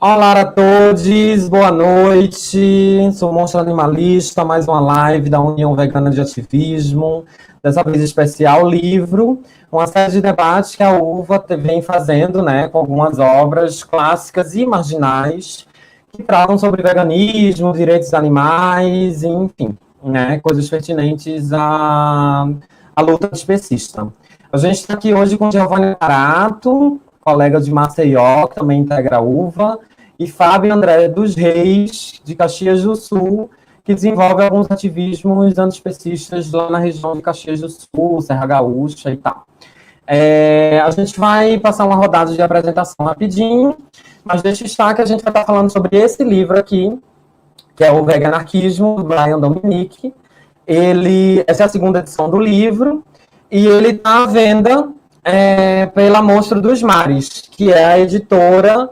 Olá a todos, boa noite. Sou Monstro Animalista, mais uma live da União Vegana de Ativismo. Dessa vez especial livro, uma série de debates que a UVA vem fazendo, né, com algumas obras clássicas e marginais que tratam sobre veganismo, direitos animais, enfim, né, coisas pertinentes à, à luta especista. A gente está aqui hoje com Giovanni Barato, colega de Maceió, que também integra a UVA, e Fábio André dos Reis, de Caxias do Sul, que desenvolve alguns ativismos antiespecistas lá na região de Caxias do Sul, Serra Gaúcha e tal. É, a gente vai passar uma rodada de apresentação rapidinho, mas deixa estar que a gente vai estar falando sobre esse livro aqui, que é o Veganarquismo, do Brian Dominique. Ele, essa é a segunda edição do livro, e ele está à venda é, pela Monstro dos Mares, que é a editora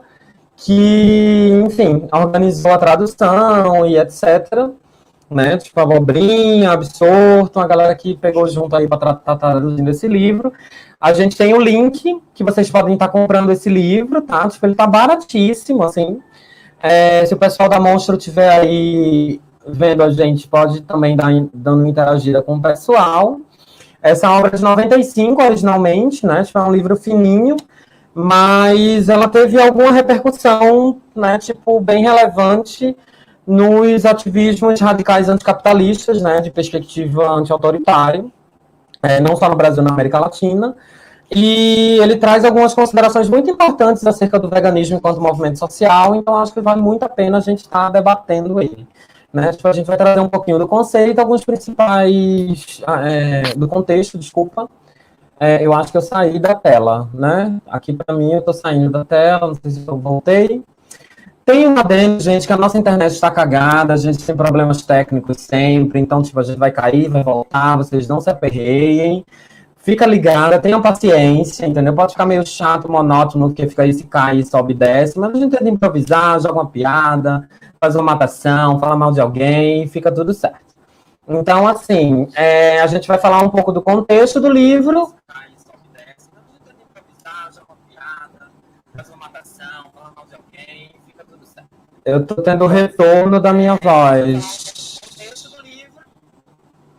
que, enfim, organizou a tradução e etc. Né? Tipo, Abobrinha, Absorto, a galera que pegou junto aí para estar traduzindo esse livro. A gente tem o link que vocês podem estar comprando esse livro, tá? Tipo, ele tá baratíssimo, assim. É, se o pessoal da Monstro tiver aí vendo a gente, pode também dar dando interagida com o pessoal. Essa é uma obra de 95, originalmente, né? Tipo, é um livro fininho, mas ela teve alguma repercussão, né, tipo, bem relevante nos ativismos radicais anticapitalistas, né, de perspectiva anti-autoritária, é, não só no Brasil, na América Latina, e ele traz algumas considerações muito importantes acerca do veganismo enquanto movimento social, então acho que vale muito a pena a gente estar tá debatendo ele. Né? Tipo, a gente vai trazer um pouquinho do conceito, alguns principais, é, do contexto, desculpa, é, eu acho que eu saí da tela, né? Aqui para mim eu estou saindo da tela, não sei se eu voltei. Tem uma adendo, gente, que a nossa internet está cagada, a gente tem problemas técnicos sempre, então, tipo, a gente vai cair, vai voltar, vocês não se aperreiem. Fica ligada, tenham paciência, entendeu? Pode ficar meio chato, monótono, porque fica aí se cai, sobe e desce, mas a gente tenta improvisar, joga uma piada, faz uma matação, fala mal de alguém, fica tudo certo. Então, assim, é, a gente vai falar um pouco do contexto do livro. Eu tô tendo retorno da minha voz.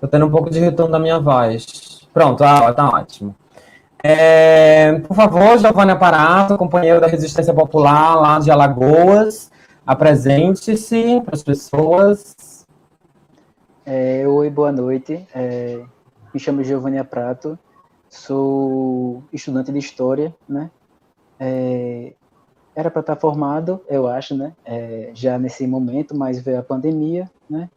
Tô tendo um pouco de retorno da minha voz. Pronto, ah, tá ótimo. É, por favor, Giovanni Aparato, companheiro da Resistência Popular lá de Alagoas, apresente-se para as pessoas. É, oi, boa noite. É, me chamo Giovanni Prato, sou estudante de História, né? Era para estar formado, eu acho, né? É, já nesse momento, mas veio a pandemia, né?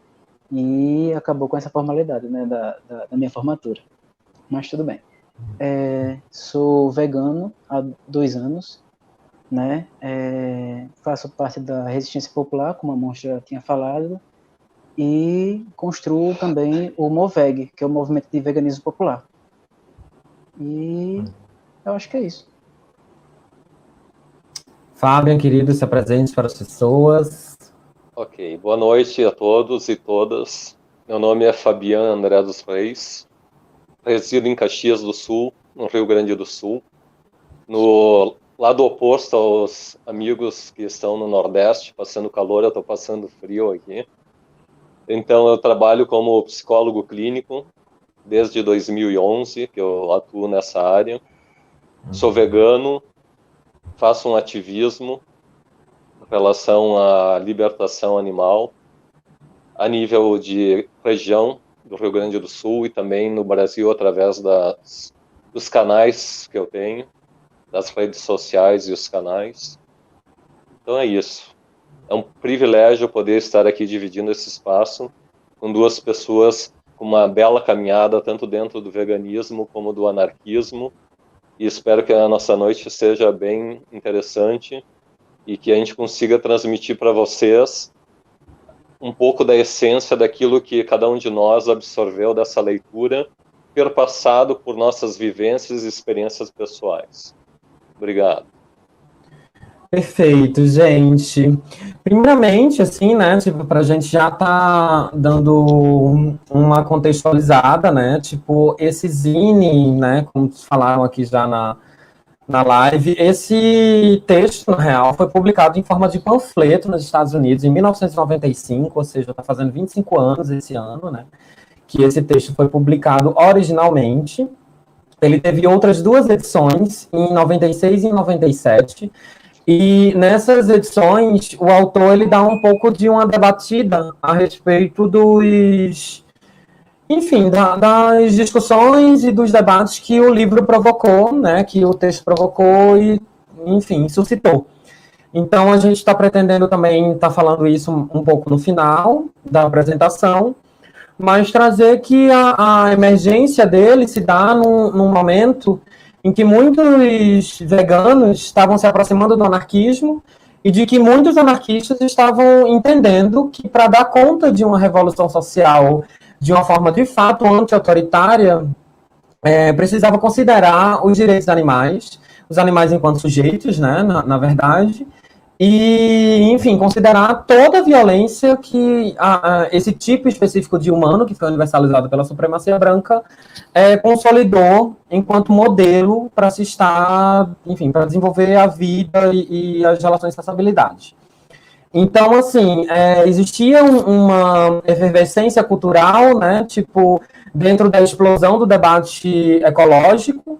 E acabou com essa formalidade, né? Da, da, da minha formatura. Mas tudo bem. É, sou vegano há dois anos, né? É, faço parte da Resistência Popular, como a Monstra já tinha falado, e construo também o MOVEG, que é o Movimento de Veganismo Popular. E eu acho que é isso. Fábio, querido, se apresente para as pessoas. Ok, boa noite a todos e todas. Meu nome é Fabiano André dos Reis, resido em Caxias do Sul, no Rio Grande do Sul, no lado oposto aos amigos que estão no Nordeste, passando calor, eu estou passando frio aqui. Então, eu trabalho como psicólogo clínico desde 2011, que eu atuo nessa área. Sou vegano, faço um ativismo em relação à libertação animal a nível de região do Rio Grande do Sul e também no Brasil através das, dos canais que eu tenho, das redes sociais e os canais. Então é isso é um privilégio poder estar aqui dividindo esse espaço com duas pessoas com uma bela caminhada, tanto dentro do veganismo como do anarquismo. E espero que a nossa noite seja bem interessante e que a gente consiga transmitir para vocês um pouco da essência daquilo que cada um de nós absorveu dessa leitura, perpassado por nossas vivências e experiências pessoais. Obrigado. Perfeito, gente. Primeiramente, assim, né, tipo, pra gente já tá dando uma contextualizada, né, tipo, esse zine, né, como falaram aqui já na, na live. Esse texto, na real, foi publicado em forma de panfleto nos Estados Unidos em 1995, ou seja, está fazendo 25 anos esse ano, né? Que esse texto foi publicado originalmente. Ele teve outras duas edições, em 96 e em 97. E nessas edições, o autor ele dá um pouco de uma debatida a respeito dos enfim, da, das discussões e dos debates que o livro provocou, né, que o texto provocou e, enfim, suscitou. Então, a gente está pretendendo também estar tá falando isso um, pouco no final da apresentação, mas trazer que a, a emergência dele se dá num, num momento em que muitos veganos estavam se aproximando do anarquismo e de que muitos anarquistas estavam entendendo que para dar conta de uma revolução social de uma forma de fato anti-autoritária, é, precisava considerar os direitos dos animais, os animais enquanto sujeitos, né, na, na verdade, e, enfim, considerar toda a violência que a, a, esse tipo específico de humano, que foi universalizado pela supremacia branca, é, consolidou enquanto modelo para se estar, enfim, para desenvolver a vida e, e as relações de responsabilidade. Então, assim, é, existia uma efervescência cultural, né, tipo, dentro da explosão do debate ecológico,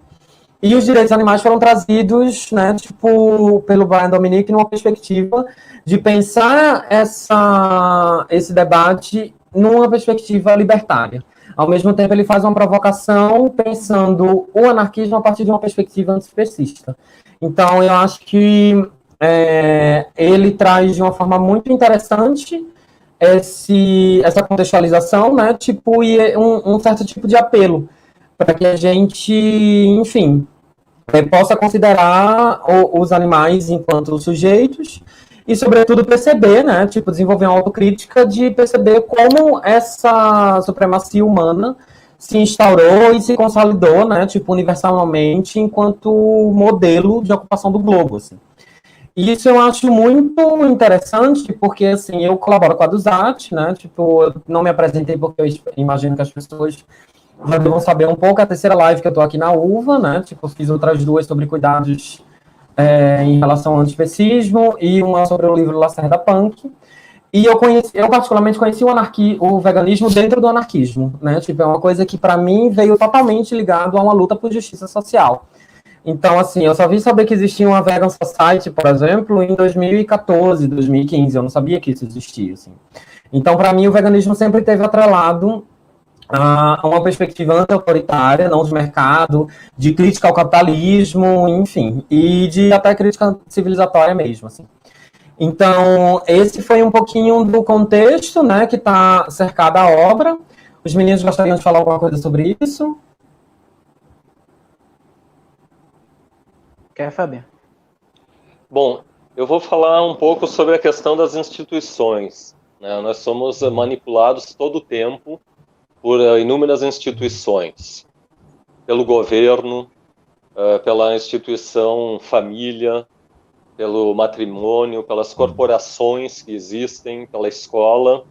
e os direitos animais foram trazidos, né, tipo, pelo Brian Dominique numa perspectiva de pensar essa, esse debate numa perspectiva libertária. Ao mesmo tempo, ele faz uma provocação pensando o anarquismo a partir de uma perspectiva antispecista. Então, eu acho que é, ele traz de uma forma muito interessante esse, essa contextualização, né? Tipo, e um, um certo tipo de apelo para que a gente, enfim, é, possa considerar o, os animais enquanto sujeitos e, sobretudo, perceber, né? Tipo, desenvolver uma autocrítica de perceber como essa supremacia humana se instaurou e se consolidou, né? Tipo, universalmente enquanto modelo de ocupação do globo, assim. E isso eu acho muito interessante, porque, assim, eu colaboro com a Duzat, né, tipo, não me apresentei porque eu imagino que as pessoas já devam saber um pouco, a terceira live que eu tô aqui na UVA, né, tipo, fiz outras duas sobre cuidados é, em relação ao antiespecismo e uma sobre o livro Lacerda Punk, e eu conheci, eu particularmente conheci o anarqui, o veganismo dentro do anarquismo, né? Tipo, é uma coisa que para mim veio totalmente ligado a uma luta por justiça social. Então, assim, eu só vi saber que existia uma Vegan Society, por exemplo, em 2014, 2015. Eu não sabia que isso existia, assim. Então, para mim, o veganismo sempre teve atrelado a uma perspectiva anti-autoritária, não de mercado, de crítica ao capitalismo, enfim, e de até crítica civilizatória mesmo, assim. Então, esse foi um pouquinho do contexto, né, que está cercado a obra. Os meninos gostariam de falar alguma coisa sobre isso? Quer, Fábio? Bom, eu vou falar um pouco sobre a questão das instituições. Né? Nós somos manipulados todo o tempo por uh, inúmeras instituições, pelo governo, uh, pela instituição família, pelo matrimônio, pelas corporações que existem, pela escola.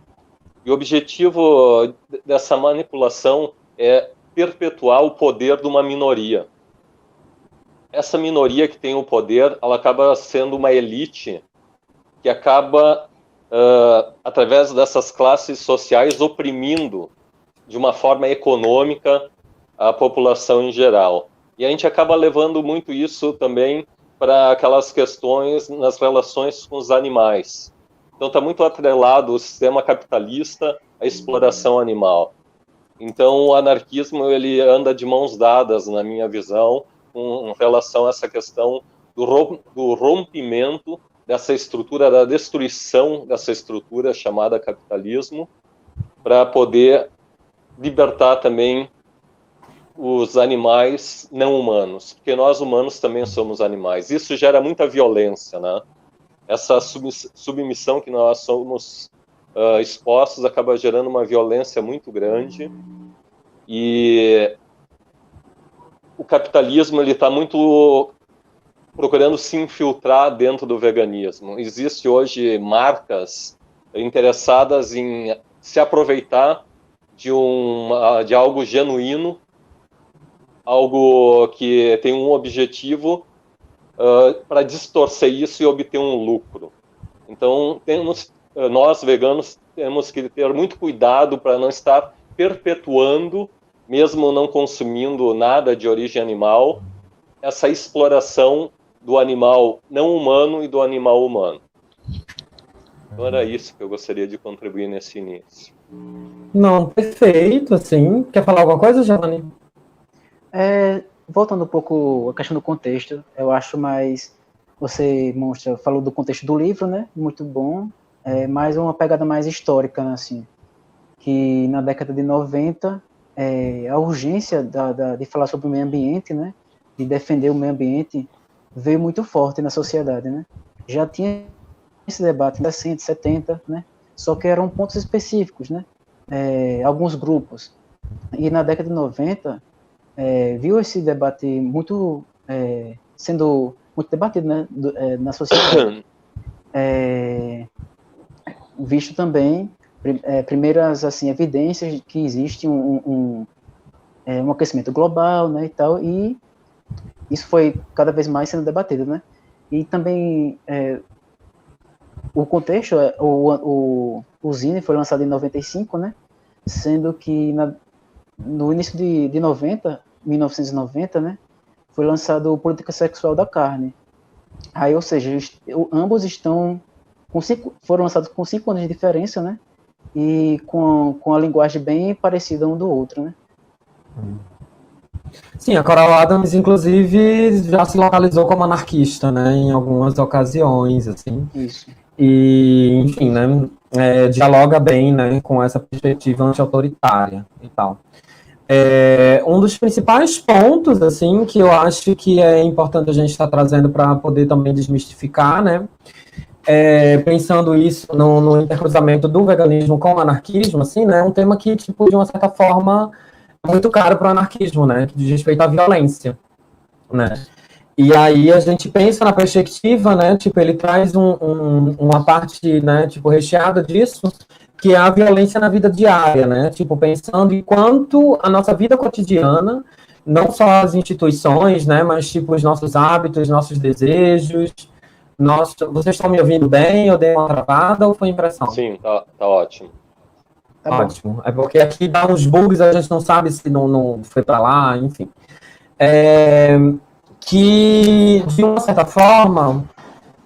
E o objetivo dessa manipulação é perpetuar o poder de uma minoria essa minoria que tem o poder, ela acaba sendo uma elite que acaba, uh, através dessas classes sociais, oprimindo de uma forma econômica a população em geral. E a gente acaba levando muito isso também para aquelas questões nas relações com os animais. Então está muito atrelado o sistema capitalista à exploração animal. Então o anarquismo ele anda de mãos dadas, na minha visão, com relação a essa questão do rompimento dessa estrutura, da destruição dessa estrutura chamada capitalismo, para poder libertar também os animais não humanos, porque nós humanos também somos animais. Isso gera muita violência, né? Essa submissão que nós somos uh, expostos acaba gerando uma violência muito grande e o capitalismo ele está muito procurando se infiltrar dentro do veganismo. Existe hoje marcas interessadas em se aproveitar de, um, de algo genuíno, algo que tem um objetivo uh, para distorcer isso e obter um lucro. Então, temos, uh, nós veganos temos que ter muito cuidado para não estar perpetuando, mesmo não consumindo nada de origem animal, essa exploração do animal não humano e do animal humano. Então era isso que eu gostaria de contribuir nesse início. Não, perfeito, assim. Quer falar alguma coisa, Giovanni? É, voltando um pouco a questão do contexto, eu acho mais. Você mostra, falou do contexto do livro, né? Muito bom. É, mais uma pegada mais histórica, né, assim. Que na década de 90, é, a urgência da, da, de falar sobre o meio ambiente, né? De defender o meio ambiente, veio muito forte na sociedade, né? Já tinha esse debate em 60, 70, né? Só que eram pontos específicos, né? É, alguns grupos. E na década de 90, é, viu esse debate muito é, sendo muito debatido né, do, é, na sociedade. É, visto também é, primeiras assim evidências de que existe um, um, um, aquecimento global né, e tal, e isso foi cada vez mais sendo debatido. Né? E também o contexto, o, o, o Zine foi lançado em 95, né? sendo que na, no início de, de 90 1990, né, foi lançado Política Sexual da Carne. Aí, ou seja, ambos estão com cinco, foram lançados com cinco anos de diferença, né? E com, com a linguagem bem parecida um do outro, né? Sim, a Coral Adams, inclusive, já se localizou como anarquista, né? Em algumas ocasiões, assim. Isso. E, enfim, né? É, dialoga bem, né? Com essa perspectiva anti-autoritária e tal. É, um dos principais pontos, assim, que eu acho que é importante a gente estar tá trazendo para poder também desmistificar, né? É, pensando isso no, no intercruzamento do veganismo com o anarquismo, assim, né? É um tema que, tipo, de uma certa forma, é muito caro para o anarquismo, né? Diz respeito à violência, né? E aí a gente pensa na perspectiva, né? Tipo, ele traz um, um, uma parte, né? Tipo, recheada disso, que é a violência na vida diária, né? Tipo, pensando em quanto a nossa vida cotidiana, não só as instituições, né, mas tipo os nossos hábitos, nossos desejos. Nosso... Vocês estão me ouvindo bem? Eu dei uma travada ou foi impressão? Sim, tá, tá ótimo. Tá ótimo. É porque aqui dá uns bugs, a gente não sabe se não, não foi para lá, enfim. É... Que, de uma certa forma,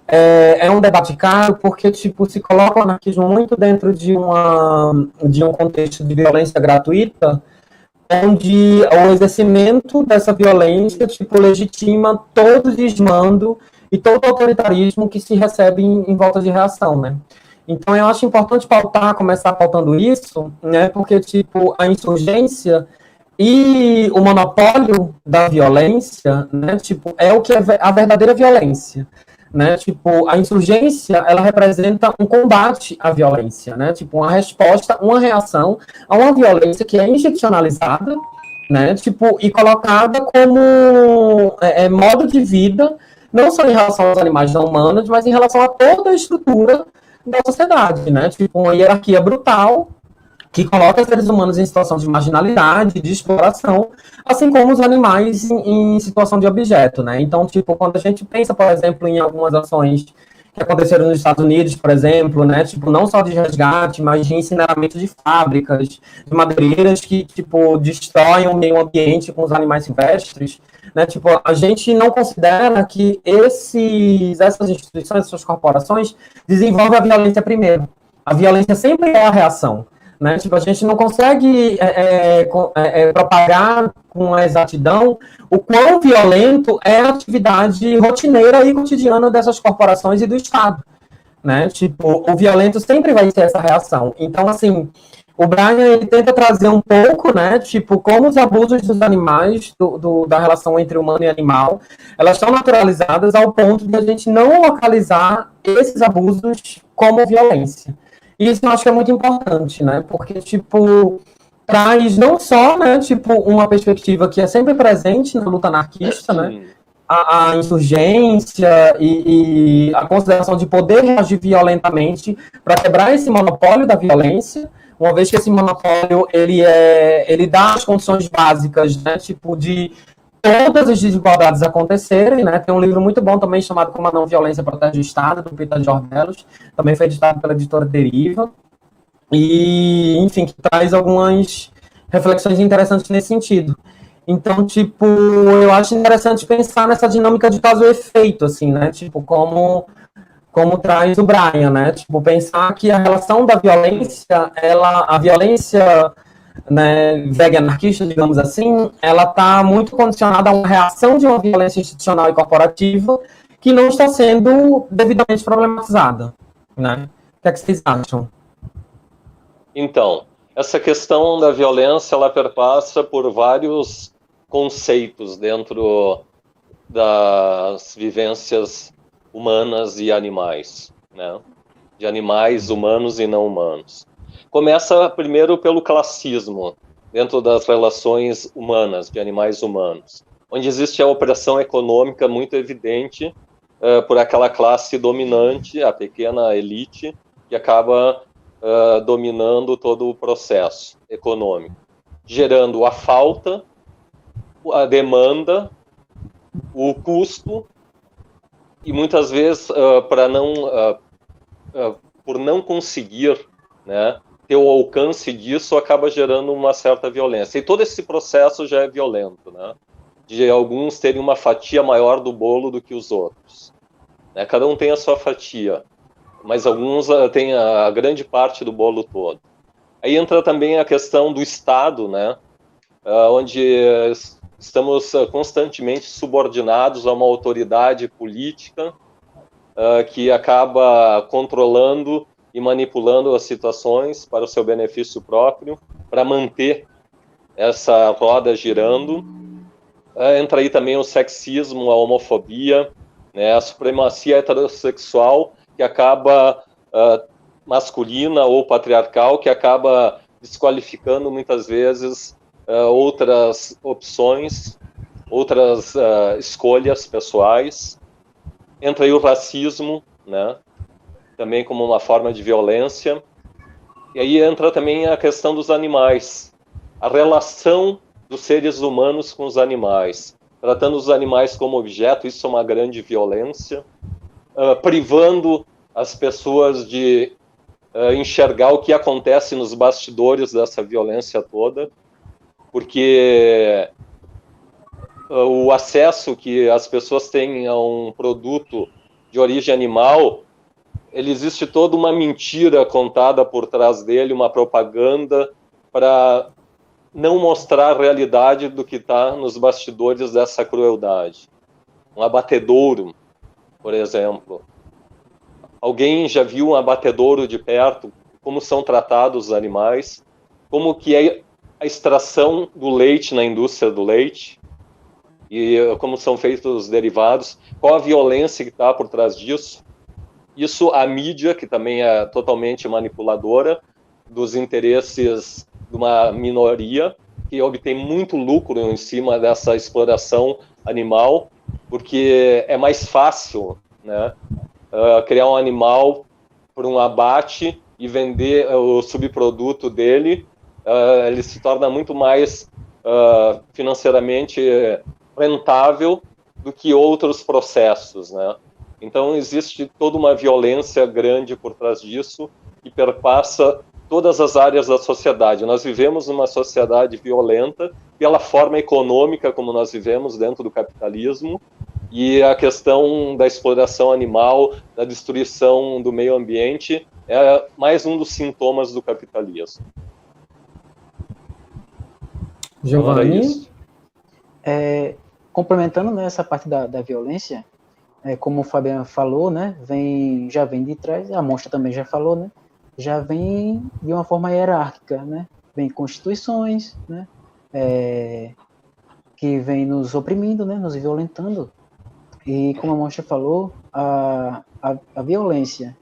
é, é, um debate caro porque tipo se coloca o anarquismo muito dentro de uma de um contexto de violência gratuita onde o exercimento dessa violência tipo legitima todo desmando e todo autoritarismo que se recebe em, em volta de reação, né? Então eu acho importante pautar, começar pautando isso, né? Porque tipo a insurgência e o monopólio da violência, né? Tipo é o que é a verdadeira violência né? Tipo, a insurgência, ela representa um combate à violência, né? Tipo, uma resposta, uma reação a uma violência que é institucionalizada, né? Tipo, e colocada como é, é, modo de vida, não só em relação aos animais não humanos, mas em relação a toda a estrutura da sociedade, né? Tipo, uma hierarquia brutal que coloca seres humanos em situação de marginalidade, de exploração, assim como os animais em, em, situação de objeto, né? Então, tipo, quando a gente pensa, por exemplo, em algumas ações que aconteceram nos Estados Unidos, por exemplo, né? Tipo, não só de resgate, mas de incineramento de fábricas, de madeireiras que, tipo, destroem o meio ambiente com os animais silvestres, né? Tipo, a gente não considera que esses, essas instituições, essas corporações desenvolvem a violência primeiro. A violência sempre é a reação. Né? Tipo, a gente não consegue é, é, é, é, propagar com exatidão o quão violento é a atividade rotineira e cotidiana dessas corporações e do Estado. Né? Tipo, o violento sempre vai ser essa reação. Então, assim, o Brian ele tenta trazer um pouco, né, tipo, como os abusos dos animais, do, do, da relação entre humano e animal, elas estão naturalizadas ao ponto de a gente não localizar esses abusos como violência. E isso eu acho que é muito importante, né? Porque, tipo, traz não só, né, tipo, uma perspectiva que é sempre presente na luta anarquista, né? A, a insurgência e, e, a consideração de poder reagir violentamente para quebrar esse monopólio da violência, uma vez que esse monopólio ele é ele dá as condições básicas, né, tipo de todas as desigualdades acontecerem, né? Tem um livro muito bom também chamado Como a Não Violência Protege o Estado, do Peter Jorgelos, também foi editado pela editora Deriva, e, enfim, que traz algumas reflexões interessantes nesse sentido. Então, tipo, eu acho interessante pensar nessa dinâmica de causa e efeito, assim, né? Tipo, como, como traz o Brian, né? Tipo, pensar que a relação da violência, ela, a violência né, vega anarquista, digamos assim, ela está muito condicionada a uma reação de uma violência institucional e corporativa que não está sendo devidamente problematizada. Né? O que, é que vocês acham? Então, essa questão da violência ela perpassa por vários conceitos dentro das vivências humanas e animais, né? de animais humanos e não humanos. Começa primeiro pelo classismo, dentro das relações humanas, de animais humanos, onde existe a opressão econômica muito evidente uh, por aquela classe dominante, a pequena elite, que acaba uh, dominando todo o processo econômico, gerando a falta, a demanda, o custo e muitas vezes uh, para não por não conseguir né, ter o alcance disso acaba gerando uma certa violência. E todo esse processo já é violento, né? De alguns terem uma fatia maior do bolo do que os outros. Né? Cada um tem a sua fatia, mas alguns uh, têm a, grande parte do bolo todo. Aí entra também a questão do Estado, né? Uh, onde estamos uh, constantemente subordinados a uma autoridade política que acaba controlando e manipulando as situações para o seu benefício próprio, para manter essa roda girando. É, entra aí também o sexismo, a homofobia, né, a supremacia heterossexual, que acaba uh, masculina ou patriarcal, que acaba desqualificando muitas vezes uh, outras opções, outras uh, escolhas pessoais. Entra aí o racismo, né, também como uma forma de violência. E aí entra também a questão dos animais, a relação dos seres humanos com os animais, tratando os animais como objeto, isso é uma grande violência, uh, privando as pessoas de uh, enxergar o que acontece nos bastidores dessa violência toda, porque uh, o acesso que as pessoas têm a um produto de origem animal ele existe toda uma mentira contada por trás dele, uma propaganda para não mostrar a realidade do que está nos bastidores dessa crueldade. Um abatedouro, por exemplo. Alguém já viu um abatedouro de perto? Como são tratados os animais? Como que é a extração do leite na indústria do leite? E como são feitos os derivados? Qual a violência que está por trás disso? Isso a mídia, que também é totalmente manipuladora dos interesses de uma minoria, que obtém muito lucro em cima dessa exploração animal, porque é mais fácil né, uh, criar um animal por um abate e vender o subproduto dele, uh, ele se torna muito mais financeiramente rentável do que outros processos, né? Então, existe toda uma violência grande por trás disso que perpassa todas as áreas da sociedade. Nós vivemos numa sociedade violenta pela forma econômica como nós vivemos dentro do capitalismo e a questão da exploração animal, da destruição do meio ambiente é mais um dos sintomas do capitalismo. Giovanni? É, complementando nessa né, parte da, da violência, é, como o Fabiano falou, né, vem, já vem de trás, a mostra também já falou, né, já vem de uma forma hierárquica, né, vem constituições, né, é, que vem nos oprimindo, né, nos violentando, e como a mostra falou, a, a, a violência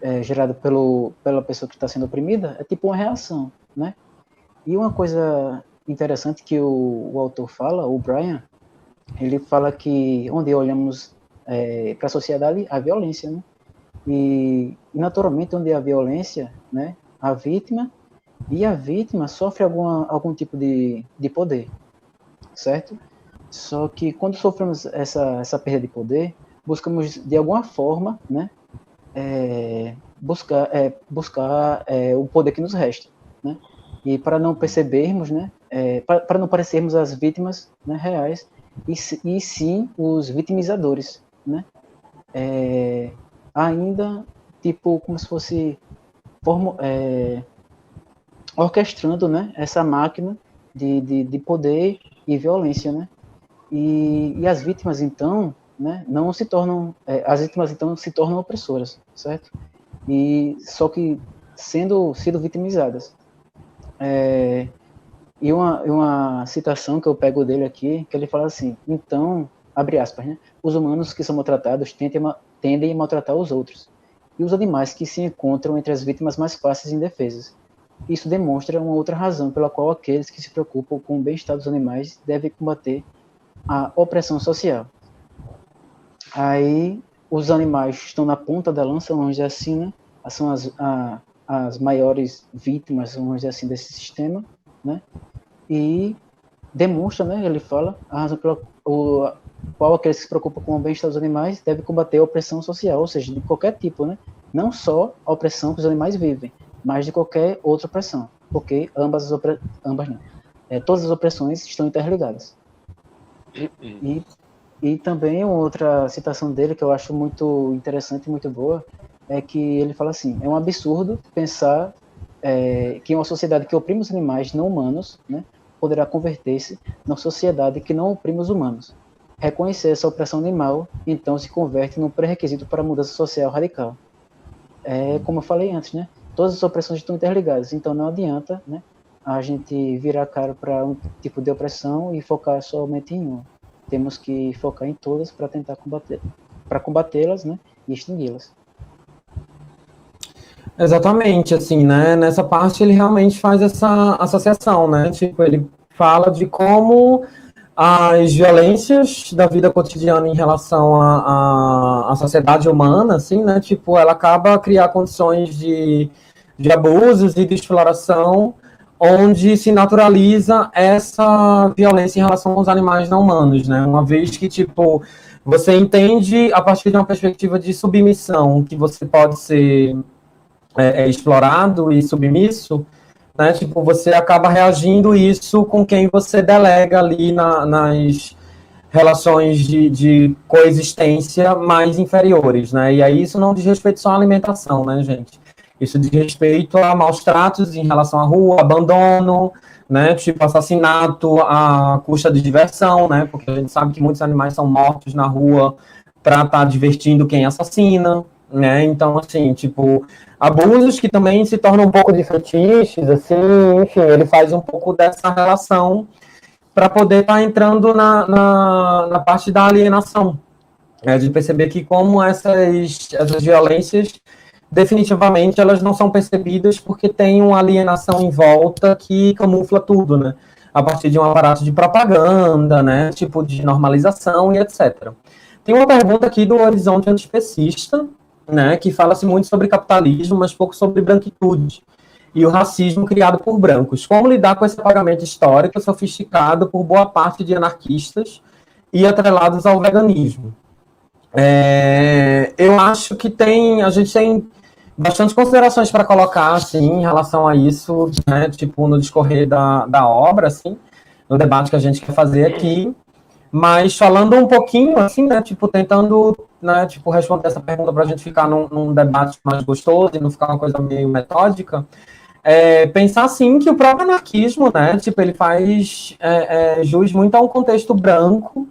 é, gerada pelo, pela pessoa que está sendo oprimida é tipo uma reação, né, e uma coisa interessante que o, o autor fala, o Brian, ele fala que onde olhamos é, para a sociedade a violência, né? E, naturalmente onde há violência, né, a vítima e a vítima sofre alguma, algum tipo de, de poder, certo? Só que quando sofremos essa, essa perda de poder, buscamos de alguma forma, né, é, buscar, é, buscar é, o poder que nos resta, né? E para não percebermos, né, é, para, para não parecermos as vítimas né, reais e, e sim os vitimizadores, né? É, ainda tipo como se fosse formo, é, orquestrando, né, essa máquina de, de, de poder e violência, né? E, e as vítimas então, né, não se tornam, é, as vítimas então se tornam opressoras, certo? E só que sendo sendo vitimizadas. É, e uma, uma citação que eu pego dele aqui, que ele fala assim: então, abre aspas, né? Os humanos que são maltratados tendem a, tendem a maltratar os outros, e os animais que se encontram entre as vítimas mais fáceis e indefesas. Isso demonstra uma outra razão pela qual aqueles que se preocupam com o bem-estar dos animais devem combater a opressão social. Aí, os animais estão na ponta da lança, vamos dizer assim, né? São as, a, as maiores vítimas, vamos dizer assim, desse sistema, né? E demonstra, né? Ele fala a razão pela o, qual aqueles que se preocupam com o bem-estar dos animais deve combater a opressão social, ou seja, de qualquer tipo, né? Não só a opressão que os animais vivem, mas de qualquer outra opressão, porque ambas as opre... ambas não. É, todas as opressões estão interligadas. E, e também outra citação dele que eu acho muito interessante e muito boa é que ele fala assim: é um absurdo pensar é, que uma sociedade que oprime os animais não humanos né, poderá converter-se numa sociedade que não oprime os humanos. Reconhecer essa opressão animal, então, se converte num pré-requisito para a mudança social radical. É, como eu falei antes, né? Todas as opressões estão interligadas, então não adianta, né? A gente virar a cara para um tipo de opressão e focar somente em uma. Temos que focar em todas para tentar combater, para combatê-las, né? E extingui-las. Exatamente, assim, né? Nessa parte ele realmente faz essa associação, né? Tipo, ele fala de como as violências da vida cotidiana em relação à sociedade humana, assim, né? Tipo, ela acaba a criar condições de, de abusos e de exploração onde se naturaliza essa violência em relação aos animais não humanos, né? Uma vez que, tipo, você entende a partir de uma perspectiva de submissão que você pode ser é, é explorado e submisso, né? Tipo, você acaba reagindo isso com quem você delega ali na, nas relações de, de, coexistência mais inferiores, né? E aí isso não diz respeito só à alimentação, né, gente? Isso diz respeito a maus tratos em relação à rua, abandono, né? Tipo assassinato à custa de diversão, né? Porque a gente sabe que muitos animais são mortos na rua para estar tá divertindo quem assassina, né? Então, assim, tipo, abusos que também se tornam um pouco de fetiches, assim, enfim, ele faz um pouco dessa relação para poder estar tá entrando na, na, na, parte da alienação, né? de perceber que como essas, essas violências definitivamente elas não são percebidas porque tem uma alienação em volta que camufla tudo, né? A partir de um aparato de propaganda, né? Tipo de normalização e etc. Tem uma pergunta aqui do Horizonte Antispecista, né, que fala-se muito sobre capitalismo, mas pouco sobre branquitude e o racismo criado por brancos. Como lidar com esse apagamento histórico sofisticado por boa parte de anarquistas e atrelados ao veganismo? É, eu acho que tem, a gente tem bastante considerações para colocar, assim, em relação a isso, né, tipo, no discorrer da, da obra, assim, no debate que a gente quer fazer aqui. Mas falando um pouquinho, assim, né, tipo, tentando, né, tipo, responder essa pergunta para a gente ficar num, num, debate mais gostoso e não ficar uma coisa meio metódica, é, pensar, assim, que o próprio anarquismo, né, tipo, ele faz é, é, jus muito a um contexto branco,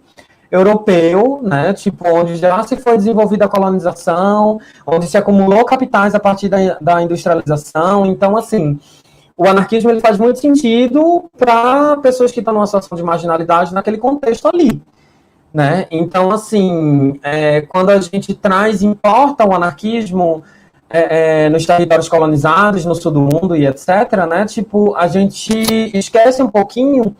europeu, né, tipo, onde já se foi desenvolvida a colonização, onde se acumulou capitais a partir da, da industrialização, então, assim, o anarquismo ele faz muito sentido para pessoas que estão numa situação de marginalidade naquele contexto ali. Né? Então, assim, é, quando a gente traz, importa o anarquismo é, é, nos territórios colonizados, no sul do mundo e etc., né? Tipo, a gente esquece um pouquinho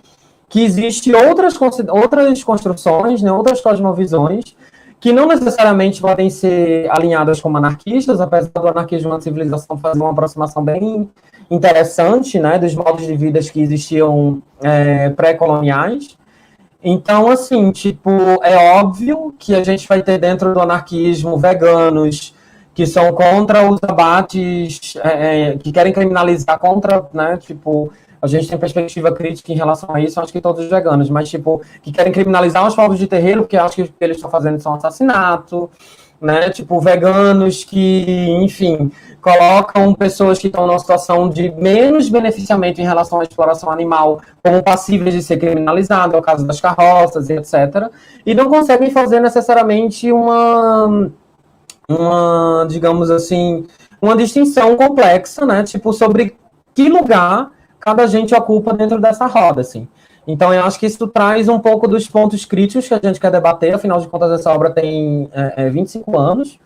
que existe outras, outras construções, né, outras cosmovisões, que não necessariamente podem ser alinhadas como anarquistas, apesar do anarquismo na civilização fazer uma aproximação bem interessante, né, dos modos de vida que existiam é, pré-coloniais. Então, assim, tipo, é óbvio que a gente vai ter dentro do anarquismo veganos que são contra os abates, é, é, que querem criminalizar contra, né, tipo, a gente tem perspectiva crítica em relação a isso, acho que todos os veganos, mas, tipo, que querem criminalizar os povos de terreiro, porque acho que o que eles estão fazendo são assassinato, né? Tipo, veganos que, enfim, colocam pessoas que estão numa situação de menos beneficiamento em relação à exploração animal como passíveis de ser criminalizado, é o caso das carroças e etc. E não conseguem fazer necessariamente uma, uma, digamos assim, uma distinção complexa, né? Tipo, sobre que lugar cada gente ocupa dentro dessa roda, assim. Então, eu acho que isso traz um pouco dos pontos críticos que a gente quer debater, afinal de contas, essa obra tem é, é, 25 anos.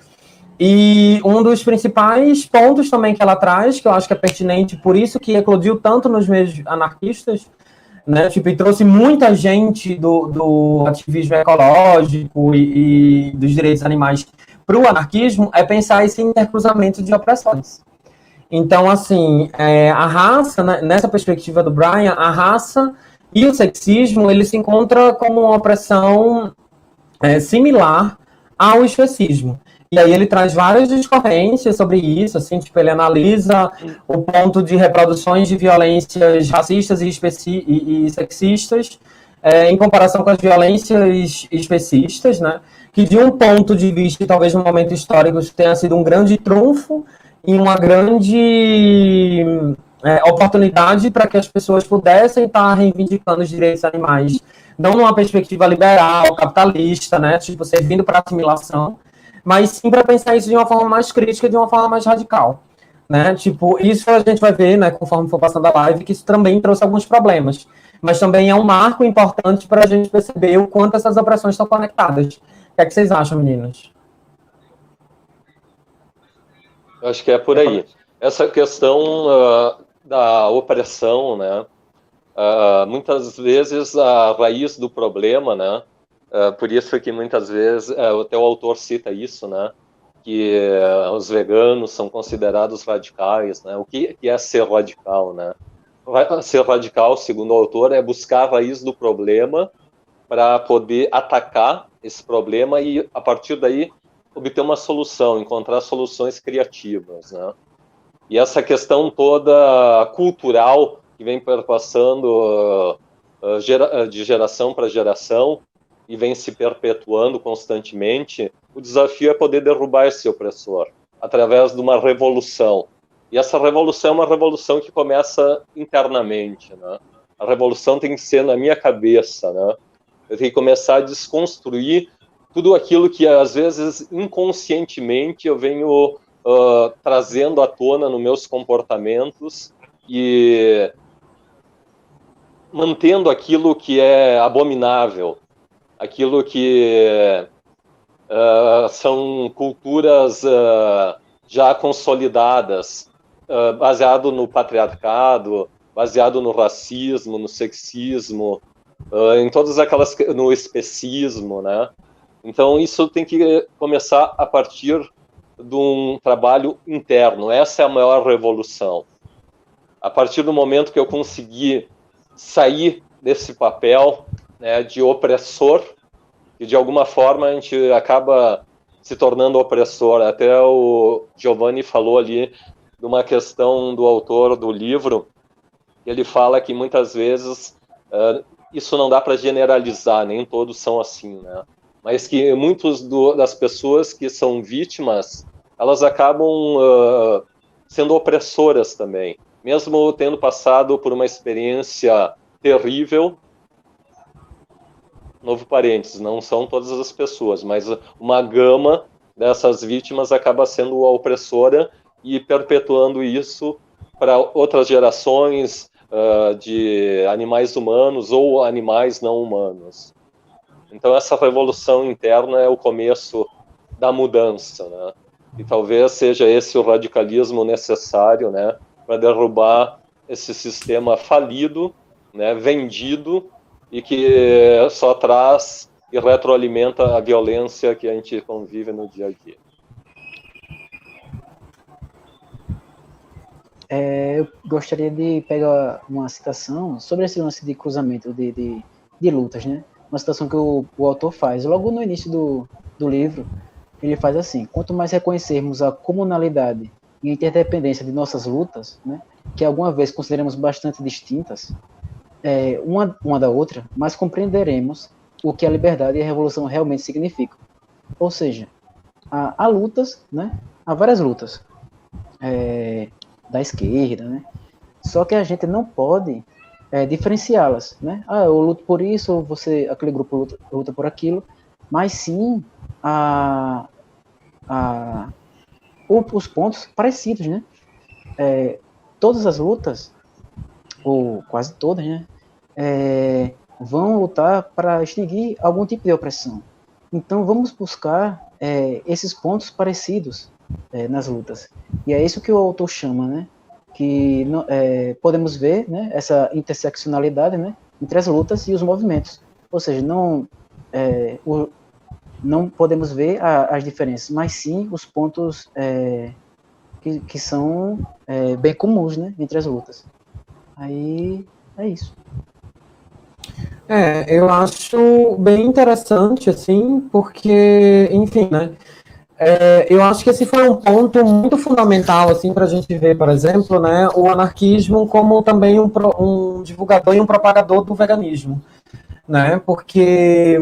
E um dos principais pontos também que ela traz, que eu acho que é pertinente, por isso que eclodiu tanto nos meios anarquistas, né, tipo, e trouxe muita gente do, do ativismo ecológico e, e dos direitos animais para o anarquismo, é pensar esse intercruzamento de opressões. Então, assim, é, a raça, né, nessa perspectiva do Brian, a raça e o sexismo, ele se encontra como uma opressão é, similar ao especismo. E aí ele traz várias discorrências sobre isso, assim, tipo, ele analisa o ponto de reproduções de violências racistas e, e, e sexistas é, em comparação com as violências especistas, né? Que de um ponto de vista, talvez no momento histórico, tenha sido um grande trunfo e uma grande é, oportunidade para que as pessoas pudessem estar reivindicando os direitos animais, não numa perspectiva liberal, capitalista, né, tipo, servindo para assimilação, mas sim para pensar isso de uma forma mais crítica, de uma forma mais radical. Né? Tipo, isso a gente vai ver, né, conforme for passando a live, que isso também trouxe alguns problemas. Mas também é um marco importante para a gente perceber o quanto essas opressões estão conectadas. O que é que vocês acham, meninas? Acho que é por aí. Essa questão uh, da opressão, né? Uh, muitas vezes a raiz do problema, né? Uh, por isso que muitas vezes uh, até o autor cita isso, né? Que os veganos são considerados radicais, né? O que, que é ser radical, né? Ser radical, segundo o autor, é buscar a raiz do problema para poder atacar esse problema e a partir daí obter uma solução, encontrar soluções criativas, né? E essa questão toda cultural que vem perpassando uh, gera, de geração para geração e vem se perpetuando constantemente, o desafio é poder derrubar esse opressor através de uma revolução. E essa revolução é uma revolução que começa internamente, né? A revolução tem que ser na minha cabeça, né? Eu tenho que começar a desconstruir tudo aquilo que às vezes inconscientemente eu venho uh, trazendo à tona nos meus comportamentos e mantendo aquilo que é abominável, aquilo que uh, são culturas uh, já consolidadas, uh, baseado no patriarcado, baseado no racismo, no sexismo, em todas aquelas no especismo, né? Então isso tem que começar a partir de um trabalho interno. Essa é a maior revolução. A partir do momento que eu consegui sair desse papel né, de opressor, e de alguma forma a gente acaba se tornando opressor. Até o Giovanni falou ali de uma questão do autor do livro, ele fala que muitas vezes uh, isso não dá para generalizar, nem todos são assim, né? Mas que muitas das pessoas que são vítimas, elas acabam uh, sendo opressoras também, mesmo tendo passado por uma experiência terrível. Novo parênteses, não são todas as pessoas, mas uma gama dessas vítimas acaba sendo a opressora e perpetuando isso para outras gerações uh, de animais humanos ou animais não humanos. Então essa revolução interna é o começo da mudança, né? E talvez seja esse o radicalismo necessário, né, para derrubar esse sistema falido, né, vendido e que só traz e retroalimenta a violência que a gente convive no dia a dia. É, eu gostaria de pegar uma citação sobre esse lance de cruzamento de, de, de lutas, né? Uma situação que o, o autor faz. Logo no início do, do livro, ele faz assim: quanto mais reconhecermos a comunalidade e interdependência de nossas lutas, né, que alguma vez consideramos bastante distintas, é, uma, uma da outra, mais compreenderemos o que a liberdade e a revolução realmente significam. Ou seja, há, há lutas, né, há várias lutas é, da esquerda, né, só que a gente não pode é, diferenciá-las, né? Ah, eu luto por isso, você, aquele grupo luta, luta por aquilo, mas sim a, a, os pontos parecidos, né? É, todas as lutas, ou quase todas, né? É, vão lutar para extinguir algum tipo de opressão. Então vamos buscar é, esses pontos parecidos é, nas lutas. E é isso que o autor chama, né? Que é, podemos ver né, essa interseccionalidade né, entre as lutas e os movimentos. Ou seja, não, é, o, não podemos ver a, as diferenças, mas sim os pontos é, que, que, são é, bem comuns né, entre as lutas. Aí é isso. É, eu acho bem interessante, assim, porque, enfim, né? É, eu acho que esse foi um ponto muito fundamental assim para a gente ver, por exemplo, né, o anarquismo como também um, um divulgador e um propagador do veganismo, né? Porque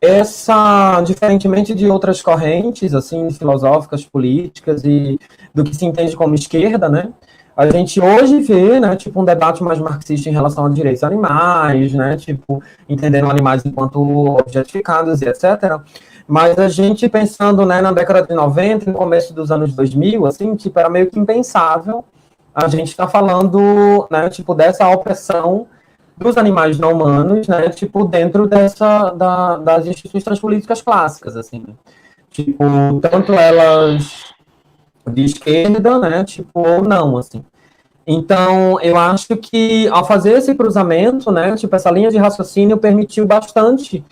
essa, diferentemente de outras correntes assim filosóficas, políticas e do que se entende como esquerda, né? A gente hoje vê, né, tipo um debate mais marxista em relação a direitos animais, né, tipo entendendo animais enquanto objetificados e etc. Mas a gente pensando né, na década de 90, no começo dos anos 2000, assim, tipo, era meio que impensável a gente estar tá falando, né, tipo, dessa opressão dos animais não humanos, né, tipo, dentro dessa, da, das instituições políticas clássicas, assim, tipo, tanto elas de esquerda, né, tipo, ou não, assim. Então, eu acho que ao fazer esse cruzamento, né, tipo, essa linha de raciocínio permitiu bastante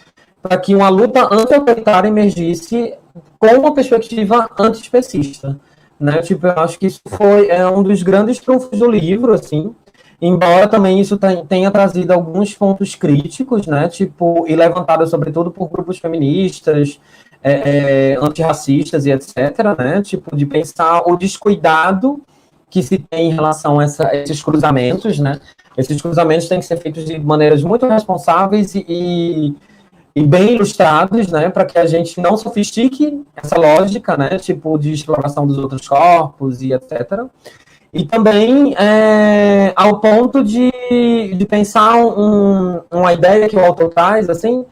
para que uma luta anti-autoritária emergisse com uma perspectiva antiespecista. Né? Tipo, eu acho que isso foi é um dos grandes trunfos do livro, assim, embora também isso tenha trazido alguns pontos críticos, né, tipo, e levantado sobretudo por grupos feministas, é, é, antirracistas e etc, né, tipo, de pensar o descuidado que se tem em relação a, essa, esses cruzamentos, né, esses cruzamentos têm que ser feitos de maneiras muito responsáveis e, e e bem ilustrados, né, para que a gente não sofistique essa lógica, né, tipo de exploração dos outros corpos e etc. E também é, ao ponto de, de pensar um, uma ideia que o autor traz, assim,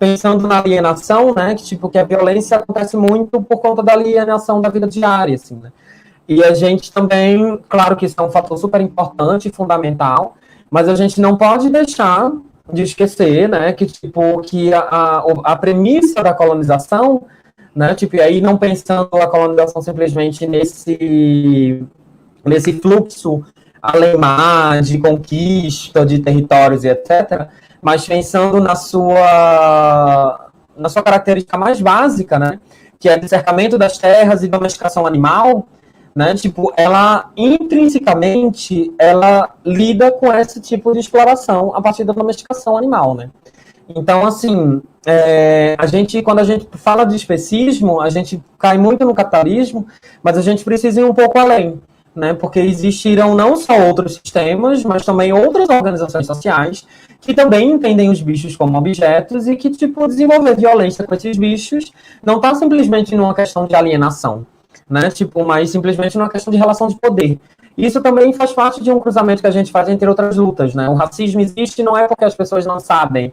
pensando na alienação, né, que tipo que a violência acontece muito por conta da alienação da vida diária, assim, né. E a gente também, claro que isso é um fator super importante e fundamental, mas a gente não pode deixar de esquecer, né, que tipo que a, a, a premissa da colonização, né, tipo e aí não pensando a colonização simplesmente nesse nesse fluxo além-mar de conquista de territórios e etc, mas pensando na sua na sua característica mais básica, né, que é o cercamento das terras e domesticação animal, né? Tipo, ela intrinsecamente ela lida com esse tipo de exploração a partir da domesticação animal, né? Então, assim, é, a gente, quando a gente fala de especismo, a gente cai muito no capitalismo, mas a gente precisa ir um pouco além, né? Porque existiram não só outros sistemas, mas também outras organizações sociais que também entendem os bichos como objetos e que, tipo, desenvolver violência com esses bichos não está simplesmente numa questão de alienação, né? Tipo, mas simplesmente numa questão de relação de poder. Isso também faz parte de um cruzamento que a gente faz entre outras lutas, né? O racismo existe não é porque as pessoas não sabem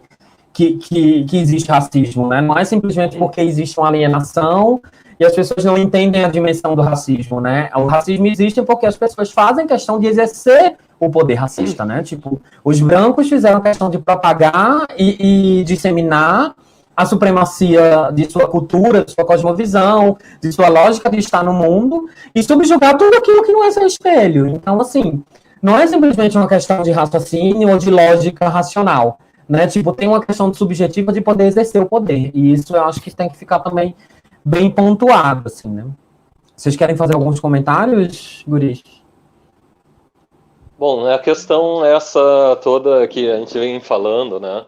que, que, que existe racismo, né? Não é simplesmente porque existe uma alienação e as pessoas não entendem a dimensão do racismo, né? O racismo existe porque as pessoas fazem questão de exercer o poder racista, né? Tipo, os brancos fizeram questão de propagar e, e disseminar a supremacia de sua cultura, de sua cosmovisão, de sua lógica de estar no mundo e subjugar tudo aquilo que não é seu espelho. Então, assim, não é simplesmente uma questão de raciocínio ou de lógica racional, né? Tipo, tem uma questão subjetiva de poder exercer o poder. E isso eu acho que tem que ficar também bem pontuado, assim, né? Vocês querem fazer alguns comentários, guris? Bom, a questão essa toda que a gente vem falando, né?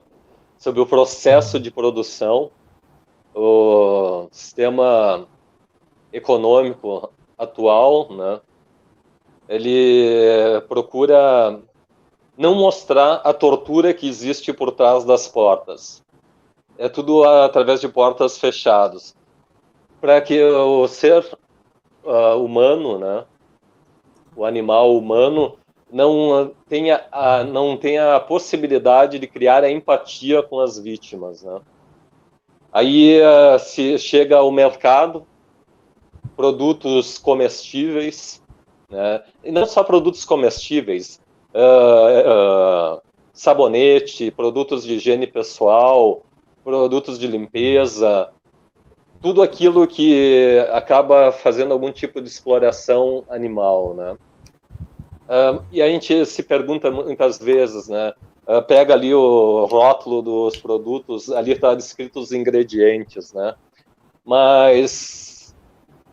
Sobre o processo de produção, o sistema econômico atual, né, ele procura não mostrar a tortura que existe por trás das portas. É tudo através de portas fechadas. Para que o ser uh, humano, né, o animal humano, não tenha, a, não tenha a possibilidade de criar a empatia com as vítimas. Né? Aí uh, se chega ao mercado, produtos comestíveis, né? e não só produtos comestíveis, uh, uh, sabonete, produtos de higiene pessoal, produtos de limpeza, tudo aquilo que acaba fazendo algum tipo de exploração animal, né? Uh, e a gente se pergunta muitas vezes, né? Uh, pega ali o rótulo dos produtos, ali está descrito os ingredientes, né? Mas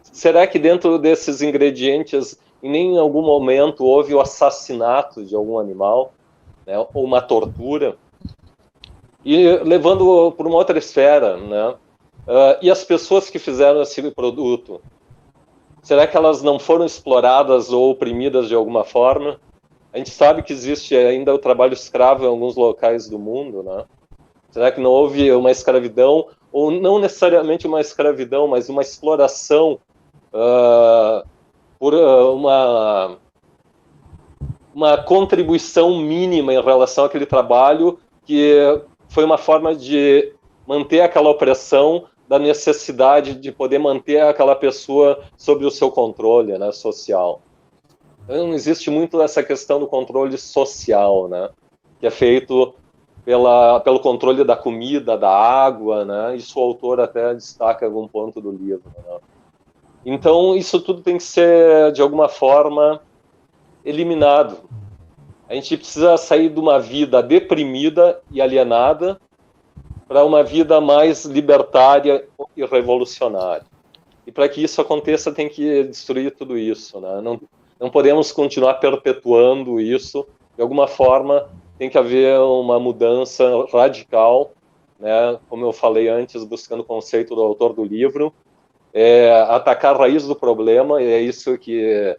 será que dentro desses ingredientes, em nem algum momento houve o assassinato de algum animal, né? Ou uma tortura? E levando para uma outra esfera, né? Uh, e as pessoas que fizeram esse produto, Será que elas não foram exploradas ou oprimidas de alguma forma? A gente sabe que existe ainda o trabalho escravo em alguns locais do mundo, né? Será que não houve uma escravidão, ou não necessariamente uma escravidão, mas uma exploração uh, por uh, uma, uma contribuição mínima em relação àquele trabalho que foi uma forma de manter aquela opressão da necessidade de poder manter aquela pessoa sob o seu controle né, social. Então, não existe muito essa questão do controle social, né, que é feito pela, pelo controle da comida, da água, né, isso o autor até destaca em algum ponto do livro. Né. Então, isso tudo tem que ser, de alguma forma, eliminado. A gente precisa sair de uma vida deprimida e alienada para uma vida mais libertária e revolucionária. E para que isso aconteça, tem que destruir tudo isso. Né? Não, não podemos continuar perpetuando isso. De alguma forma, tem que haver uma mudança radical, né? como eu falei antes, buscando o conceito do autor do livro, é atacar a raiz do problema, e é isso que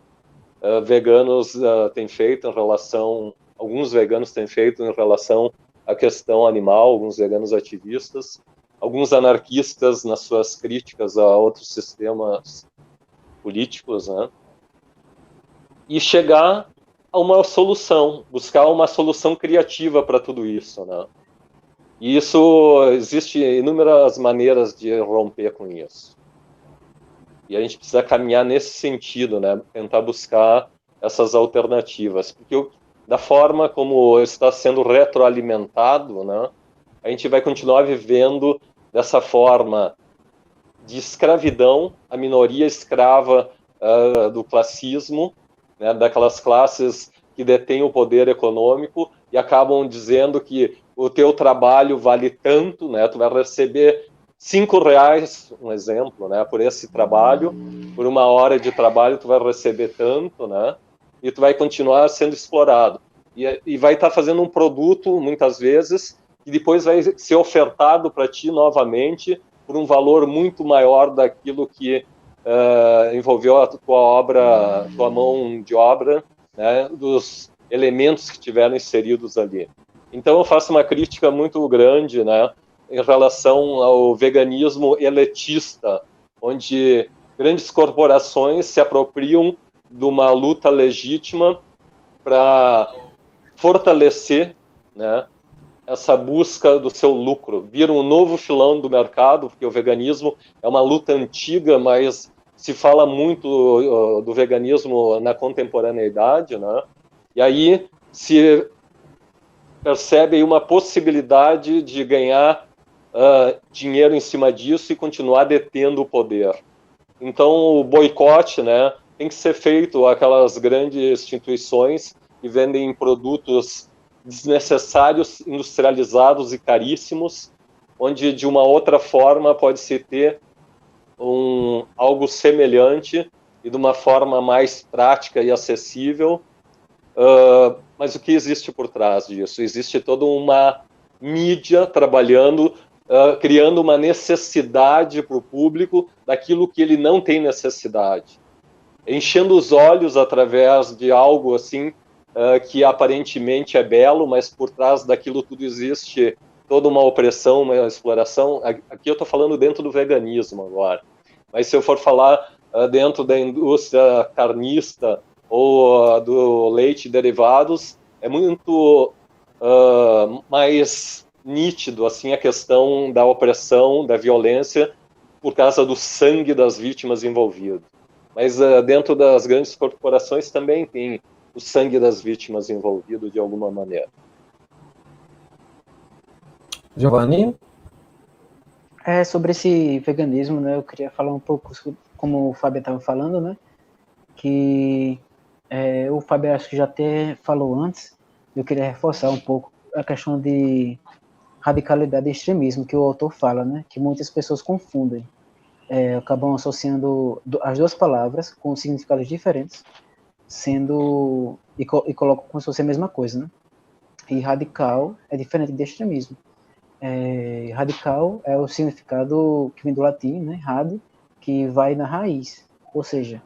uh, veganos uh, têm feito em relação, alguns veganos têm feito em relação a questão animal, alguns veganos ativistas, alguns anarquistas nas suas críticas a outros sistemas políticos, né? E chegar a uma solução, buscar uma solução criativa para tudo isso, né? E isso existe inúmeras maneiras de romper com isso. E a gente precisa caminhar nesse sentido, né? Tentar buscar essas alternativas, porque o da forma como está sendo retroalimentado, né, a gente vai continuar vivendo dessa forma de escravidão, a minoria escrava uh, do classismo, né, daquelas classes que detêm o poder econômico e acabam dizendo que o teu trabalho vale tanto, né, tu vai receber cinco reais, um exemplo, né, por esse trabalho, por uma hora de trabalho tu vai receber tanto, né, e tu vai continuar sendo explorado. E, e vai estar tá fazendo um produto, muitas vezes, e depois vai ser ofertado para ti novamente por um valor muito maior daquilo que uh, envolveu a tua obra, tua mão de obra, né, dos elementos que tiveram inseridos ali. Então eu faço uma crítica muito grande, né, em relação ao veganismo elitista, onde grandes corporações se apropriam de uma luta legítima para fortalecer né, essa busca do seu lucro, vir um novo filão do mercado, porque o veganismo é uma luta antiga, mas se fala muito do veganismo na contemporaneidade, né? E aí se percebe uma possibilidade de ganhar uh, dinheiro em cima disso e continuar detendo o poder. Então o boicote, né, tem que ser feito aquelas grandes instituições que vendem produtos desnecessários, industrializados e caríssimos, onde de uma outra forma pode-se ter um, algo semelhante e de uma forma mais prática e acessível. Uh, mas o que existe por trás disso? Existe toda uma mídia trabalhando, uh, criando uma necessidade para o público daquilo que ele não tem necessidade, enchendo os olhos através de algo assim uh, que aparentemente é belo, mas por trás daquilo tudo existe toda uma opressão, uma exploração. Aqui eu estou falando dentro do veganismo agora, mas se eu for falar uh, dentro da indústria carnista ou uh, do leite e derivados, é muito mais nítido assim a questão da opressão, da violência por causa do sangue das vítimas envolvidas. Mas dentro das grandes corporações também tem o sangue das vítimas envolvido de alguma maneira. Giovanni? É, sobre esse veganismo, né, eu queria falar um pouco, como o Fábio estava falando, né, que é, o Fábio acho que já até falou antes, eu queria reforçar um pouco a questão de radicalidade e extremismo que o autor fala, né, que muitas pessoas confundem, é, acabam associando as duas palavras com significados diferentes, sendo e, e colocam como se fosse a mesma coisa, né? E radical é diferente de extremismo. É, radical é o significado que vem do latim, né? Rad, que vai na raiz, ou seja,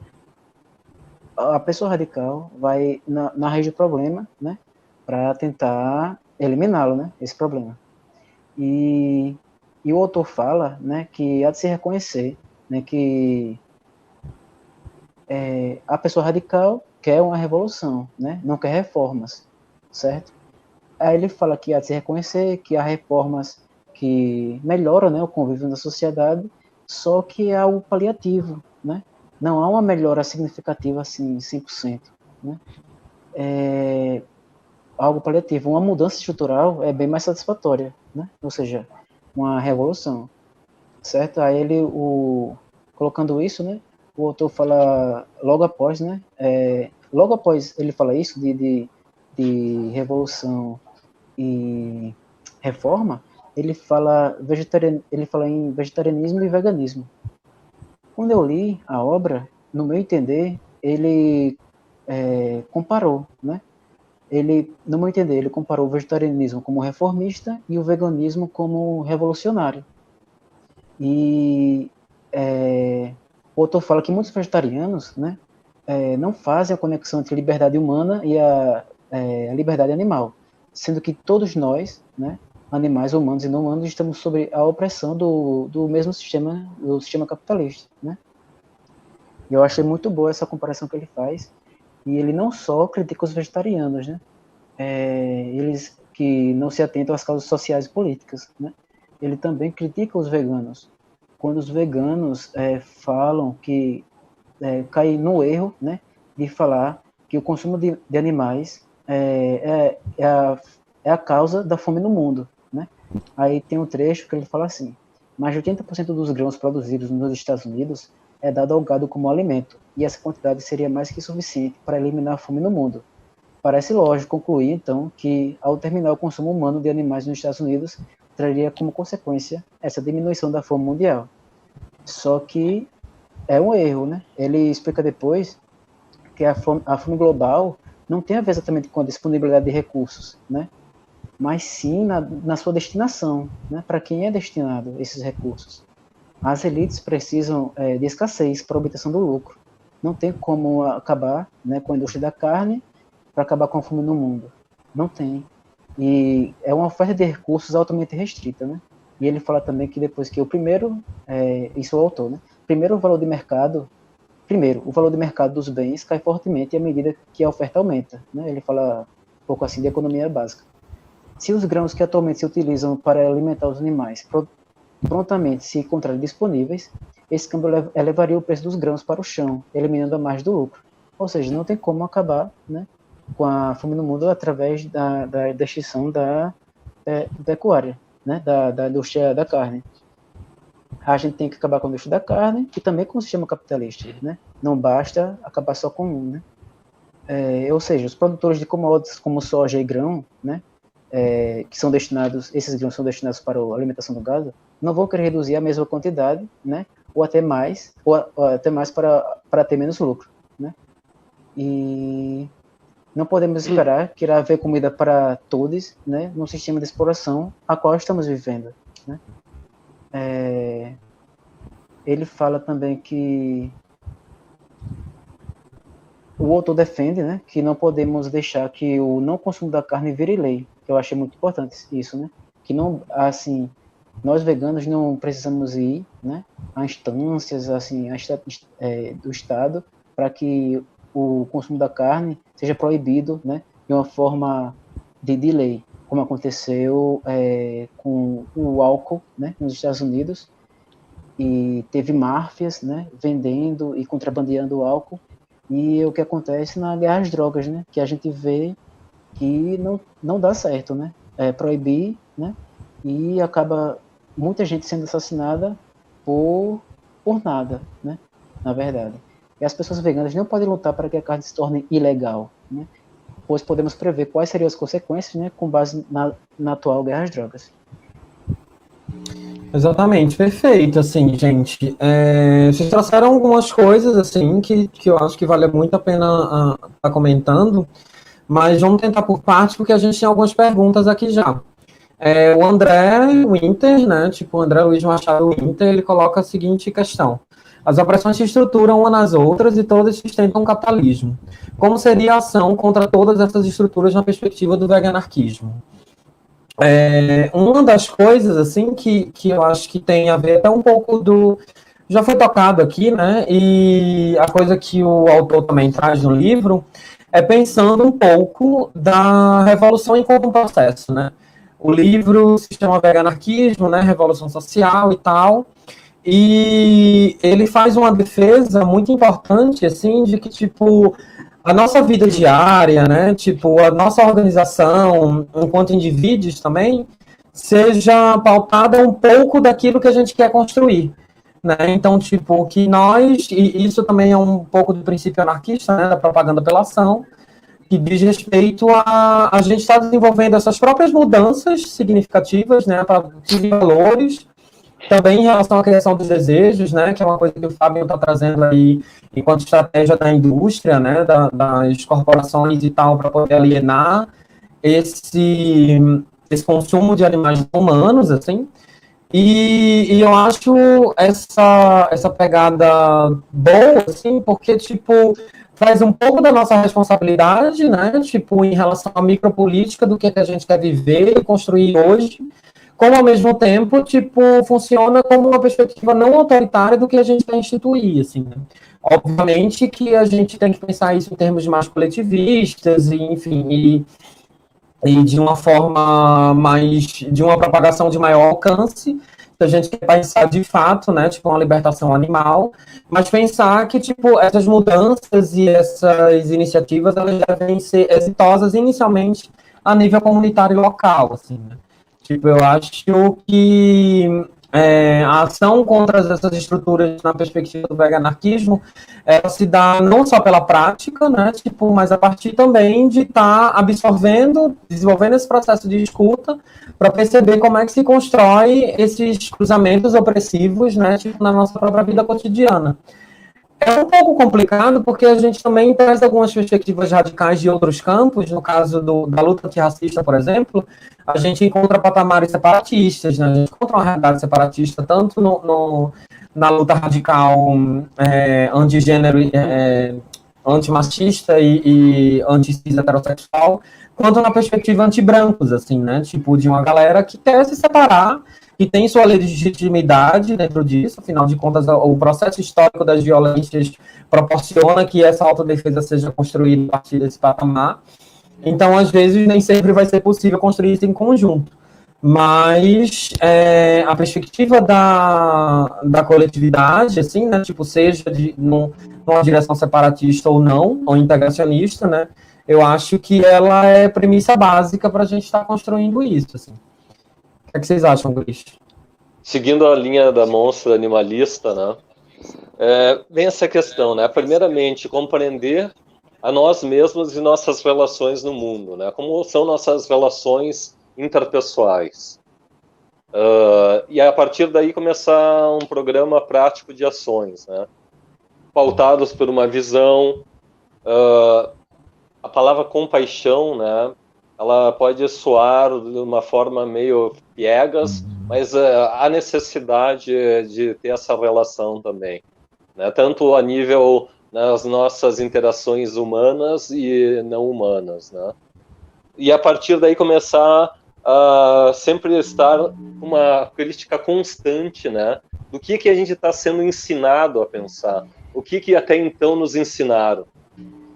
a pessoa radical vai na, na raiz do problema, né? Para tentar eliminá-lo, né? Esse problema. E, e o autor fala, né? Que há de se reconhecer, né? Que é, a pessoa radical quer uma revolução, né? Não quer reformas, certo? Aí ele fala que há de se reconhecer que há reformas que melhoram né, o convívio na sociedade, só que é algo paliativo, né? Não há uma melhora significativa assim, 100%, né? É algo paliativo. Uma mudança estrutural é bem mais satisfatória, né? Ou seja, uma revolução, certo? Aí ele, o, colocando isso, né? O autor fala logo após, né? É, logo após ele fala isso de, de, de revolução e reforma, ele fala, vegetarian, ele fala em vegetarianismo e veganismo. Quando eu li a obra, no meu entender, ele é, comparou, né? Ele, no meu entender, ele comparou o vegetarianismo como reformista e o veganismo como revolucionário. E é, o autor fala que muitos vegetarianos, né, é, não fazem a conexão entre liberdade humana e a, é, a liberdade animal sendo que todos nós, né, animais humanos e não humanos, estamos sob a opressão do, do mesmo sistema, do sistema capitalista, né? Eu achei muito boa essa comparação que ele faz. E ele não só critica os vegetarianos, né? É, eles que não se atentam às causas sociais e políticas, né? Ele também critica os veganos. Quando os veganos é, falam que é, caem no erro, né, de falar que o consumo de, de animais é, é, é, a, é a causa da fome no mundo. Né? Aí tem um trecho que ele fala assim: mais de 80% dos grãos produzidos nos Estados Unidos é dado ao gado como alimento, e essa quantidade seria mais que suficiente para eliminar a fome no mundo. Parece lógico concluir, então, que ao terminar o consumo humano de animais nos Estados Unidos, traria como consequência essa diminuição da fome mundial. Só que é um erro, né? Ele explica depois que a fome, a fome global não tem a ver exatamente com a disponibilidade de recursos, né? mas sim na, na sua destinação, né? para quem é destinado esses recursos. As elites precisam é, de escassez para obtenção do lucro. Não tem como acabar né, com a indústria da carne para acabar com a fome no mundo. Não tem. E é uma oferta de recursos altamente restrita. Né? E ele fala também que depois que o primeiro, é, isso é o autor, né? primeiro o valor de mercado Primeiro, o valor de mercado dos bens cai fortemente à medida que a oferta aumenta. Né? Ele fala um pouco assim de economia básica. Se os grãos que atualmente se utilizam para alimentar os animais prontamente se encontrarem disponíveis, esse câmbio elevaria o preço dos grãos para o chão, eliminando a margem do lucro. Ou seja, não tem como acabar né, com a fome no mundo através da, da, extinção da, da pecuária, né, da, da indústria da carne a gente tem que acabar com o indústria da carne e também com o sistema capitalista, né? Não basta acabar só com um, né? É, ou seja, os produtores de commodities como soja e grão, né? É, que são destinados, esses grãos são destinados para a alimentação do gado, não vão querer reduzir a mesma quantidade, né? Ou até mais, ou, ou até mais para, para ter menos lucro, né? E não podemos esperar que irá haver comida para todos, né, num sistema de exploração a qual estamos vivendo, né? É, ele fala também que o autor defende, né, que não podemos deixar que o não consumo da carne vire lei. Eu achei muito importante isso, né? Que não, assim, nós veganos não precisamos ir, né, a instâncias, assim, a, é, do Estado para que o consumo da carne seja proibido, né, de uma forma de, de lei, como aconteceu é, com o álcool, né, nos Estados Unidos, e teve máfias, né, vendendo e contrabandeando álcool, e o que acontece na guerra às drogas, né, que a gente vê que não, não dá certo, né, é, proibir, né, e acaba muita gente sendo assassinada por, por nada, né, na verdade. E as pessoas veganas não podem lutar para que a carne se torne ilegal, né? pois podemos prever quais seriam as consequências né, com base na, na atual guerra às drogas. Exatamente, perfeito, assim, gente. É, vocês trouxeram algumas coisas, assim, que, que eu acho que vale muito a pena estar uh, tá comentando, mas vamos tentar por parte, porque a gente tem algumas perguntas aqui já. É, o André Winter, né, tipo, o André Luiz Machado Winter, ele coloca a seguinte questão. As opressões se estruturam umas nas outras e todas sustentam o capitalismo. Como seria a ação contra todas essas estruturas na perspectiva do veganarquismo? É, uma das coisas, assim, que, que eu acho que tem a ver até um pouco do... Já foi tocado aqui, né? E a coisa que o autor também traz no livro é pensando um pouco da revolução enquanto um processo, né? O livro se chama Veganarquismo, né? Revolução Social e tal. E ele faz uma defesa muito importante, assim, de que, tipo, a nossa vida diária, né, tipo, a nossa organização, enquanto indivíduos também, seja pautada um pouco daquilo que a gente quer construir. Né? Então, tipo, que nós, e isso também é um pouco do princípio anarquista, né, da propaganda pela ação, que diz respeito a a gente estar tá desenvolvendo essas próprias mudanças significativas, né, para valores, também em relação à criação dos desejos, né, que é uma coisa que o Fábio está trazendo aí enquanto estratégia da indústria, né, da, das corporações e tal, para poder alienar esse, esse consumo de animais humanos, assim. E, e, eu acho essa, essa pegada boa, assim, porque, tipo, traz um pouco da nossa responsabilidade, né, tipo, em relação à micropolítica do que, é que a gente quer viver e construir hoje, como ao mesmo tempo, tipo, funciona como uma perspectiva não autoritária do que a gente quer instituir, assim, né? Obviamente que a gente tem que pensar isso em termos mais coletivistas, e, enfim, e, e de uma forma mais, de uma propagação de maior alcance, a gente quer pensar de fato, né, tipo, uma libertação animal, mas pensar que, tipo, essas mudanças e essas iniciativas, elas devem ser exitosas inicialmente a nível comunitário local, assim, né? Tipo, eu acho que é, a ação contra essas estruturas na perspectiva do veganarquismo ela se dá não só pela prática, né, tipo, mas a partir também de estar tá absorvendo, desenvolvendo esse processo de escuta para perceber como é que se constrói esses cruzamentos opressivos, né, tipo, na nossa própria vida cotidiana. É um pouco complicado porque a gente também traz algumas perspectivas radicais de outros campos, no caso do, da luta antirracista, por exemplo, a gente encontra patamares separatistas, né? a gente encontra uma realidade separatista tanto no, no na luta radical é, antigênero, é, antimachista e, e anti-cis heterossexual, quanto na perspectiva anti-brancos, assim, né? Tipo, de uma galera que quer se separar que tem sua legitimidade dentro disso, afinal de contas, o processo histórico das violências proporciona que essa autodefesa seja construída a partir desse patamar. Então, às vezes, nem sempre vai ser possível construir isso em conjunto. Mas é, a perspectiva da, da coletividade, assim, né, tipo, seja de, num, numa direção separatista ou não, ou integracionista, né, eu acho que ela é premissa básica para a gente estar tá construindo isso, assim. O que, é que vocês acham, Gris? Seguindo a linha da monstra animalista, né? É, vem essa questão, né? Primeiramente, compreender a nós mesmos e nossas relações no mundo, né? Como são nossas relações interpessoais. Uh, e a partir daí começar um programa prático de ações, né? Pautados por uma visão uh, a palavra compaixão, né, ela pode soar de uma forma meio piegas, uhum. mas uh, há necessidade de ter essa relação também, né, tanto a nível nas nossas interações humanas e não humanas, né, e a partir daí começar a sempre estar uma crítica constante, né, do que que a gente está sendo ensinado a pensar, o que que até então nos ensinaram,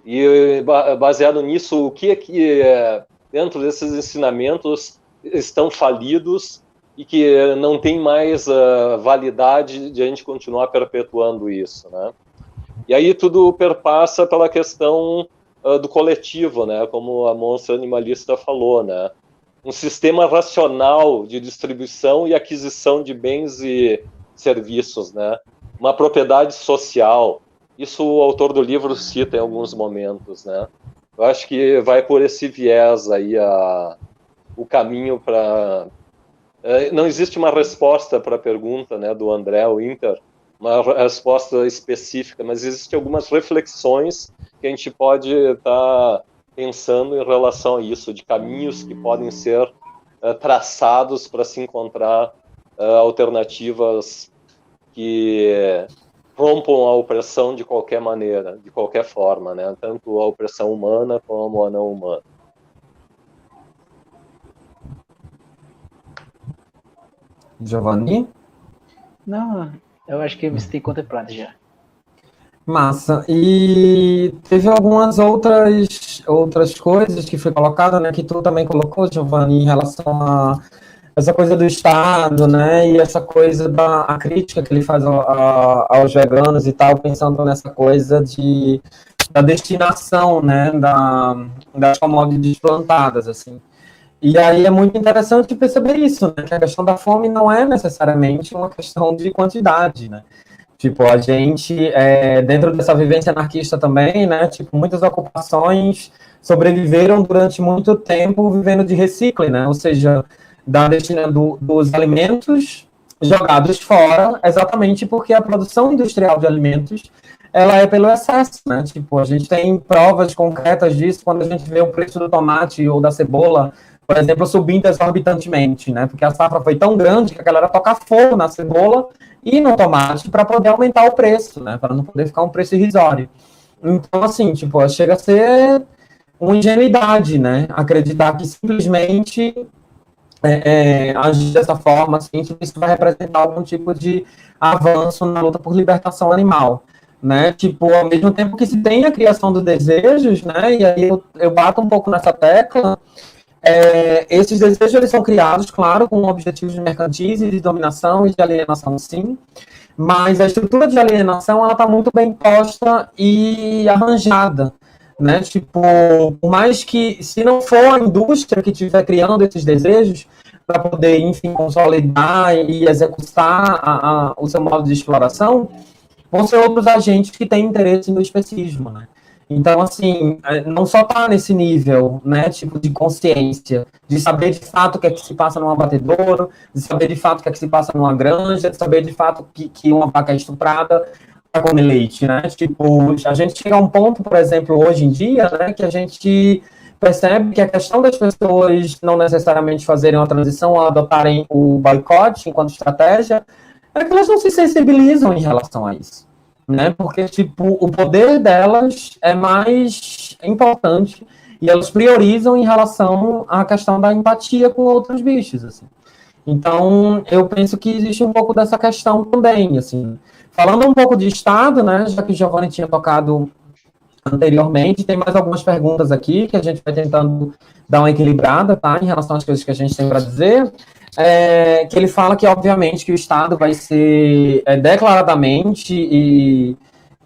e baseado nisso, o que é que é, dentro desses ensinamentos estão falidos e que não tem mais uh, validade de a gente continuar perpetuando isso, né? E aí tudo perpassa pela questão uh, do coletivo, né? Como a monstra animalista falou, né? Um sistema racional de distribuição e aquisição de bens e serviços, né? Uma propriedade social, isso o autor do livro cita em alguns momentos, né? Eu acho que vai por esse viés aí a, o caminho para. É, não existe uma resposta para a pergunta né, do André Winter, uma resposta específica, mas existem algumas reflexões que a gente pode estar tá pensando em relação a isso, de caminhos que podem ser uh, traçados para se encontrar uh, alternativas que rompam a opressão de qualquer maneira, de qualquer forma, né? Tanto a opressão humana como a não humana. Giovanni? Não, eu acho que você tem contemplado já. Massa. E teve algumas outras outras coisas que foi colocada, né, que tu também colocou, Giovanni, em relação a essa coisa do Estado, né, e essa coisa da a crítica que ele faz a, a, aos veganos e tal, pensando nessa coisa de da destinação, né, da, das commodities plantadas, assim. E aí é muito interessante perceber isso, né, que a questão da fome não é necessariamente uma questão de quantidade, né. Tipo, a gente, é, dentro dessa vivência anarquista também, né, tipo, muitas ocupações sobreviveram durante muito tempo vivendo de recicle, né, ou seja, da destina do, dos alimentos jogados fora, exatamente porque a produção industrial de alimentos ela é pelo excesso, né? Tipo, a gente tem provas concretas disso quando a gente vê o preço do tomate ou da cebola, por exemplo, subindo exorbitantemente, né? Porque a safra foi tão grande que a galera toca fogo na cebola e no tomate para poder aumentar o preço, né? Para não poder ficar um preço irrisório. Então, assim, tipo, chega a ser uma ingenuidade, né? Acreditar que simplesmente é, é, agir dessa forma, assim, isso vai representar algum tipo de avanço na luta por libertação animal, né? Tipo, ao mesmo tempo que se tem a criação dos desejos, né? E aí eu, eu bato um pouco nessa tecla. É, esses desejos eles são criados, claro, com objetivos de mercantis e de dominação e de alienação, sim. Mas a estrutura de alienação está muito bem posta e arranjada, né? Tipo, por mais que, se não for a indústria que estiver criando esses desejos, para poder, enfim, consolidar e executar a, a, o seu modo de exploração, vão ser outros agentes que têm interesse no especismo, né? Então, assim, é, não só está nesse nível, né, tipo de consciência, de saber de fato o que é que se passa num abatedouro, de saber de fato o que é que se passa numa granja, de saber de fato que, que uma vaca é estuprada, comer leite, né? Tipo, a gente chega a um ponto, por exemplo, hoje em dia, né, que a gente percebe que a questão das pessoas não necessariamente fazerem uma transição ou adotarem o boicote enquanto estratégia, é que elas não se sensibilizam em relação a isso, né? Porque, tipo, o poder delas é mais importante e elas priorizam em relação à questão da empatia com outros bichos, assim. Então, eu penso que existe um pouco dessa questão também, assim. Falando um pouco de Estado, né, já que o Giovanni tinha tocado anteriormente, tem mais algumas perguntas aqui que a gente vai tentando dar uma equilibrada, tá, em relação às coisas que a gente tem para dizer. É, que ele fala que, obviamente, que o Estado vai ser é, declaradamente e,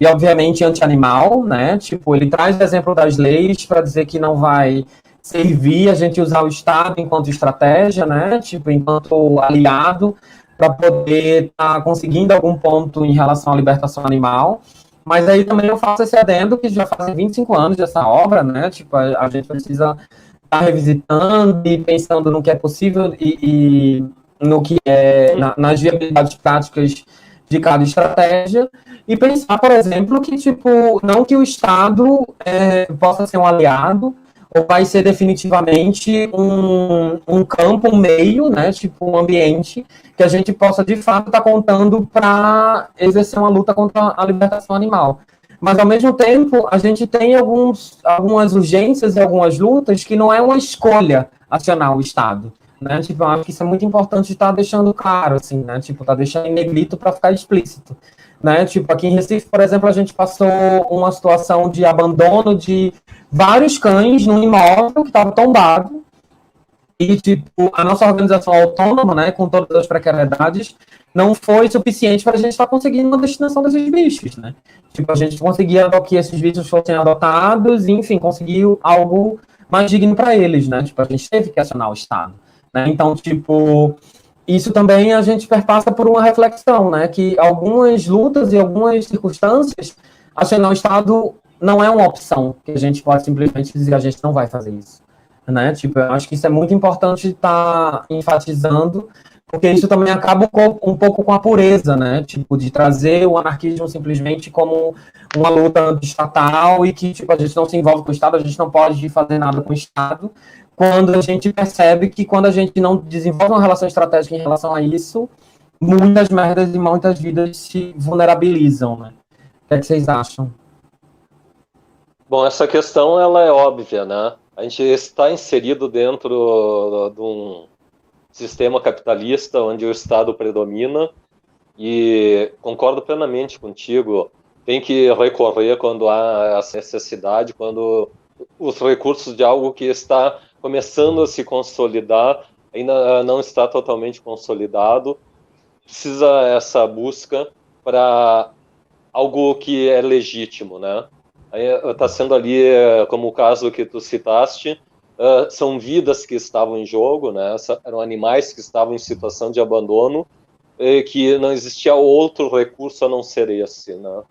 e, obviamente, anti-animal, né? Tipo, ele traz o exemplo das leis para dizer que não vai servir a gente usar o Estado enquanto estratégia, né? Tipo, enquanto aliado para poder estar tá conseguindo algum ponto em relação à libertação animal. Mas aí também eu faço esse adendo que já fazem 25 anos dessa obra, né? Tipo, a, a gente precisa estar tá revisitando e pensando no que é possível e, e no que é na, nas viabilidades práticas de cada estratégia e pensar, por exemplo, que tipo não que o Estado é, possa ser um aliado ou vai ser definitivamente um, um campo, um meio, né, tipo um ambiente que a gente possa de fato estar tá contando para exercer uma luta contra a libertação animal. Mas ao mesmo tempo, a gente tem alguns, algumas urgências e algumas lutas que não é uma escolha acionar o Estado. Né? Tipo, eu acho que isso é muito importante estar tá deixando claro, assim, né? Tipo, tá deixando em negrito para ficar explícito. Né? Tipo, aqui em Recife, por exemplo, a gente passou uma situação de abandono de vários cães num imóvel que estava tombado. E, tipo, a nossa organização autônoma, né, com todas as precariedades, não foi suficiente para a gente estar tá conseguindo uma destinação desses bichos, né? Tipo, a gente conseguia que esses bichos fossem adotados e, enfim, conseguiu algo mais digno para eles, né? Tipo, a gente teve que acionar o Estado. Né? Então, tipo, isso também a gente perpassa por uma reflexão, né? Que algumas lutas e algumas circunstâncias, acionar o Estado não é uma opção, que a gente pode simplesmente dizer a gente não vai fazer isso. Né? Tipo, eu acho que isso é muito importante estar tá enfatizando, porque isso também acaba um pouco com a pureza, né? Tipo, de trazer o anarquismo simplesmente como uma luta anti-estatal e que, tipo, a gente não se envolve com o Estado, a gente não pode fazer nada com o Estado, quando a gente percebe que quando a gente não desenvolve uma relação estratégica em relação a isso, muitas merdas e muitas vidas se vulnerabilizam, né? O que, é que vocês acham? Bom, essa questão ela é óbvia, né? A gente está inserido dentro de um sistema capitalista onde o Estado predomina e concordo plenamente contigo. Tem que recorrer quando há essa necessidade, quando os recursos de algo que está começando a se consolidar, ainda não está totalmente consolidado. Precisa essa busca para algo que é legítimo, né? Está sendo ali, como o caso que tu citaste, uh, são vidas que estavam em jogo, né? Eram animais que estavam em situação de abandono, e que não existia outro recurso a não ser esse, né?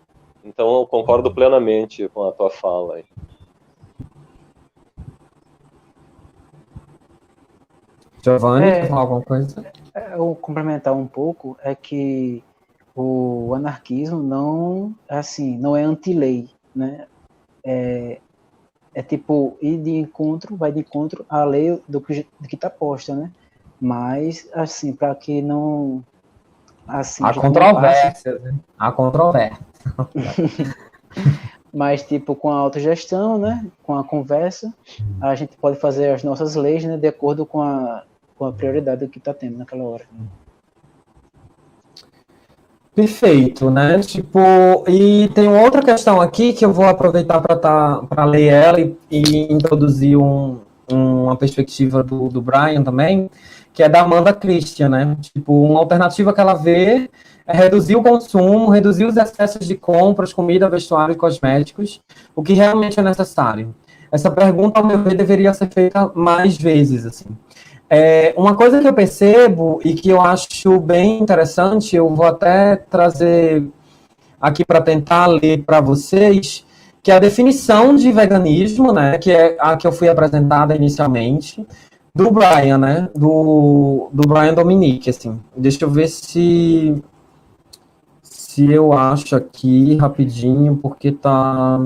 Então eu concordo plenamente com a tua fala. Aí. Giovanni, é, quer falar alguma coisa? É, eu complementar um pouco é que o anarquismo não assim não é anti-lei, né? É, é tipo ir de encontro, vai de encontro à lei do que do que está posta, né? Mas assim para que não assim há controvérsias, né? há controvérsia. Mas, tipo, com a autogestão, né? Com a conversa, a gente pode fazer as nossas leis, né? De acordo com a, com a prioridade que está tendo naquela hora. Perfeito, né? Tipo, e tem outra questão aqui que eu vou aproveitar para tá, para ler ela e, e introduzir um, uma perspectiva do, do Brian também, que é da Amanda Christian, né? Tipo, uma alternativa que ela vê é reduzir o consumo, reduzir os excessos de compras, comida, vestuário e cosméticos, o que realmente é necessário. Essa pergunta, ao meu ver, deveria ser feita mais vezes, assim. É, uma coisa que eu percebo e que eu acho bem interessante, eu vou até trazer aqui para tentar ler para vocês, que é a definição de veganismo, né, que é a que eu fui apresentada inicialmente, do Brian, né, do, do Brian Dominique, assim. Deixa eu ver se se eu acho aqui rapidinho, porque tá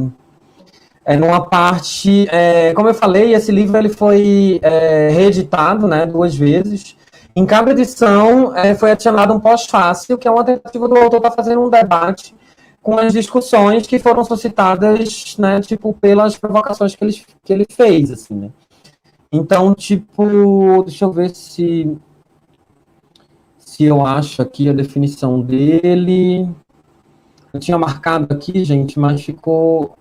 é numa parte, é, como eu falei, esse livro ele foi é, reeditado né, duas vezes. Em cada edição é, foi adicionado um pós-fácil, que é uma tentativa do autor estar tá fazendo um debate com as discussões que foram suscitadas, né, tipo, pelas provocações que ele, que ele fez, assim, né. Então, tipo, deixa eu ver se se eu acho aqui a definição dele. Eu tinha marcado aqui, gente, mas ficou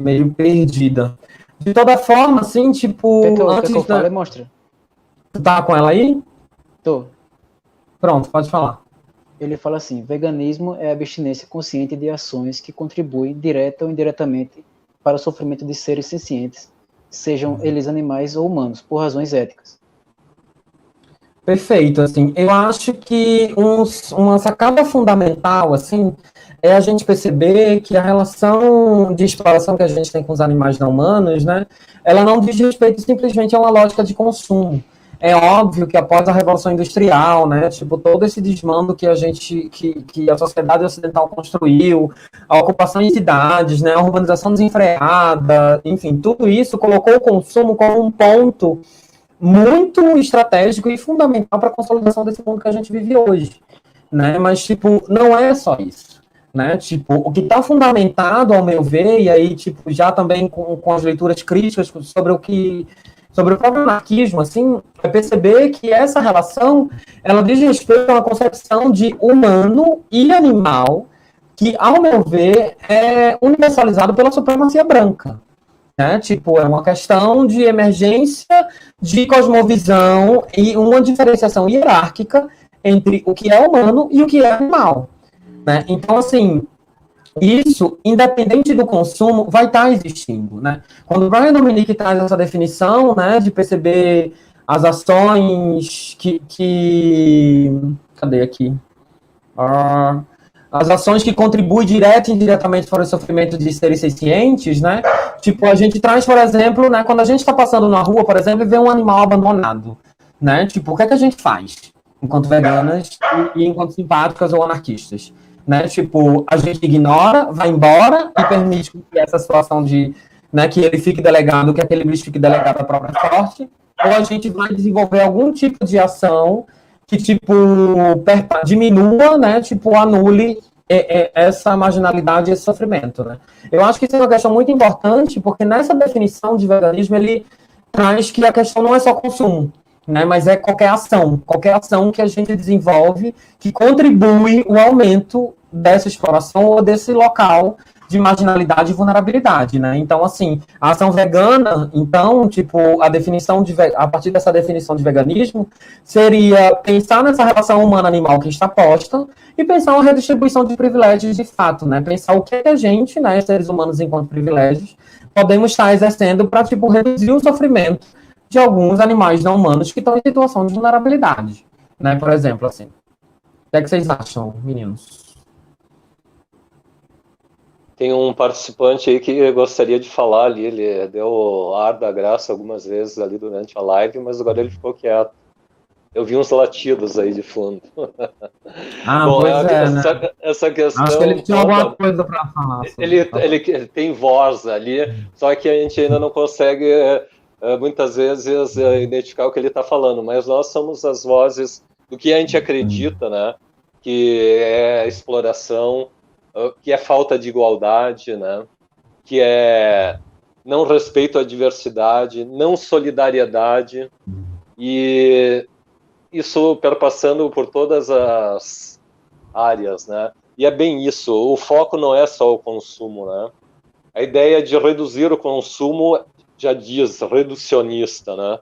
meio perdida. De toda forma, assim, tipo. Quer que eu, antes que eu fale, mostra. Tu tá com ela aí? Tô. Pronto, pode falar. Ele fala assim: veganismo é a abstinência consciente de ações que contribuem, direta ou indiretamente, para o sofrimento de seres sencientes, sejam eles animais ou humanos, por razões éticas. Perfeito, assim, eu acho que um, uma sacada fundamental, assim, é a gente perceber que a relação de exploração que a gente tem com os animais não humanos, né, ela não diz respeito simplesmente a uma lógica de consumo. é óbvio que após a Revolução Industrial, né, tipo, todo esse desmando que a gente, que, que a sociedade ocidental construiu, a ocupação de cidades, né, a urbanização desenfreada, enfim, tudo isso colocou o consumo como um ponto muito estratégico e fundamental para a consolidação desse mundo que a gente vive hoje, né, mas, tipo, não é só isso né? Tipo, o que está fundamentado, ao meu ver, e aí, tipo, já também com, com as leituras críticas sobre o que sobre o próprio anarquismo, assim, é perceber que essa relação, ela diz respeito a uma concepção de humano e animal que, ao meu ver, é universalizado pela supremacia branca. Né? Tipo, é uma questão de emergência de cosmovisão e uma diferenciação hierárquica entre o que é humano e o que é animal. Né? Então, assim, isso, independente do consumo, vai estar tá existindo, né? Quando o Brian Dominique traz essa definição, né, de perceber as ações que, que cadê aqui? Ah, as ações que contribuem direto e indiretamente para o sofrimento de seres sencientes, né? Tipo, a gente traz, por exemplo, né, quando a gente está passando na rua, por exemplo, e vê um animal abandonado, né? Tipo, o que é que a gente faz? Enquanto veganas e, e enquanto simpáticas ou anarquistas né? Tipo, a gente ignora, vai embora e permite que essa situação de, né, que ele fique delegado, que aquele bicho fique delegado à própria sorte, ou a gente vai desenvolver algum tipo de ação que, tipo, diminua, né, tipo, anule essa marginalidade esse sofrimento, né? Eu acho que isso é uma questão muito importante, porque nessa definição de veganismo, ele traz que a questão não é só consumo, né? Mas é qualquer ação, qualquer ação que a gente desenvolve que contribui o aumento dessa exploração ou desse local de marginalidade e vulnerabilidade, né? Então, assim, a ação vegana, então, tipo, a definição de a partir dessa definição de veganismo seria pensar nessa relação humana-animal que está posta e pensar uma redistribuição de privilégios de fato, né? Pensar o que, é a gente, né, seres humanos enquanto privilégios, podemos estar exercendo para tipo reduzir o sofrimento de alguns animais não humanos que estão em situação de vulnerabilidade, né? Por exemplo, assim. O que, é que vocês acham, meninos? Tem um participante aí que gostaria de falar ali, ele deu ar da graça algumas vezes ali durante a live, mas agora ele ficou quieto. Eu vi uns latidos aí de fundo. Ah, Bom, pois é, essa, né? essa questão. Acho que ele tinha alguma coisa para falar. Ele, ele, ele, tem voz ali, só que a gente ainda não consegue muitas vezes eh, identificar o que ele está falando, mas nós somos as vozes do que a gente acredita, né? Que é exploração, eh, que é falta de igualdade, né? Que é não respeito à diversidade, não solidariedade e isso perpassando por todas as áreas, né? E é bem isso. O foco não é só o consumo, né? A ideia de reduzir o consumo já diz reducionista, né?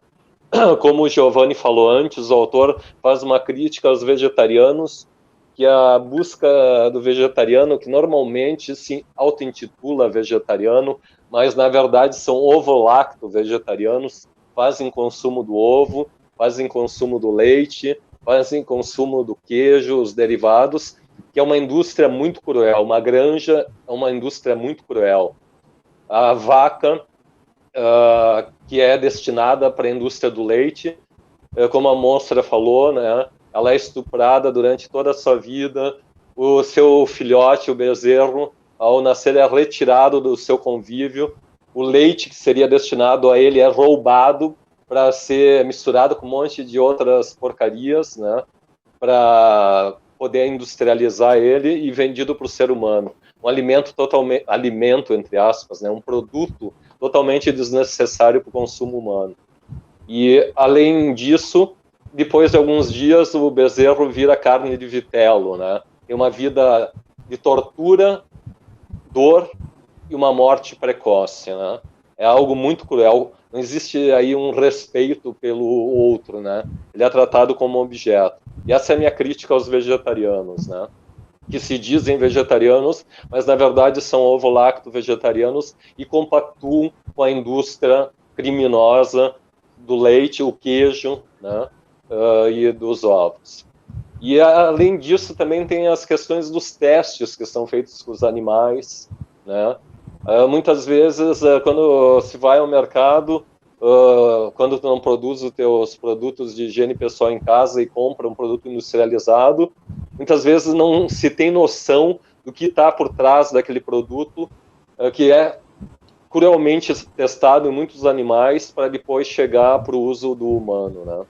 Como o Giovanni falou antes, o autor faz uma crítica aos vegetarianos, que a busca do vegetariano, que normalmente se auto-intitula vegetariano, mas na verdade são ovo-lacto vegetarianos, fazem consumo do ovo, fazem consumo do leite, fazem consumo do queijo, os derivados, que é uma indústria muito cruel, uma granja é uma indústria muito cruel. A vaca uh, que é destinada para a indústria do leite. Uh, como a monstra falou, né, ela é estuprada durante toda a sua vida. O seu filhote, o bezerro, ao nascer, é retirado do seu convívio. O leite que seria destinado a ele é roubado para ser misturado com um monte de outras porcarias, né, para poder industrializar ele e vendido para o ser humano. Um alimento totalmente, alimento entre aspas, né, um produto totalmente desnecessário para o consumo humano. E, além disso, depois de alguns dias, o bezerro vira carne de vitelo, né? Tem uma vida de tortura, dor e uma morte precoce, né? É algo muito cruel. Não existe aí um respeito pelo outro, né? Ele é tratado como objeto. E essa é a minha crítica aos vegetarianos, né? Que se dizem vegetarianos, mas na verdade são ovo-lacto vegetarianos e compactuam com a indústria criminosa do leite, o queijo né, uh, e dos ovos. E além disso também tem as questões dos testes que são feitos com os animais, né? Uh, muitas vezes uh, quando se vai ao mercado uh, quando tu não produz os teus produtos de higiene pessoal em casa e compra um produto industrializado, muitas vezes não se tem noção do que está por trás daquele produto, uh, que é cruelmente testado em muitos animais para depois chegar para o uso do humano, né?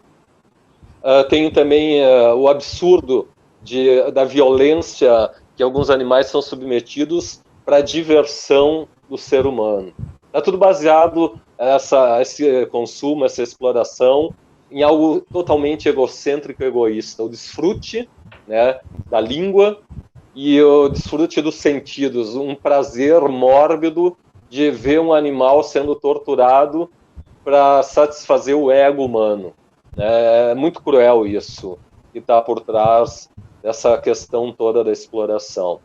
Uh, tem também uh, o absurdo de, da violência que alguns animais são submetidos para diversão do ser humano. Está tudo baseado essa esse consumo, essa exploração em algo totalmente egocêntrico, egoísta, o desfrute, né, da língua e o desfrute dos sentidos, um prazer mórbido de ver um animal sendo torturado para satisfazer o ego humano. É muito cruel isso que está por trás dessa questão toda da exploração.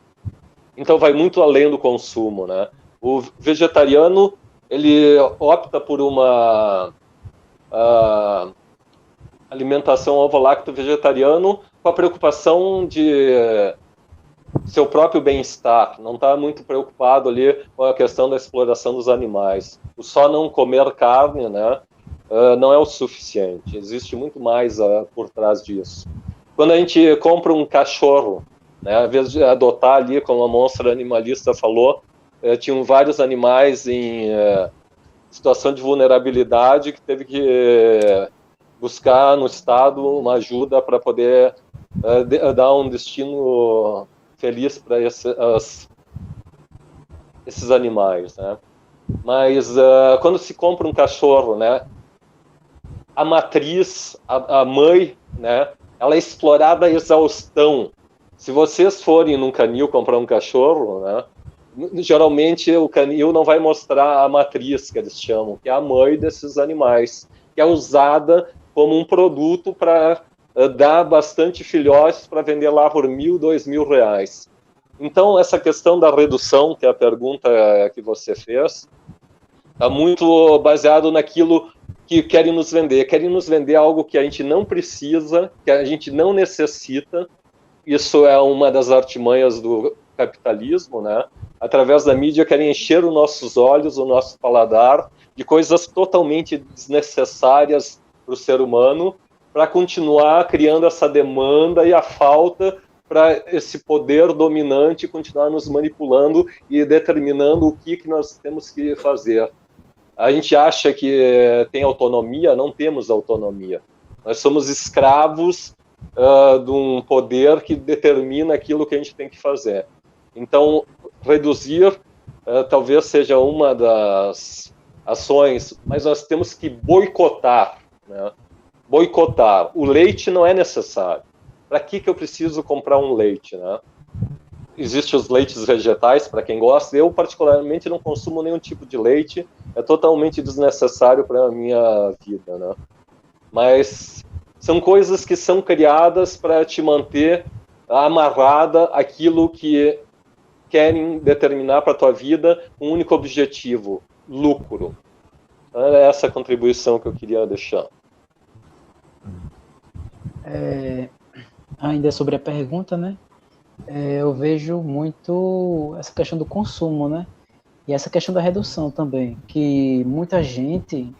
Então vai muito além do consumo, né? O vegetariano ele opta por uma uh, alimentação ovo-lacto vegetariano com a preocupação de seu próprio bem-estar, não está muito preocupado ali com a questão da exploração dos animais. O só não comer carne, né, uh, não é o suficiente. Existe muito mais uh, por trás disso. Quando a gente compra um cachorro, né, às vezes de adotar ali, como a monstra animalista falou, uh, tinham vários animais em eh, situação de vulnerabilidade que teve que eh, buscar no Estado uma ajuda para poder de, dar um destino feliz para esse, esses animais, né? Mas uh, quando se compra um cachorro, né? A matriz, a, a mãe, né? Ela é explorada a exaustão. Se vocês forem num canil comprar um cachorro, né? Geralmente o canil não vai mostrar a matriz que eles chamam, que é a mãe desses animais, que é usada como um produto para eh, dá bastante filhotes para vender lá por mil, dois mil reais. Então, essa questão da redução, que é a pergunta que você fez, está muito baseado naquilo que querem nos vender. Querem nos vender algo que a gente não precisa, que a gente não necessita. Isso é uma das artimanhas do capitalismo, né? Através da mídia querem encher os nossos olhos, o nosso paladar de coisas totalmente desnecessárias para o ser humano para continuar criando essa demanda e a falta para esse poder dominante continuar nos manipulando e determinando o que, que nós temos que fazer. A gente acha que tem autonomia, não temos autonomia. Nós somos escravos uh, de um poder que determina aquilo que a gente tem que fazer. Então, reduzir uh, talvez seja uma das ações, mas nós temos que boicotar. Né? boicotar. O leite não é necessário. Para que, que eu preciso comprar um leite, né? Existem os leites vegetais, para quem gosta. Eu, particularmente, não consumo nenhum tipo de leite. É totalmente desnecessário para a minha vida, né? Mas são coisas que são criadas para te manter amarrada aquilo que querem determinar para a tua vida um único objetivo, lucro. É essa a contribuição que eu queria deixar. É, ainda sobre a pergunta, né? É, eu vejo muito essa questão do consumo, né? E essa questão da redução também, que muita gente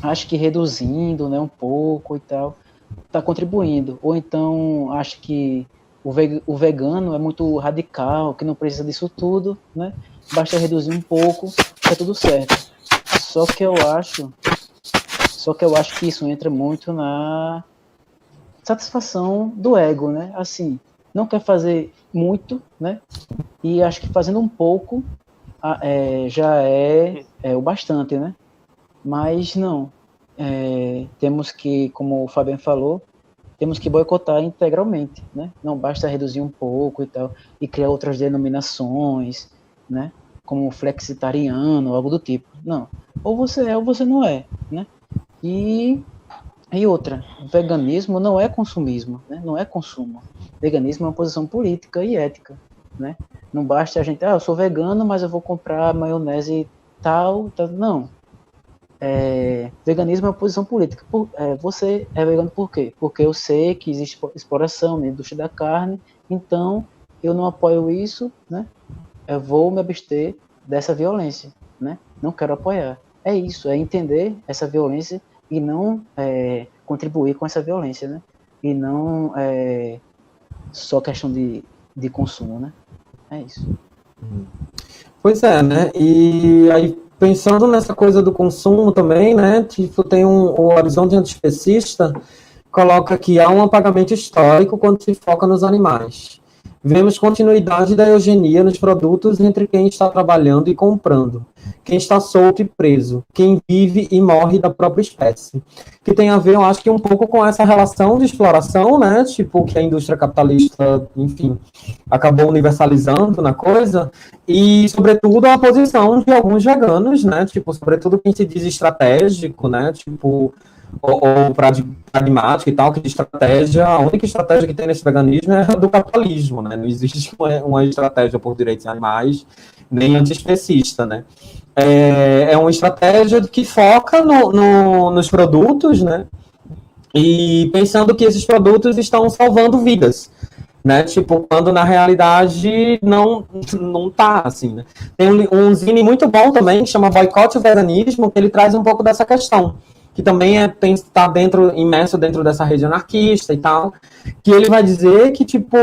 acha que reduzindo, né, um pouco e tal, está contribuindo. Ou então acha que o, vegano é muito radical, que não precisa disso tudo, né? Basta reduzir um pouco, tá tudo certo. Só que eu acho, só que eu acho que isso entra muito na satisfação do ego, né? Assim, não quer fazer muito, né? E acho que fazendo um pouco é, já é, é, o bastante, né? Mas não. É, temos que, como o Fabiano falou, temos que boicotar integralmente, né? Não basta reduzir um pouco e tal, e criar outras denominações, né? Como flexitariano, algo do tipo. Não. Ou você é ou você não é, né? E e outra, veganismo não é consumismo, né? não é consumo. Veganismo é uma posição política e ética. Né? Não basta a gente, ah, eu sou vegano, mas eu vou comprar maionese tal, tal. não. É, veganismo é uma posição política. Por, é, você é vegano por quê? Porque eu sei que existe exploração na indústria da carne, então eu não apoio isso, né? Eu vou me abster dessa violência, né? Não quero apoiar. é isso, é entender essa violência e não é, contribuir com essa violência, né? E não é, só questão de, de consumo, né? É isso. Pois é, né? E aí, pensando nessa coisa do consumo também, né? Tipo, tem um, o horizonte antiespecista coloca que há um apagamento histórico quando se foca nos animais. Vemos continuidade da eugenia nos produtos entre quem está trabalhando e comprando, quem está solto e preso, quem vive e morre da própria espécie. Que tem a ver, eu acho que um pouco com essa relação de exploração, né? Tipo, que a indústria capitalista, enfim, acabou universalizando na coisa, e, sobretudo, a posição de alguns veganos, né? Tipo, sobretudo quem se diz estratégico, né? Tipo, ou, ou pragmática e tal, que estratégia, a única estratégia que tem nesse veganismo é do capitalismo, né? Não existe uma, uma estratégia por direitos animais, nem antiespecista, né? É, é uma estratégia que foca no, no, nos produtos, né? E pensando que esses produtos estão salvando vidas, né? Tipo, quando na realidade não não tá assim, né? Tem um, um zine muito bom também que chama Boicote o Veganismo, que ele traz um pouco dessa questão que também é está dentro imerso dentro dessa rede anarquista e tal, que ele vai dizer que tipo,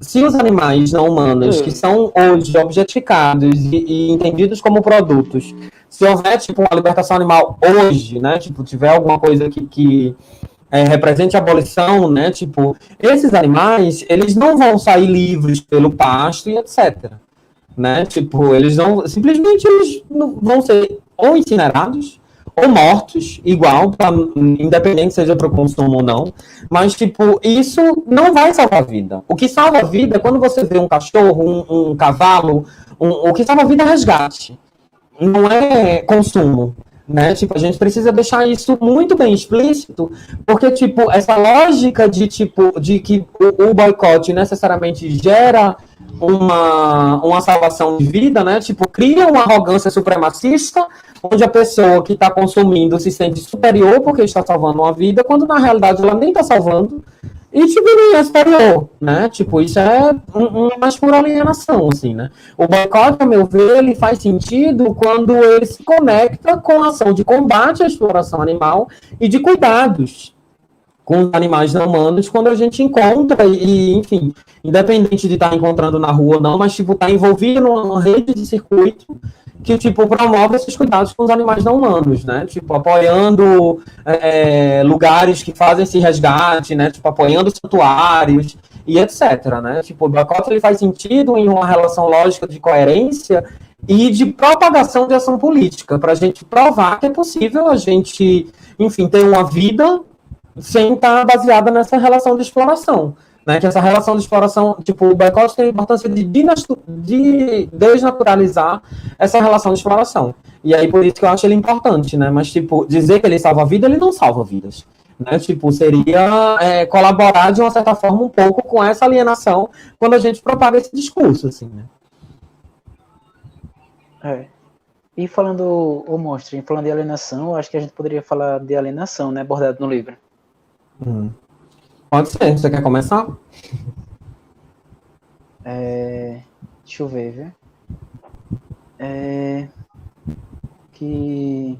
se os animais não humanos que são hoje objetificados e, e, entendidos como produtos, se houver tipo uma libertação animal hoje, né, tipo, tiver alguma coisa que, que é, represente a abolição, né, tipo, esses animais, eles não vão sair livres pelo pasto e etc. Né? Tipo, eles não simplesmente eles não, vão ser ou incinerados ou mortos, igual, pra, independente seja para consumo ou não. Mas, tipo, isso não vai salvar a vida. O que salva a vida é quando você vê um cachorro, um, um cavalo, um, o que salva a vida é resgate. Não é consumo. Né? Tipo, a gente precisa deixar isso muito bem explícito, porque, tipo, essa lógica de, tipo, de que o, o boicote necessariamente gera uma, uma salvação de vida, né? Tipo, cria uma arrogância supremacista, onde a pessoa que está consumindo se sente superior porque está salvando uma vida, quando na realidade ela nem está salvando, e tipo, nem é superior, né? Tipo, isso é uma mais pura alienação, assim, né? O boicote, a meu ver, ele faz sentido quando ele se conecta com a ação de combate à exploração animal e de cuidados com os animais não humanos quando a gente encontra e, enfim, independente de estar encontrando na rua ou não, mas, tipo, tá envolvido numa rede de circuito que, tipo, promove esses cuidados com os animais não humanos, né? Tipo, apoiando é, lugares que fazem esse resgate, né? Tipo, apoiando santuários e etc, né? Tipo, o boicote, ele faz sentido em uma relação lógica de coerência e de propagação de ação política, para a gente provar que é possível a gente, enfim, ter uma vida sem estar baseada nessa relação de exploração. Né, que essa relação de exploração, tipo, o boicote tem a importância de, de desnaturalizar essa relação de exploração. E aí, por isso que eu acho ele importante, né? Mas, tipo, dizer que ele salva vida, ele não salva vidas. Né? Tipo, seria é, colaborar de uma certa forma um pouco com essa alienação quando a gente propaga esse discurso, assim, né? É. E falando, o Mostre, falando de alienação, acho que a gente poderia falar de alienação, né? Abordado no livro. Hum. Pode ser, você quer começar? É, deixa eu ver, viu? É, que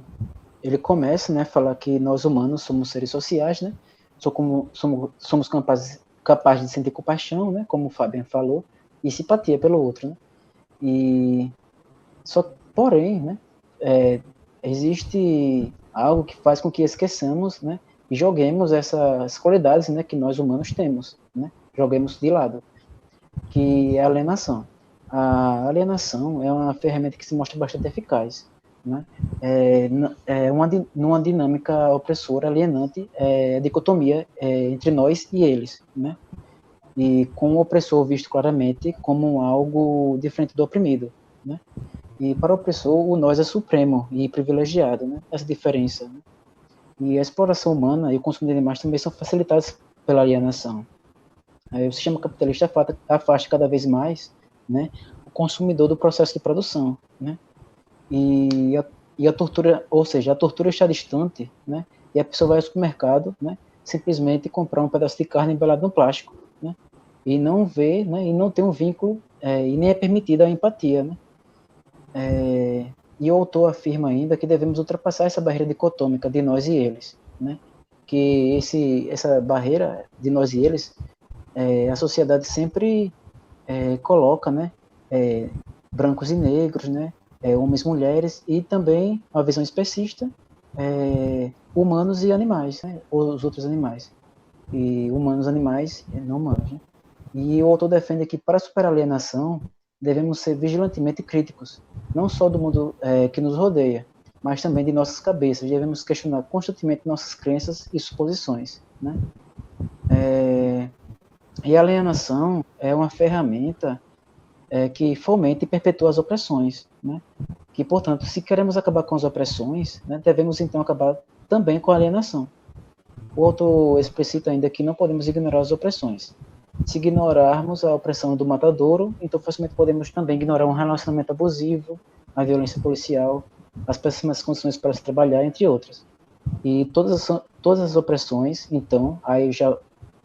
ele começa, né, falar que nós humanos somos seres sociais, né? Somos, somos, somos capazes, capazes de sentir compaixão, né? Como o Fabian falou, e simpatia pelo outro, né? E só, porém, né? É, existe algo que faz com que esqueçamos, né? E joguemos essas qualidades né, que nós humanos temos, né? joguemos de lado, que é a alienação. A alienação é uma ferramenta que se mostra bastante eficaz. Né? É, é uma, numa dinâmica opressora, alienante, é, dicotomia é, entre nós e eles. Né? E com o opressor visto claramente como algo diferente do oprimido. Né? E para o opressor, o nós é supremo e privilegiado, né? essa diferença. Né? E a exploração humana e o consumo de animais também são facilitados pela alienação. Aí o sistema capitalista afasta cada vez mais né, o consumidor do processo de produção. Né? E, a, e a tortura, ou seja, a tortura está distante, né, e a pessoa vai ao supermercado né, simplesmente comprar um pedaço de carne embalado no plástico. Né, e não vê, né, e não tem um vínculo, é, e nem é permitida a empatia. Né? É, E o autor afirma ainda que devemos ultrapassar essa barreira dicotômica de nós e eles, né? Que esse, essa barreira de nós e eles, é, a sociedade sempre é, coloca, né? É, brancos e negros, né? É, homens e mulheres, e também uma visão especista, é, humanos e animais, né? os outros animais. E humanos, animais, não humanos. Né? E o autor defende que para superar a alienação, devemos ser vigilantemente críticos, não só do mundo é, que nos rodeia, mas também de nossas cabeças. Devemos questionar constantemente nossas crenças e suposições. Né? É, e a alienação é uma ferramenta é, que fomenta e perpetua as opressões. Né? Que, portanto, se queremos acabar com as opressões, né, devemos então acabar também com a alienação. O autor explicita ainda que não podemos ignorar as opressões, se ignorarmos a opressão do matadouro, então facilmente podemos também ignorar um relacionamento abusivo, a violência policial, as péssimas condições para se trabalhar, entre outras. E todas as, todas as opressões, então, aí já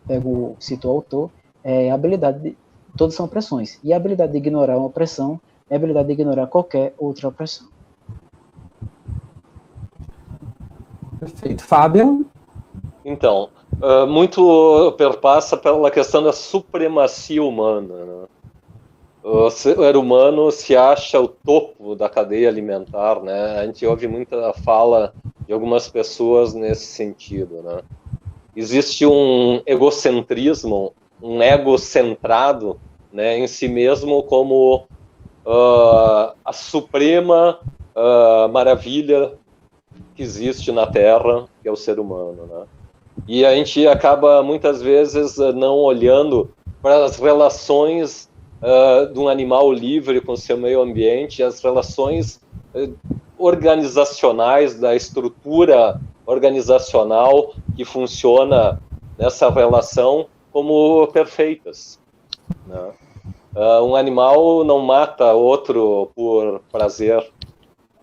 pego, cito o autor, é a habilidade de, todas são opressões. E a habilidade de ignorar uma opressão é a habilidade de ignorar qualquer outra opressão. Perfeito. Fábio? Então, uh, muito perpassa pela questão da supremacia humana. Né? O ser humano se acha o topo da cadeia alimentar, né? A gente ouve muita fala de algumas pessoas nesse sentido, né? Existe um egocentrismo, um ego centrado né, em si mesmo como uh, a suprema uh, maravilha que existe na Terra, que é o ser humano, né? E a gente acaba muitas vezes eh, não olhando para as relações uh, de um animal livre com seu meio ambiente, as relações uh, organizacionais da estrutura organizacional que funciona nessa relação como perfeitas. Né? Uh, um animal não mata outro por prazer.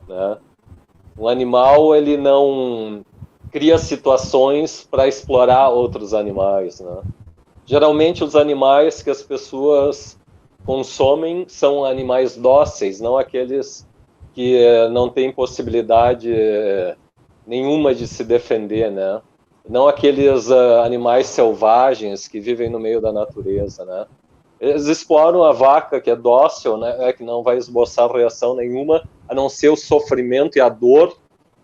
Né? Um animal ele não cria situações para explorar outros animais. Né? Geralmente, os animais que as pessoas consomem são animais dóceis, não aqueles que eh, não têm possibilidade eh, nenhuma de se defender, né? Não aqueles uh, animais selvagens que vivem no meio da natureza, né? Eles exploram a vaca, que é dócil, né? É, que não vai esboçar reação nenhuma, a não ser o sofrimento e a dor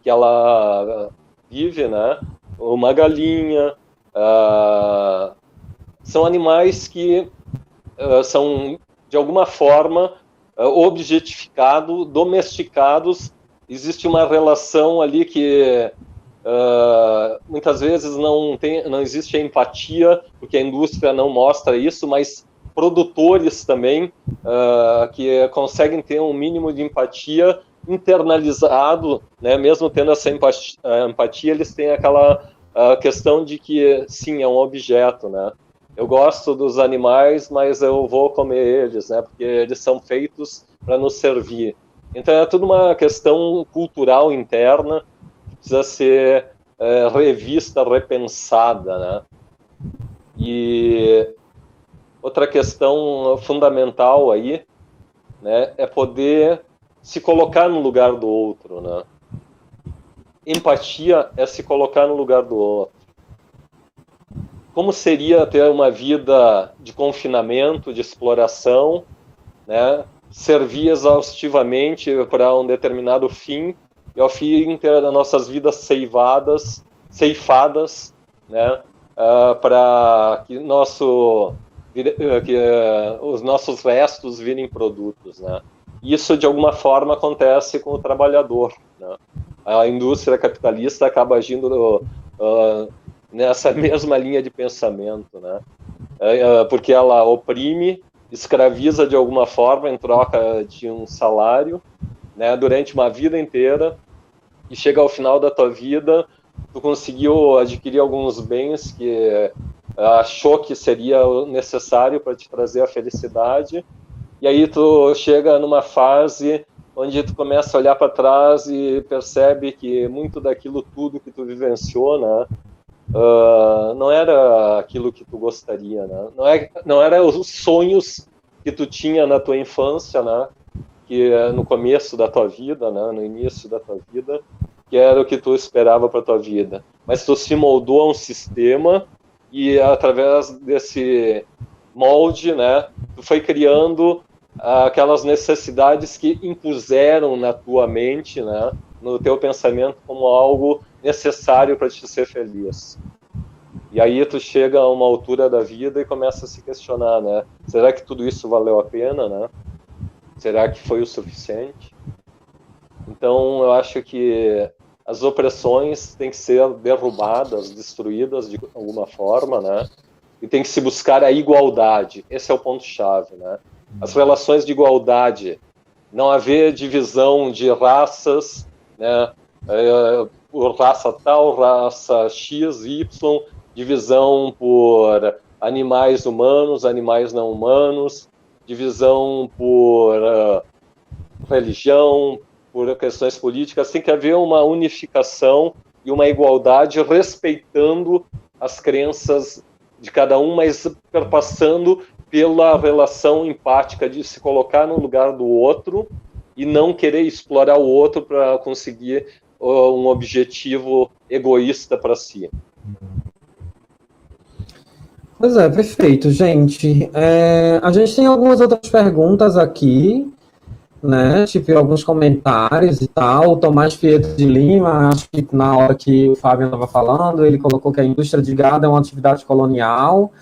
que ela vive, né? Uma galinha, uh, são animais que uh, são de alguma forma uh, objetificados, domesticados. Existe uma relação ali que muitas vezes não tem, não existe empatia, porque a indústria não mostra isso, mas produtores também que conseguem ter um mínimo de empatia internalizado, né, mesmo tendo essa empatia, empatia eles têm aquela questão de que, sim, é um objeto, né? Eu gosto dos animais, mas eu vou comer eles, né? Porque eles são feitos para nos servir. Então é tudo uma questão cultural interna que precisa ser é, revista, repensada, né? E outra questão fundamental aí, né, é poder se colocar no lugar do outro, né? Empatia é se colocar no lugar do outro. Como seria ter uma vida de confinamento, de exploração, né? Servir exaustivamente para um determinado fim e ao fim ter as nossas vidas ceivadas, ceifadas, né? Uh, para que nosso que uh, os nossos restos virem produtos, né? Isso de alguma forma acontece com o trabalhador. Né? A indústria capitalista acaba agindo uh, nessa mesma linha de pensamento, né? Uh, porque ela oprime, escraviza de alguma forma em troca de um salário, né? Durante uma vida inteira e chega ao final da tua vida, tu conseguiu adquirir alguns bens que achou que seria necessário para te trazer a felicidade e aí tu chega numa fase onde tu começa a olhar para trás e percebe que muito daquilo tudo que tu vivenciou, né, uh, não era aquilo que tu gostaria, né? Não, é, não era os sonhos que tu tinha na tua infância, né? que é no começo da tua vida, né, no início da tua vida, que era o que tu esperava para tua vida. Mas tu se moldou a um sistema e através desse molde, né, tu foi criando aquelas necessidades que impuseram na tua mente, né, no teu pensamento como algo necessário para te ser feliz. E aí tu chega a uma altura da vida e começa a se questionar, né? Será que tudo isso valeu a pena, né? Será que foi o suficiente? Então eu acho que as opressões têm que ser derrubadas, destruídas de alguma forma, né? E tem que se buscar a igualdade. Esse é o ponto chave, né? As relações de igualdade, não haver divisão de raças, né? É, por raça tal, raça X, Y, divisão por animais humanos, animais não humanos, divisão por uh, religião, por questões políticas. Tem que haver uma unificação e uma igualdade respeitando as crenças de cada um, mas perpassando pela relação empática de se colocar no lugar do outro e não querer explorar o outro para conseguir uh, um objetivo egoísta para si. Pois é, perfeito, gente. É, a gente tem algumas outras perguntas aqui, né? Tipo, alguns comentários e tal. O Tomás Pietro de Lima, acho que na hora que o Fábio estava falando, ele colocou que a indústria de gado é uma atividade colonial.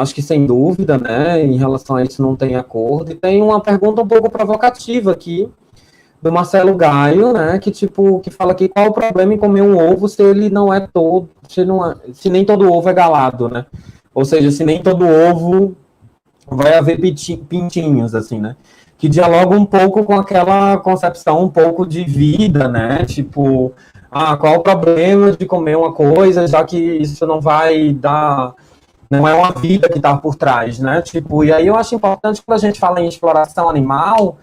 Acho que sem dúvida, né? Em relação a isso não tem acordo. E tem uma pergunta um pouco provocativa aqui, do Marcelo Gaio, né? Que tipo, que fala aqui qual o problema em comer um ovo se ele não é todo, se, não é, se nem todo ovo é galado, né? Ou seja, se nem todo ovo vai haver pintinhos, assim, né? Que dialoga um pouco com aquela concepção um pouco de vida, né? Tipo, ah, qual o problema de comer uma coisa, já que isso não vai dar. Não é uma vida que está por trás, né? Tipo, e aí eu acho importante quando a gente fala em exploração animal,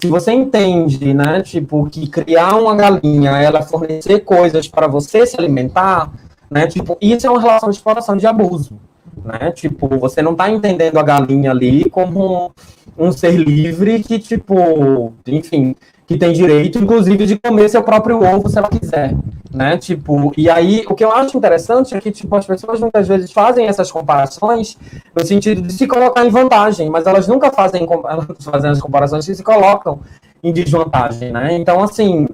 se você entende, né, tipo, que criar uma galinha, ela fornecer coisas para você se alimentar, né, tipo, isso é uma relação de exploração de abuso, né? Tipo, você não está entendendo a galinha ali como um ser livre que, tipo, enfim, que tem direito, inclusive, de comer seu próprio ovo se ela quiser, né? Tipo, e aí, o que eu acho interessante é que, tipo, as pessoas muitas vezes fazem essas comparações no sentido de se colocar em vantagem, mas elas nunca fazem, elas fazem as comparações que se colocam em desvantagem, né? Então, assim,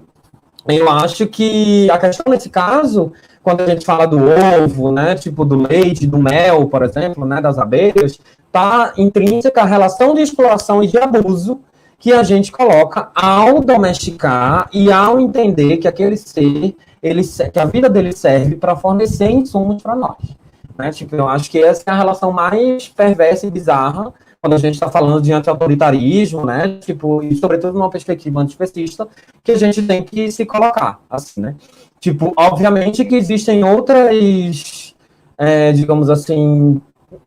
eu acho que a questão nesse caso quando a gente fala do ovo, né, tipo do leite, do mel, por exemplo, né, das abelhas, está intrínseca a relação de exploração e de abuso que a gente coloca ao domesticar e ao entender que aquele ser, ele, que a vida dele serve para fornecer insumos para nós. Né? Tipo, eu acho que essa é a relação mais perversa e bizarra quando a gente está falando de anti-autoritarismo, né? Tipo, e sobretudo numa perspectiva antispecista, que a gente tem que se colocar, assim, né? Tipo, obviamente que existem outras, é, digamos assim,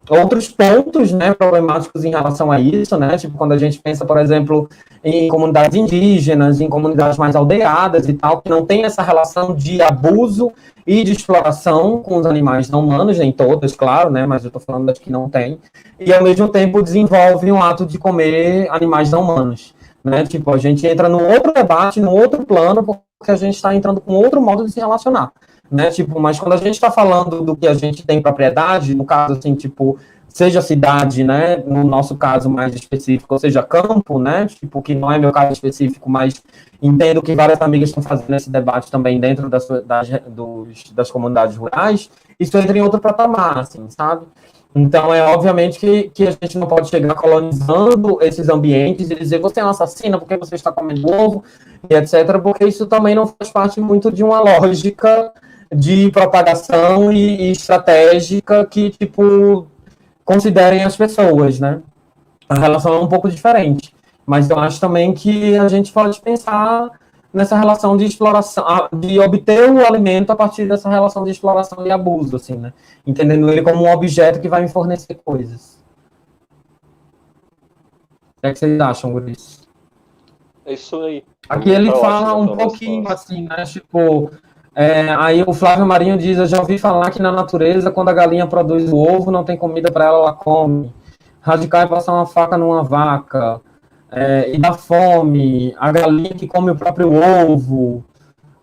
outros pontos, né, problemáticos em relação a isso, né, tipo quando a gente pensa, por exemplo, em comunidades indígenas, em comunidades mais aldeadas e tal, que não tem essa relação de abuso e de exploração com os animais não humanos, nem todas, claro, né, mas eu estou falando das que não tem, e ao mesmo tempo desenvolve um ato de comer animais não humanos, né, tipo, a gente entra num outro debate, num outro plano, porque a gente está entrando com outro modo de se relacionar, né, tipo, mas quando a gente está falando do que a gente tem propriedade, no caso, assim, tipo, seja cidade, né, no nosso caso mais específico, ou seja, campo, né, tipo, que não é meu caso específico, mas entendo que várias amigas estão fazendo esse debate também dentro das, das, dos, das comunidades rurais, isso entra em outro patamar, assim, sabe? Então, é obviamente que, que a gente não pode chegar colonizando esses ambientes e dizer você é um assassino porque você está comendo ovo e etc., porque isso também não faz parte muito de uma lógica de propagação e, e estratégica que, tipo, considerem as pessoas, né? A relação é um pouco diferente. Mas eu acho também que a gente pode pensar nessa relação de exploração, de obter o alimento a partir dessa relação de exploração e abuso, assim, né? Entendendo ele como um objeto que vai me fornecer coisas. O que, é que vocês acham, Guris? É isso aí. Aqui ele fala um pouquinho, assim, né? Tipo, é, aí o Flávio Marinho diz: Eu já ouvi falar que na natureza, quando a galinha produz o ovo, não tem comida para ela, ela come. Radical é passar uma faca numa vaca. é, e da fome, a galinha que come o próprio ovo,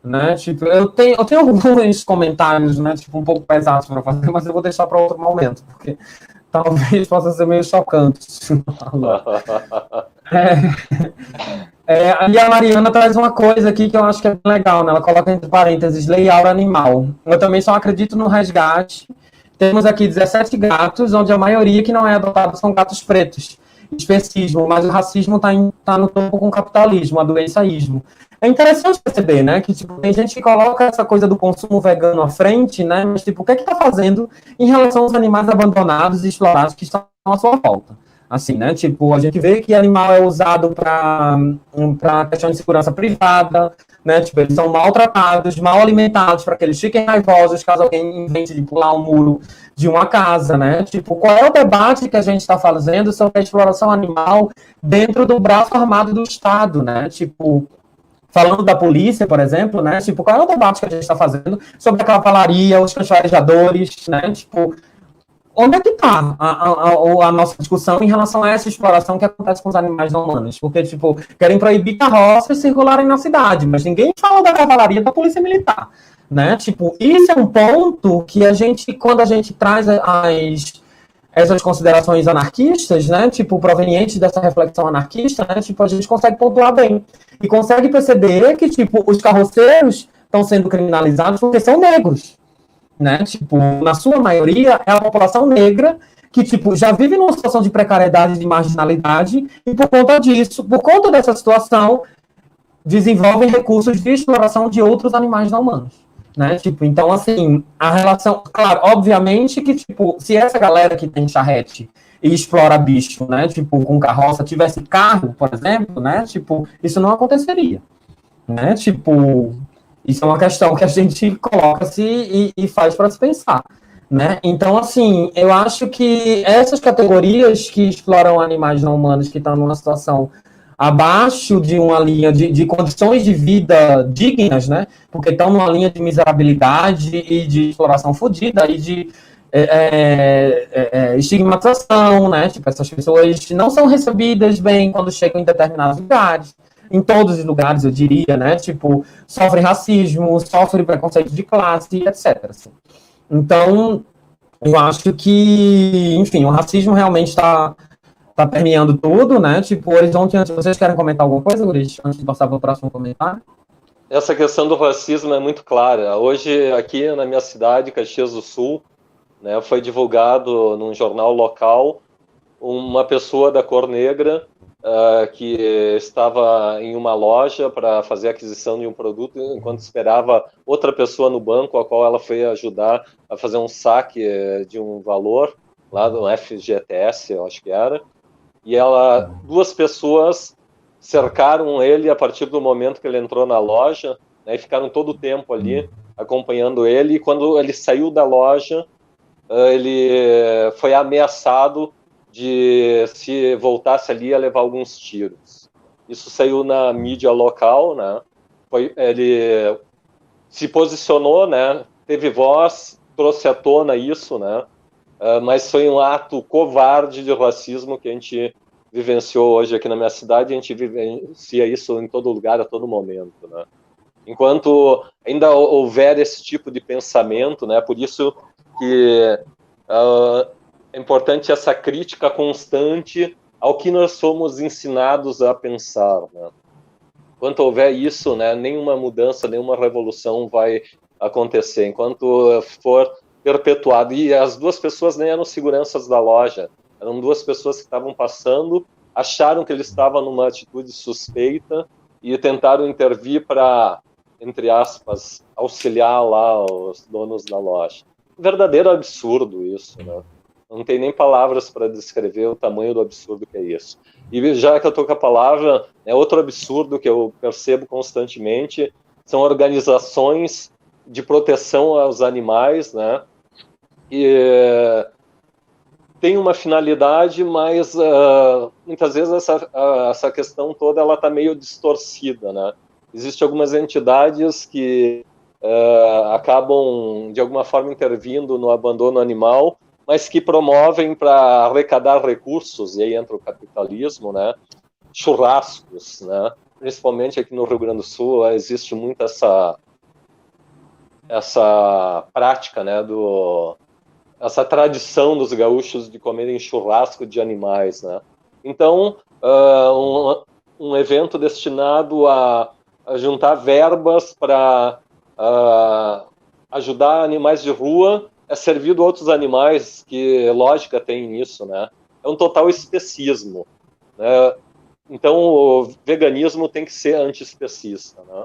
né? Tipo, eu tenho, eu tenho alguns comentários, né? Tipo, um pouco pesados para fazer, mas eu vou deixar para outro momento, porque talvez possa ser meio chocante. é, é, e a Mariana traz uma coisa aqui que eu acho que é legal, né? Ela coloca entre parênteses, aura animal. Eu também só acredito no resgate. Temos aqui 17 gatos, onde a maioria que não é adotada são gatos pretos. Especismo, mas o racismo está tá no topo com o capitalismo, a doençaísmo. É interessante perceber, né, que tipo, tem gente que coloca essa coisa do consumo vegano à frente, né, mas tipo, o que é que está fazendo em relação aos animais abandonados e explorados que estão à sua volta? Assim, né, tipo, a gente vê que animal é usado para questão de segurança privada, né, tipo, eles são maltratados, mal alimentados para que eles fiquem raivosos caso alguém invente de pular um muro de uma casa, né, tipo, qual é o debate que a gente está fazendo sobre a exploração animal dentro do braço armado do Estado, né, tipo, falando da polícia, por exemplo, né? Tipo, qual é o debate que a gente está fazendo sobre a cavalaria, os canchorejadores, né? Tipo, onde é que está a, a, a, nossa discussão em relação a essa exploração que acontece com os animais não humanos? Porque, tipo, querem proibir carroças circularem na cidade, mas ninguém fala da cavalaria da polícia militar, né? Tipo, isso é um ponto que a gente, quando a gente traz as essas considerações anarquistas, né, tipo, provenientes dessa reflexão anarquista, né, tipo, a gente consegue pontuar bem. E consegue perceber que, tipo, os carroceiros estão sendo criminalizados porque são negros, né, tipo, na sua maioria é a população negra que, tipo, já vive numa situação de precariedade, de marginalidade, e por conta disso, por conta dessa situação, desenvolvem recursos de exploração de outros animais não humanos né? Tipo, então, assim, a relação. Claro, obviamente que, tipo, se essa galera que tem charrete e explora bicho, né? Tipo, com carroça, tivesse carro, por exemplo, né? Tipo, isso não aconteceria, né? Tipo, isso é uma questão que a gente coloca-se e, e faz para se pensar, né? Então, assim, eu acho que essas categorias que exploram animais não humanos que estão numa situação abaixo de uma linha de, de condições de vida dignas, né? Porque estão numa linha de miserabilidade e de exploração fodida e de é, é, é, é, estigmatização, né? Tipo, essas pessoas não são recebidas bem quando chegam em determinados lugares. Em todos os lugares, eu diria, né? Tipo, sofrem racismo, sofrem preconceito de classe, etc. Assim. Então, eu acho que, enfim, o racismo realmente está tá permeando tudo, né? Tipo, Horizonte, antes, vocês querem comentar alguma coisa, Guris, antes de passar para o próximo comentário? Essa questão do racismo é muito clara. Hoje, aqui na minha cidade, Caxias do Sul, né, foi divulgado num jornal local uma pessoa da cor negra uh, que estava em uma loja para fazer aquisição de um produto enquanto esperava outra pessoa no banco, a qual ela foi ajudar a fazer um saque eh, de um valor lá do FGTS, eu acho que era. E ela duas pessoas cercaram ele a partir do momento que ele entrou na loja né, e ficaram todo o tempo ali acompanhando ele. E quando ele saiu da loja eh, ele foi ameaçado de se voltasse ali a levar alguns tiros isso saiu na mídia local né foi ele se posicionou né teve voz trouxe à tona isso né Uh, mas foi um ato covarde de racismo que a gente vivenciou hoje aqui na minha cidade, a gente vivencia isso em todo lugar, a todo momento, né? Enquanto ainda houver esse tipo de pensamento, né? Por isso que uh, é importante essa crítica constante ao que nós somos ensinados a pensar, né? Enquanto houver isso, né, nenhuma mudança, nenhuma revolução vai acontecer. Enquanto for perpetuado. E as duas pessoas nem eram seguranças da loja, eram duas pessoas que estavam passando, acharam que ele estava numa atitude suspeita e tentaram intervir para, entre aspas, auxiliar lá os donos da loja. verdadeiro absurdo isso, né? Não tem nem palavras para descrever o tamanho do absurdo que é isso. E já que eu estou com a palavra, é outro absurdo que eu percebo constantemente são organizações de proteção aos animais, né? E tem uma finalidade, mas uh, muitas vezes essa, uh, essa questão toda ela está meio distorcida, né? Existem algumas entidades que uh, acabam de alguma forma intervindo no abandono animal, mas que promovem para arrecadar recursos e aí entra o capitalismo, né? churrascos, né? Principalmente aqui no Rio Grande do Sul existe muito essa essa prática, né, do essa tradição dos gaúchos de comerem churrasco de animais, né? Então, uh, um, um, evento destinado a, a juntar verbas para uh, ajudar animais de rua é servido outros animais, que lógica tem nisso, né? É um total especismo, né? Então, o veganismo tem que ser antiespecista, né?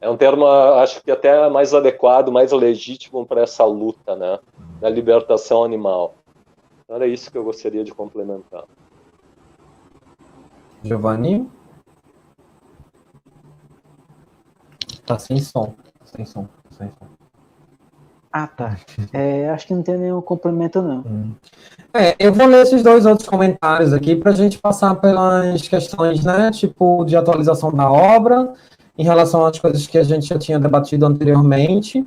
É um termo, acho que até mais adequado, mais legítimo para essa luta, né? Da libertação animal. Então, era isso que eu gostaria de complementar. Giovanni? Tá sem som. Sem som. Sem som. Ah, tá. É, acho que não tem nenhum complemento, não. Hum. É, eu vou ler esses dois outros comentários aqui para a gente passar pelas questões, né, tipo, de atualização da obra, em relação às coisas que a gente já tinha debatido anteriormente.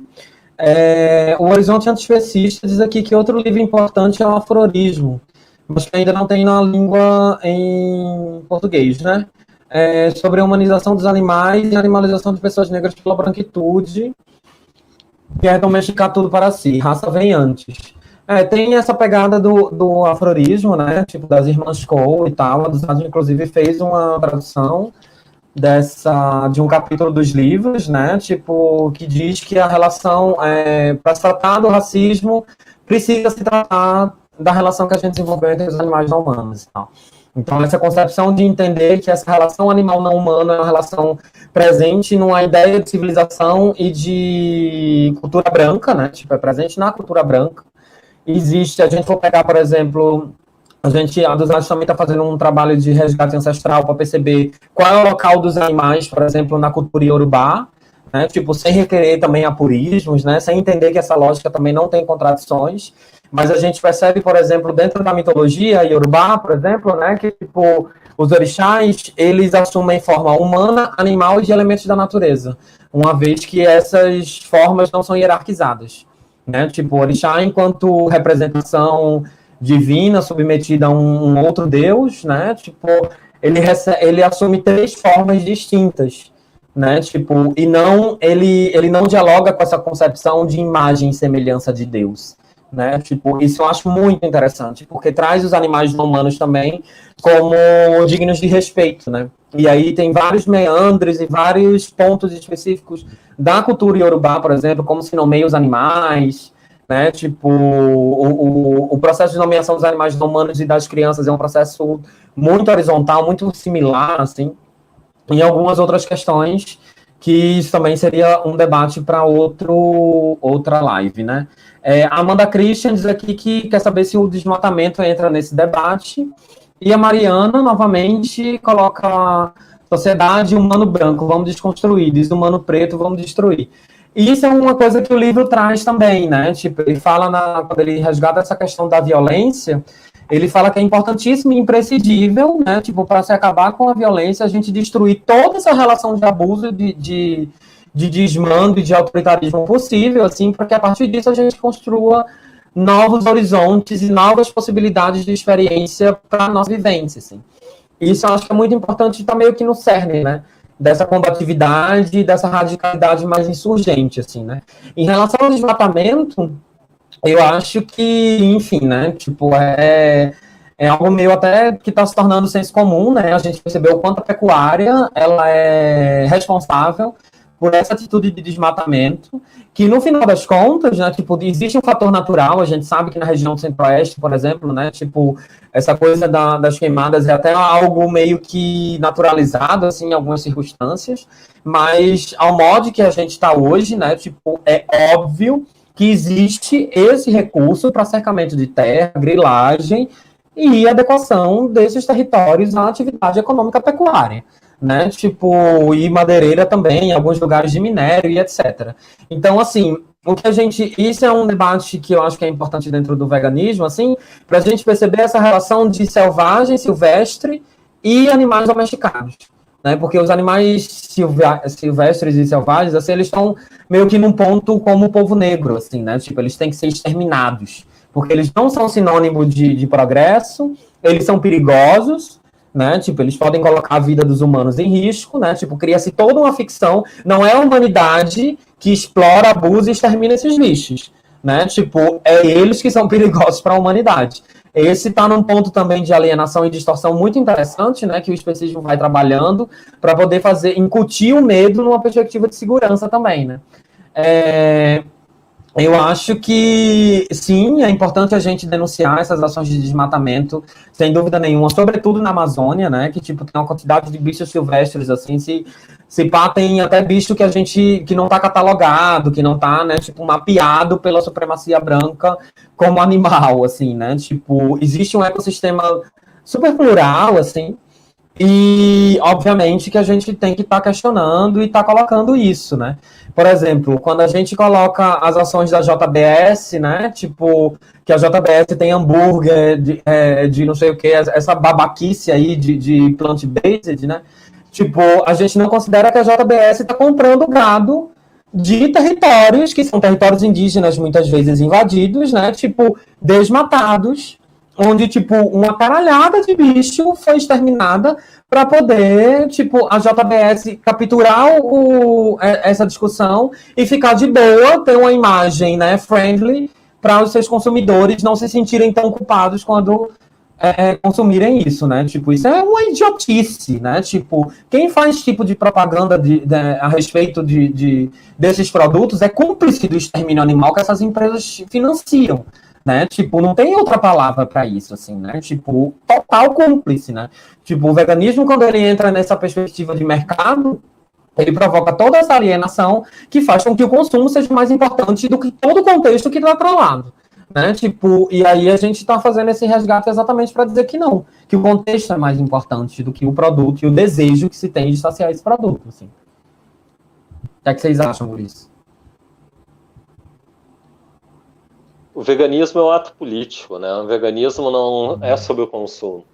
É, o Horizonte Antiespecista diz aqui que outro livro importante é o Afrorismo, mas que ainda não tem na língua em português, né? É, sobre a humanização dos animais e a animalização de pessoas negras pela branquitude, que é domesticar tudo para si. Raça vem antes. É, tem essa pegada do, do afrorismo, né? Tipo, das irmãs Cole e tal. A dos inclusive, fez uma tradução dessa de um capítulo dos livros, né? Tipo, que diz que a relação é, para se tratar do racismo precisa se tratar da relação que a gente desenvolveu entre os animais não humanos. Então, então essa concepção de entender que essa relação animal não humano é uma relação presente numa ideia de civilização e de cultura branca, né? Tipo, é presente na cultura branca. Existe, a gente for pegar, por exemplo, a gente, a Dos também está fazendo um trabalho de resgate ancestral para perceber qual é o local dos animais, por exemplo, na cultura iorubá, né? Tipo, sem requerer também apurismos, né? Sem entender que essa lógica também não tem contradições. Mas a gente percebe, por exemplo, dentro da mitologia iorubá, por exemplo, né? Que, tipo, os orixás, eles assumem forma humana, animal e de elementos da natureza. Uma vez que essas formas não são hierarquizadas. Né? Tipo, orixá enquanto representação divina submetida a um, um outro deus, né? Tipo, ele, recebe, ele assume três formas distintas, né? Tipo, e não ele, ele não dialoga com essa concepção de imagem e semelhança de Deus, né? Tipo, isso eu acho muito interessante, porque traz os animais humanos também como dignos de respeito, né? E aí tem vários meandres e vários pontos específicos da cultura iorubá, por exemplo, como se nomeia os animais, né? Tipo, o, o, o, processo de nomeação dos animais humanos e das crianças é um processo muito horizontal, muito similar, assim, em algumas outras questões que isso também seria um debate para outra live, né? É, Amanda Christian diz aqui que quer saber se o desmatamento entra nesse debate e a Mariana novamente coloca sociedade humano branco, vamos desconstruir, diz humano preto, vamos destruir. E isso é uma coisa que o livro traz também, né? Tipo, ele fala, na, quando ele resgata essa questão da violência, ele fala que é importantíssimo e imprescindível, né? Tipo, para se acabar com a violência, a gente destruir toda essa relação de abuso, de, de, de desmando e de autoritarismo possível, assim, para que a partir disso a gente construa novos horizontes e novas possibilidades de experiência para a nossa vivência, assim. Isso eu acho que é muito importante, está meio que no cerne, né? dessa combatividade, dessa radicalidade mais insurgente, assim, né? Em relação ao desmatamento, eu acho que, enfim, né, tipo, é, é algo meio até que está se tornando senso comum, né? A gente percebeu o quanto a pecuária ela é responsável por essa atitude de desmatamento, que no final das contas, né, tipo, existe um fator natural, a gente sabe que na região centro-oeste, por exemplo, né, tipo, essa coisa da, das queimadas é até algo meio que naturalizado, assim, em algumas circunstâncias, mas ao modo que a gente está hoje, né, tipo, é óbvio que existe esse recurso para cercamento de terra, grilagem e adequação desses territórios à atividade econômica pecuária né? Tipo, e madeireira também, em alguns lugares de minério e etc. Então, assim, o que a gente. Isso é um debate que eu acho que é importante dentro do veganismo, assim, para a gente perceber essa relação de selvagem, silvestre e animais domesticados. Né, porque os animais silvestres e selvagens, assim, eles estão meio que num ponto como o povo negro, assim, né? Tipo, eles têm que ser exterminados, porque eles não são sinônimo de, de progresso, eles são perigosos, né? Tipo, eles podem colocar a vida dos humanos em risco, né? Tipo, cria-se toda uma ficção. Não é a humanidade que explora, abusa e extermina esses bichos, né? Tipo, é eles que são perigosos para a humanidade. Esse está num ponto também de alienação e distorção muito interessante, né? Que o especismo vai trabalhando para poder fazer incutir o medo numa perspectiva de segurança também, né? É, eu acho que sim, é importante a gente denunciar essas ações de desmatamento, sem dúvida nenhuma, sobretudo na Amazônia, né? Que tipo tem uma quantidade de bichos silvestres assim, se se pá, tem até bicho que a gente que não está catalogado, que não está, né, tipo mapeado pela supremacia branca como animal, assim, né? Tipo, existe um ecossistema super plural, assim, e, obviamente, que a gente tem que estar tá questionando e estar tá colocando isso, né? Por exemplo, quando a gente coloca as ações da JBS, né? Tipo, que a JBS tem hambúrguer de, é, de não sei o que, essa babaquice aí de, de plant-based, né? Tipo, a gente não considera que a JBS está comprando gado de territórios que são territórios indígenas muitas vezes invadidos, né? Tipo, desmatados onde, tipo, uma caralhada de bicho foi exterminada para poder, tipo, a JBS capturar o, é, essa discussão e ficar de boa, ter uma imagem, né, friendly, para os seus consumidores não se sentirem tão culpados quando é, é, consumirem isso, né? Tipo, isso é uma idiotice, né? Tipo, quem faz tipo de propaganda de, de, a respeito de, de, desses produtos é cúmplice do extermínio animal que essas empresas financiam né? Tipo, não tem outra palavra para isso, assim, né? Tipo, total cúmplice, né? Tipo, o veganismo, quando ele entra nessa perspectiva de mercado, ele provoca toda essa alienação que faz com que o consumo seja mais importante do que todo o contexto que está atrelado. Né? Tipo, e aí a gente está fazendo esse resgate exatamente para dizer que não, que o contexto é mais importante do que o produto e o desejo que se tem de saciar esse produto. Assim. O que, é que vocês acham por isso? O veganismo é um ato político, né? O veganismo não é sobre o consumo.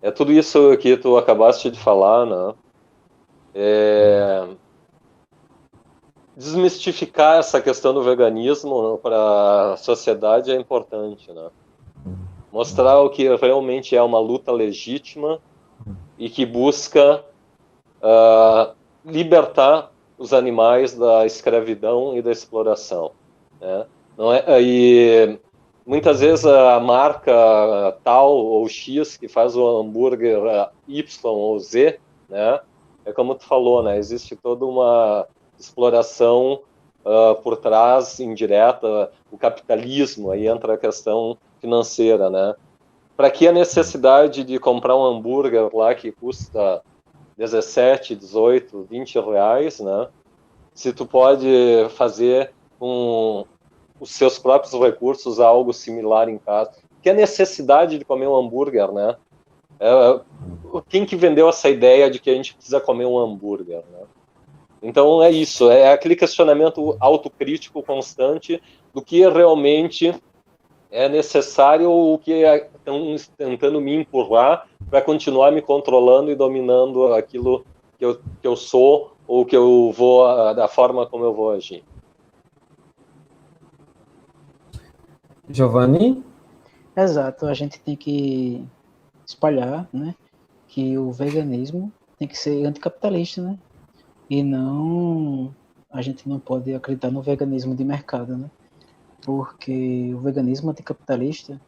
É tudo isso que tu acabaste de falar, né? É... Desmistificar essa questão do veganismo para a sociedade é importante, né? Mostrar o que realmente é uma luta legítima e que busca uh, libertar os animais da escravidão e da exploração, né? Não é? E muitas vezes a marca tal ou X que faz o hambúrguer Y ou Z, né? É como tu falou, né? Existe toda uma exploração uh, por trás, indireta, o capitalismo, aí entra a questão financeira, né? Para que a necessidade de comprar um hambúrguer lá que custa 17, 18, 20 reais, né? Se tu pode fazer um, os seus próprios recursos a algo similar em casa. Que a necessidade de comer um hambúrguer, né? É, quem que vendeu essa ideia de que a gente precisa comer um hambúrguer, né? Então é isso, é aquele questionamento autocrítico constante do que realmente é necessário o que estão tentando me empurrar para continuar me controlando e dominando aquilo que eu, que eu sou ou que eu vou, da forma como eu vou agir. Giovanni? Exato, a gente tem que espalhar, né, que o veganismo tem que ser anticapitalista, né, e não, a gente não pode acreditar no veganismo de mercado, né, porque o veganismo anticapitalista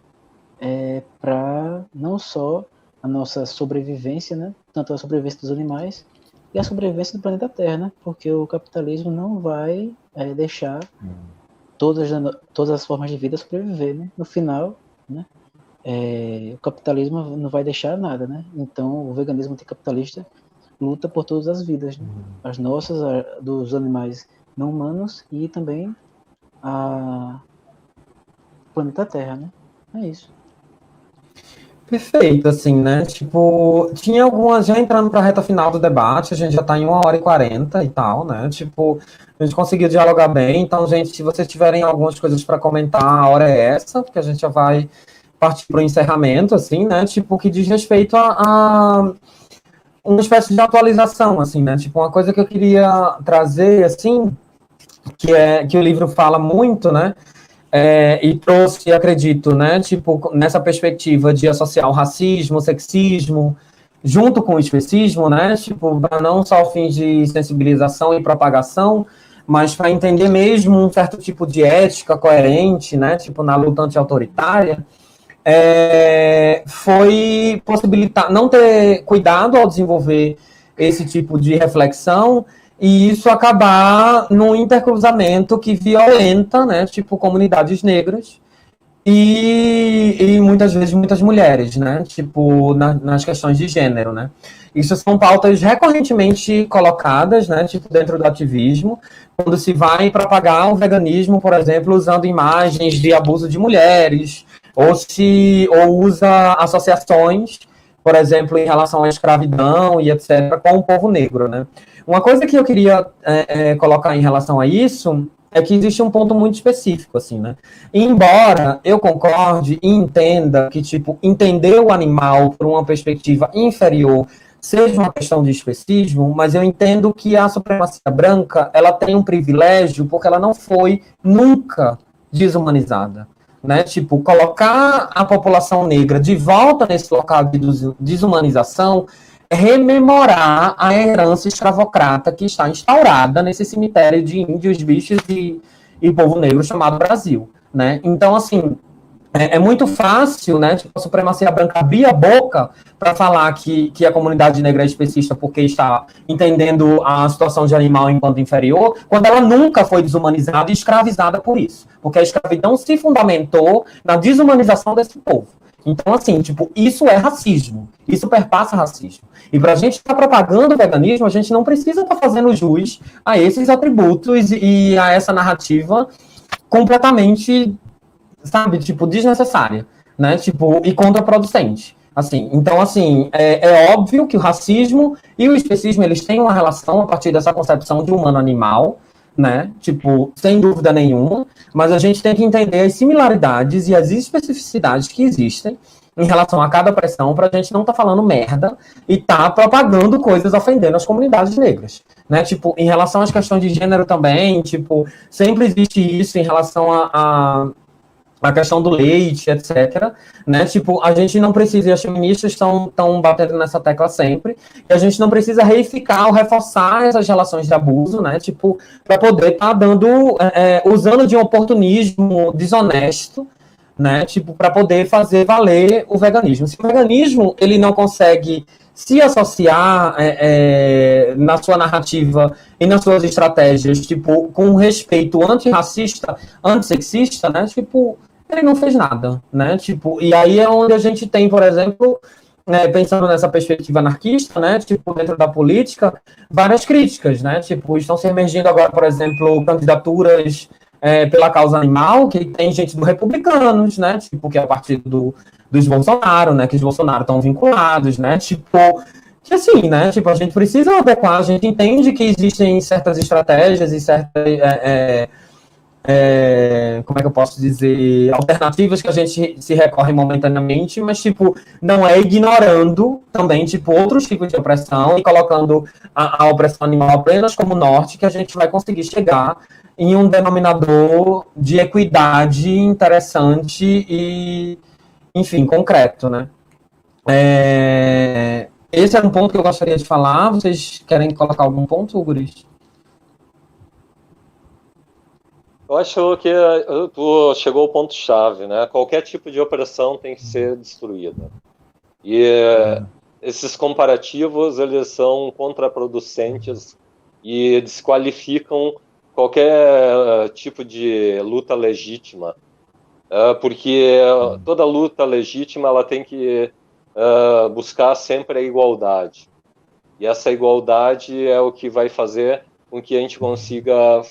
é para não só a nossa sobrevivência, né, tanto a sobrevivência dos animais e a sobrevivência do planeta Terra, né, porque o capitalismo não vai é, deixar hum todas, todas as formas de vida sobreviver, né? No final, né? É, o capitalismo não vai deixar nada, né? Então, o veganismo anticapitalista luta por todas as vidas, né? Uhum. as nossas, a, dos animais não humanos e também a planeta Terra, né? É isso. Perfeito, assim, né? Tipo, tinha algumas, já entrando para a reta final do debate, a gente já está em uma hora e quarenta e tal, né? Tipo, a gente conseguiu dialogar bem. Então, gente, se vocês tiverem algumas coisas para comentar, a hora é essa, porque a gente já vai partir para o encerramento, assim, né? Tipo, que diz respeito a, a, uma espécie de atualização, assim, né? Tipo, uma coisa que eu queria trazer, assim, que é que o livro fala muito, né? É, e trouxe, acredito, né, tipo, nessa perspectiva de associar o racismo, o sexismo, junto com o especismo, né, tipo, não só fins de sensibilização e propagação, mas para entender mesmo um certo tipo de ética coerente, né, tipo, na luta anti-autoritária, é, foi possibilitar, não ter cuidado ao desenvolver esse tipo de reflexão e isso acabar num intercruzamento que violenta, né, tipo comunidades negras e, e muitas vezes muitas mulheres, né, tipo na, nas questões de gênero, né. Isso são pautas recorrentemente colocadas, né, tipo dentro do ativismo, quando se vai propagar o veganismo, por exemplo, usando imagens de abuso de mulheres, ou se ou usa associações, por exemplo, em relação à escravidão e etc, com o povo negro, né. Uma coisa que eu queria é, é, colocar em relação a isso é que existe um ponto muito específico, assim, né? Embora eu concorde e entenda que, tipo, entender o animal por uma perspectiva inferior seja uma questão de especismo, mas eu entendo que a supremacia branca, ela tem um privilégio porque ela não foi nunca desumanizada. Né? Tipo, colocar a população negra de volta nesse local de desumanização rememorar a herança escravocrata que está instaurada nesse cemitério de índios, bichos e, e povo negro chamado Brasil, né? Então, assim, é, é muito fácil, né, tipo, a supremacia branca abrir a boca para falar que, que a comunidade negra é especista porque está entendendo a situação de animal enquanto inferior, quando ela nunca foi desumanizada e escravizada por isso. Porque a escravidão se fundamentou na desumanização desse povo. Então, assim, tipo, isso é racismo. Isso perpassa racismo. E para a gente estar tá propagando o veganismo, a gente não precisa estar tá fazendo jus a esses atributos e a essa narrativa completamente, sabe, tipo, desnecessária, né? Tipo, e contraproducente. Assim, então, assim, é, é, óbvio que o racismo e o especismo, eles têm uma relação a partir dessa concepção de humano-animal, né? Tipo, sem dúvida nenhuma, mas a gente tem que entender as similaridades e as especificidades que existem em relação a cada pressão para a gente não estar tá falando merda e tá propagando coisas ofendendo as comunidades negras, né? Tipo, em relação às questões de gênero também, tipo, sempre existe isso em relação a, a a questão do leite, etc. Né? Tipo, a gente não precisa, e as feministas estão, estão batendo nessa tecla sempre, e a gente não precisa reificar ou reforçar essas relações de abuso, né? Tipo, para poder estar tá dando, é, é, usando de um oportunismo desonesto, né? Tipo, para poder fazer valer o veganismo. Se o veganismo ele não consegue se associar é, é, na sua narrativa e nas suas estratégias, tipo, com respeito antirracista, antissexista, né? Tipo, ele não fez nada, né? Tipo, e aí é onde a gente tem, por exemplo, né, pensando nessa perspectiva anarquista, né, tipo, dentro da política, várias críticas, né, tipo, estão se emergindo agora, por exemplo, candidaturas é, pela causa animal, que tem gente do republicanos, né, tipo, que é o partido do, dos Bolsonaro, né, que os Bolsonaro estão vinculados, né, tipo, que assim, né, tipo, a gente precisa adequar, a gente entende que existem certas estratégias e certas... É, é, é, como é que eu posso dizer, alternativas que a gente se recorre momentaneamente, mas, tipo, não é ignorando também, tipo, outros tipos de opressão e colocando a, a opressão animal apenas como norte que a gente vai conseguir chegar em um denominador de equidade interessante e, enfim, concreto, né? É, esse era um ponto que eu gostaria de falar. Vocês querem colocar algum ponto, Guris? Eu acho que eh, tu chegou ao ponto-chave, né? Qualquer tipo de operação tem que ser destruída. E é. esses comparativos, eles são contraproducentes e desqualificam qualquer tipo de luta legítima. Porque toda luta legítima, ela tem que buscar sempre a igualdade. E essa igualdade é o que vai fazer com que a gente consiga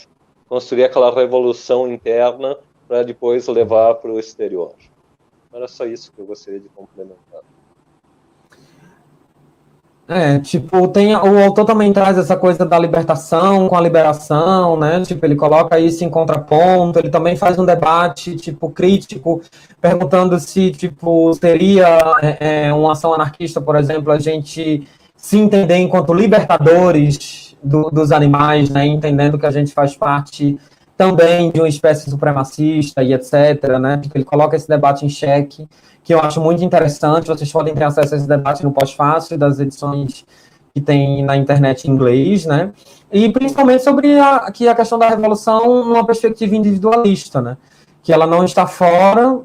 construir aquela revolução interna para depois levar para o exterior. Era só isso que eu gostaria de complementar. É, tipo, tem, o autor também traz essa coisa da libertação com a liberação, né? Tipo, ele coloca isso em contraponto, ele também faz um debate, tipo, crítico, perguntando se, tipo, seria é, é uma ação anarquista, por exemplo, a gente se entender enquanto libertadores do, dos animais, né, entendendo que a gente faz parte também de uma espécie supremacista e etc. Né? Tipo, ele coloca esse debate em xeque, que eu acho muito interessante. Vocês podem ter acesso a esse debate no pós-fácil das edições que tem na internet em inglês, né? E principalmente sobre a, que a questão da revolução numa perspectiva individualista, né? Que ela não está fora,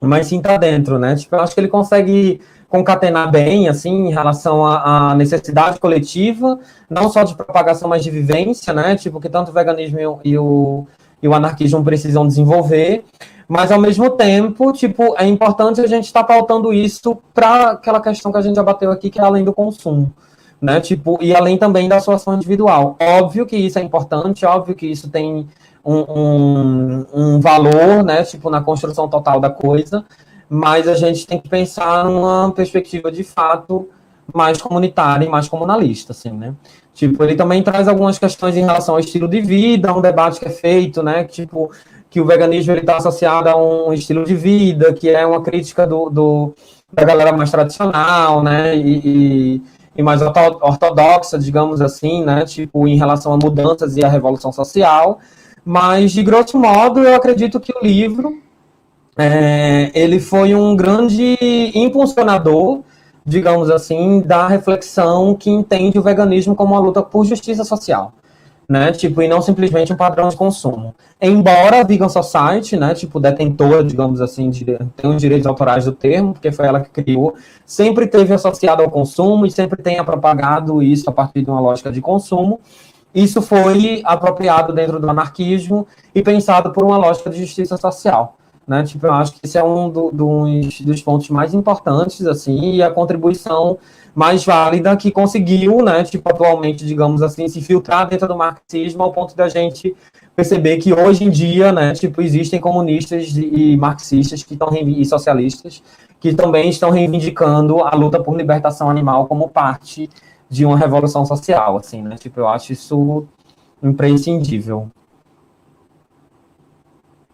mas sim está dentro, né? Tipo, eu acho que ele consegue concatenar bem, assim, em relação à, necessidade coletiva, não só de propagação, mas de vivência, né? Tipo, que tanto o veganismo e o, e o anarquismo precisam desenvolver, mas ao mesmo tempo, tipo, é importante a gente estar tá pautando isso para aquela questão que a gente já bateu aqui, que é além do consumo né? Tipo, e além também da sua ação individual. Óbvio que isso é importante, óbvio que isso tem um, um, um, valor, né? Tipo, na construção total da coisa, mas a gente tem que pensar numa perspectiva de fato mais comunitária e mais comunalista, assim, né? Tipo, ele também traz algumas questões em relação ao estilo de vida, um debate que é feito, né? Tipo, que o veganismo está associado a um estilo de vida, que é uma crítica do, do da galera mais tradicional, né? E, e e mais ortodoxa, digamos assim, né, tipo, em relação a mudanças e a revolução social, mas, de grosso modo, eu acredito que o livro, é, ele foi um grande impulsionador, digamos assim, da reflexão que entende o veganismo como uma luta por justiça social né? Tipo, e não simplesmente um padrão de consumo. Embora a Vegan Society, né, tipo, detentora, digamos assim, de, tem os direitos autorais do termo, porque foi ela que criou, sempre teve associado ao consumo e sempre tenha propagado isso a partir de uma lógica de consumo. Isso foi apropriado dentro do anarquismo e pensado por uma lógica de justiça social. Né? Tipo, eu acho que esse é um do, dos, dos pontos mais importantes, assim, e a contribuição mais válida que conseguiu, né, tipo, atualmente, digamos assim, se filtrar dentro do marxismo ao ponto da gente perceber que hoje em dia, né, tipo, existem comunistas e marxistas que estão e socialistas que também estão reivindicando a luta por libertação animal como parte de uma revolução social, assim, né? Tipo, eu acho isso imprescindível.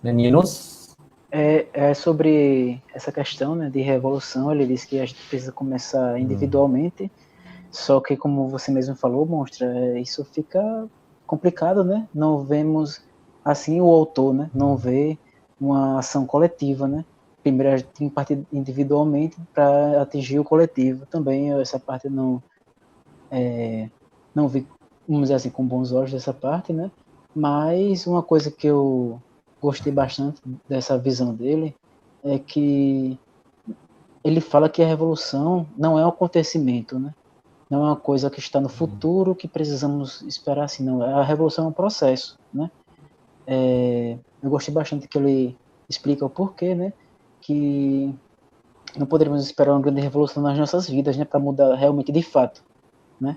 Meninos? É, é, sobre essa questão né, de revolução, ele diz que a gente precisa começar uhum. individualmente, só que, como você mesmo falou, Monstra, é, isso fica complicado, né? Não vemos, assim, o autor, né? Não vê uma ação coletiva, né? Primeiro a gente tem que partir individualmente para atingir o coletivo. Também essa parte não é, não vi, vamos dizer assim, com bons olhos dessa parte, né? Mas uma coisa que eu gostei bastante dessa visão dele é que ele fala que a revolução não é um acontecimento, né? Não é uma coisa que está no futuro que precisamos esperar assim, não. A revolução é um processo, né? É, eu gostei bastante que ele explica o porquê, né? Que não poderíamos esperar uma grande revolução nas nossas vidas, né? Para mudar realmente de fato, né?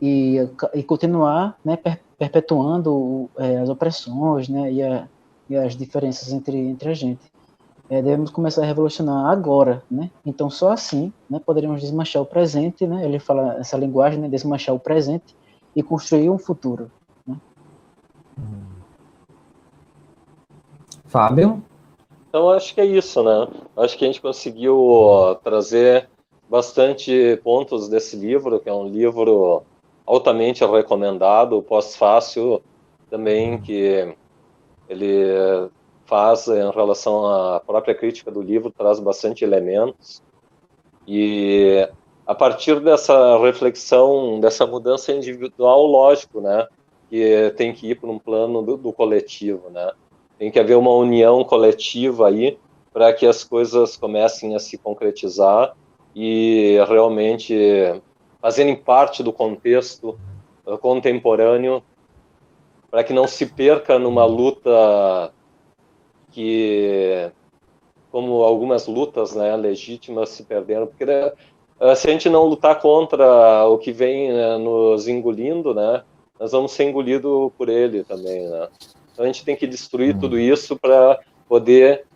E, e continuar, né? Perpetuando é, as opressões, né? E a, e as diferenças entre, entre a gente. É, devemos começar a revolucionar agora, né? Então só assim, né, poderemos desmanchar o presente, né? Ele fala essa linguagem, né, desmanchar o presente e construir um futuro. Né? Fábio? Então acho que é isso, né? Acho que a gente conseguiu trazer bastante pontos desse livro, que é um livro altamente recomendado, pós-fácil também, que ele faz em relação à própria crítica do livro traz bastante elementos. E a partir dessa reflexão dessa mudança individual lógico né que tem que ir para um plano do, do, coletivo né. Tem que haver uma união coletiva aí para que as coisas comecem a se concretizar e realmente fazerem parte do contexto contemporâneo para que não se perca numa luta que, como algumas lutas né, legítimas se perderam, porque né, se a gente não lutar contra o que vem né, nos engolindo, né, nós vamos ser engolidos por ele também. Né? Então a gente tem que destruir tudo isso para poder,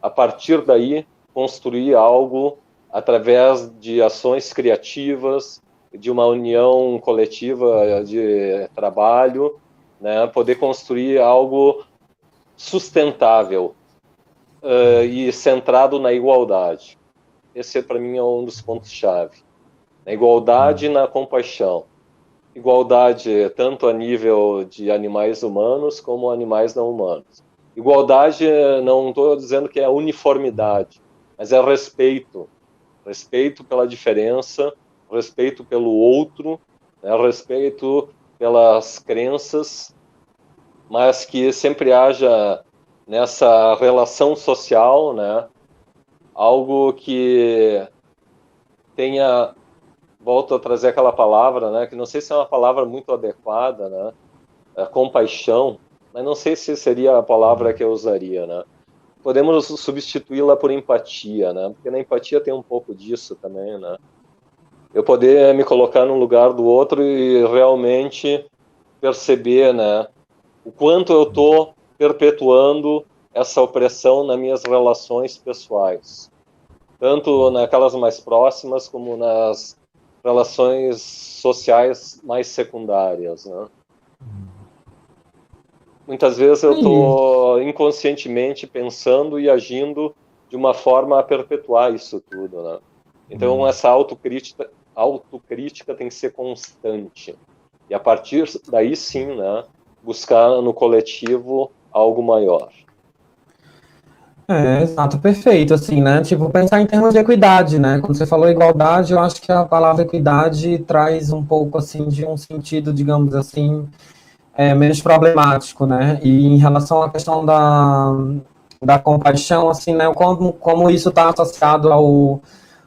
a partir daí, construir algo através de ações criativas, de uma união coletiva de trabalho né, poder construir algo sustentável uh, e centrado na igualdade. Esse, para mim, é um dos pontos-chave. Na igualdade e na compaixão. igualdade tanto a nível de animais humanos como animais não humanos. Igualdade, não estou dizendo que é uniformidade, mas é respeito. Respeito pela diferença, respeito pelo outro, né, respeito pelas crenças, mas que sempre haja nessa relação social, né, algo que tenha volto a trazer aquela palavra, né, que não sei se é uma palavra muito adequada, né, é compaixão, mas não sei se seria a palavra que eu usaria, né. Podemos substituí-la por empatia, né, porque na empatia tem um pouco disso também, né. Eu poder me colocar no lugar do outro e realmente perceber, né, o quanto eu estou perpetuando essa opressão nas minhas relações pessoais, tanto naquelas mais próximas como nas relações sociais mais secundárias, né? Muitas vezes eu estou inconscientemente pensando e agindo de uma forma a perpetuar isso tudo, né? Então uhum. essa autocrítica, autocrítica tem que ser constante. E a partir daí sim, né, buscar no coletivo algo maior. É, exato, perfeito, assim, né? Tipo, pensar em termos de equidade, né? Quando você falou igualdade, eu acho que a palavra equidade traz um pouco, assim, de um sentido, digamos assim, é, menos problemático, né? E em relação à questão da, da compaixão, assim, né? Como, como isso está associado ao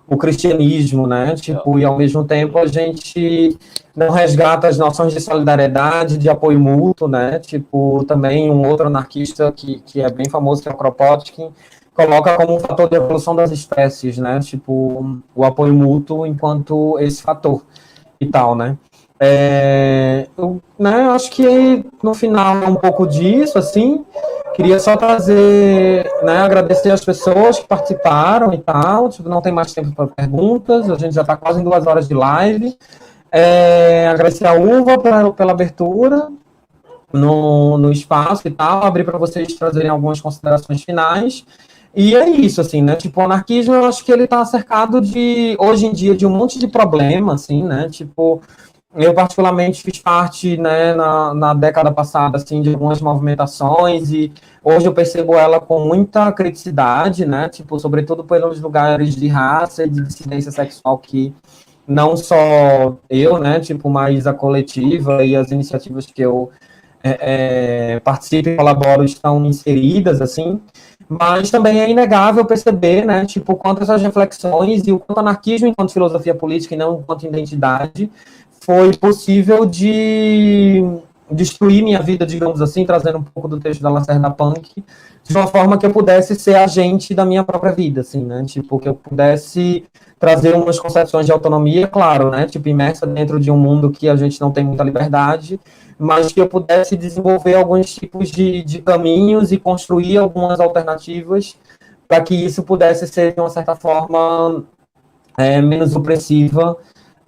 o cristianismo, né? Tipo, e ao mesmo tempo a gente não resgata as noções de solidariedade, de apoio mútuo, né? Tipo, também um outro anarquista que, que é bem famoso, que é o Kropotkin, coloca como um fator de evolução das espécies, né? Tipo, o apoio mútuo enquanto esse fator e tal, né? É, eu né, acho que no final é um pouco disso, assim, Queria só trazer, né, agradecer as pessoas que participaram e tal. Tipo, não tem mais tempo para perguntas, a gente já está quase em duas horas de live. É, agradecer a Uva pela, pela abertura no, no espaço e tal, abrir para vocês trazerem algumas considerações finais. E é isso, assim, né? Tipo, o anarquismo, eu acho que ele está cercado de, hoje em dia, de um monte de problema, assim, né? Tipo, eu particularmente fiz parte, né, na, na década passada, assim, de algumas movimentações e hoje eu percebo ela com muita criticidade, né, tipo, sobretudo pelos lugares de raça e de dissidência sexual que não só eu, né, tipo, mas a coletiva e as iniciativas que eu é, é, participo e colaboro estão inseridas, assim, mas também é inegável perceber, né, tipo, quanto essas reflexões e o quanto anarquismo enquanto filosofia política e não enquanto identidade foi possível de destruir minha vida, digamos assim, trazendo um pouco do texto da Lacerda Punk, de uma forma que eu pudesse ser agente da minha própria vida, assim, né? Tipo, que eu pudesse trazer umas concepções de autonomia, claro, né? Tipo, imersa dentro de um mundo que a gente não tem muita liberdade, mas que eu pudesse desenvolver alguns tipos de, de caminhos e construir algumas alternativas para que isso pudesse ser, de uma certa forma, é, menos opressiva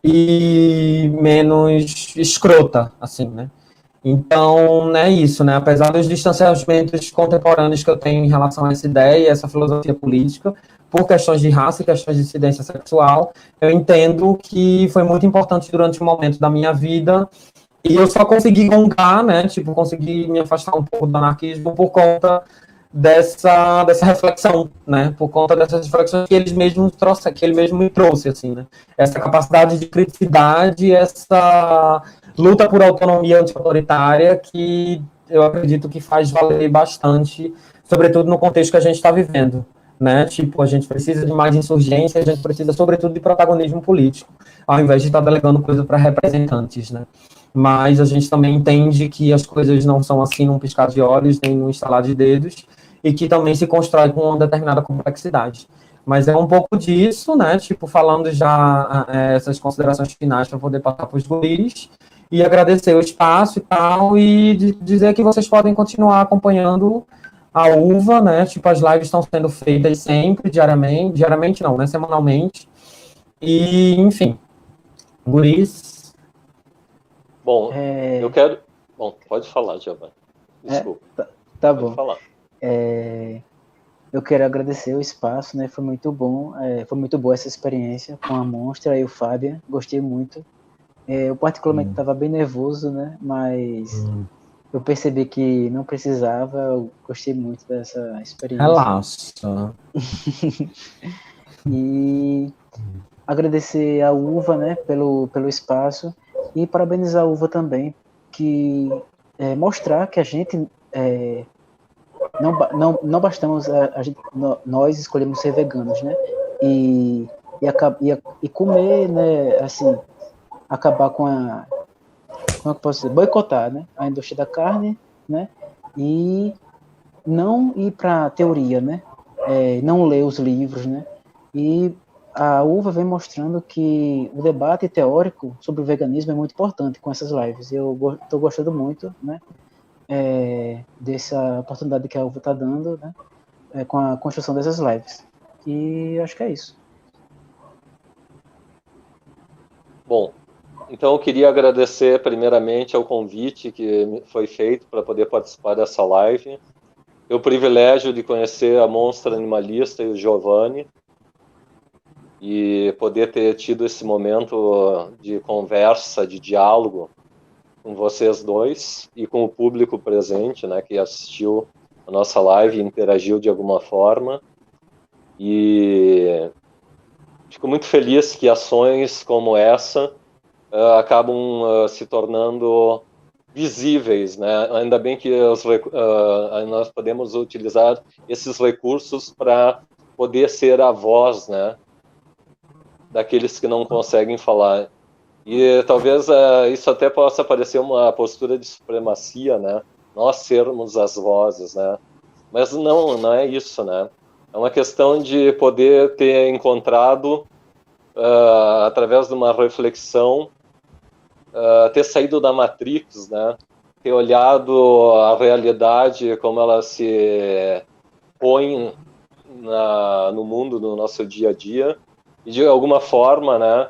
e menos escrota, assim, né? Então, é isso, né? Apesar dos distanciamentos contemporâneos que eu tenho em relação a essa ideia, essa filosofia política, por questões de raça e questões de incidência sexual, eu entendo que foi muito importante durante um momento da minha vida e eu só consegui gongar, né? Tipo, consegui me afastar um pouco do anarquismo por conta dessa, dessa reflexão, né? Por conta dessas reflexões que eles mesmos trouxe, que ele mesmo me trouxe, assim, né? Essa capacidade de criticidade, essa luta por autonomia anti-autoritária que eu acredito que faz valer bastante, sobretudo no contexto que a gente está vivendo, né? Tipo, a gente precisa de mais insurgência, a gente precisa, sobretudo, de protagonismo político, ao invés de estar tá delegando coisa para representantes, né? Mas a gente também entende que as coisas não são assim num piscar de olhos, nem num instalar de dedos, e que também se constrói com uma determinada complexidade. Mas é um pouco disso, né? Tipo, falando já é, essas considerações finais para poder passar para os guris e agradecer o espaço e tal, e dizer que vocês podem continuar acompanhando a uva, né? Tipo, as lives estão sendo feitas sempre, diariamente, diariamente não, né? Semanalmente. E, enfim, guris. Bom, é... eu quero. Bom, pode falar, Giovanni. É, Desculpa. É, tá, tá bom. Falar. É, eu quero agradecer o espaço, né? Foi muito bom, é, foi muito boa essa experiência com a Monstra e o Fábio. Gostei muito. É, eu particularmente estava hum. bem nervoso, né? Mas hum. eu percebi que não precisava. Eu gostei muito dessa experiência. Relaxa. e agradecer a Uva, né? Pelo, pelo espaço e parabenizar a Uva também, que é, mostrar que a gente é, não, não, não bastamos a, a gente, nós escolhemos ser veganos, né? E, e, e, e comer, né? Assim, acabar com a como é que posso dizer, boicotar, né? A indústria da carne, né? E não ir para teoria, né? É, não ler os livros, né? E a UVA vem mostrando que o debate teórico sobre o veganismo é muito importante com essas lives. Eu estou gostando muito, né? É, dessa oportunidade que a UVA está dando né, é, com a construção dessas lives. E acho que é isso. Bom, então eu queria agradecer primeiramente ao convite que foi feito para poder participar dessa live. Eu o privilégio de conhecer a monstra animalista e o Giovanni e poder ter tido esse momento de conversa, de diálogo com vocês dois e com o público presente, né, que assistiu a nossa live e interagiu de alguma forma. E fico muito feliz que ações como essa uh, acabam uh, se tornando visíveis, né? Ainda bem que os, uh, nós podemos utilizar esses recursos para poder ser a voz, né, daqueles que não conseguem falar. E talvez uh, isso até possa parecer uma postura de supremacia, né? Nós sermos as vozes, né? Mas não, não é isso, né? É uma questão de poder ter encontrado, uh, através de uma reflexão, uh, ter saído da Matrix, né? Ter olhado a realidade como ela se põe na, no mundo, no nosso dia a dia, e de alguma forma, né?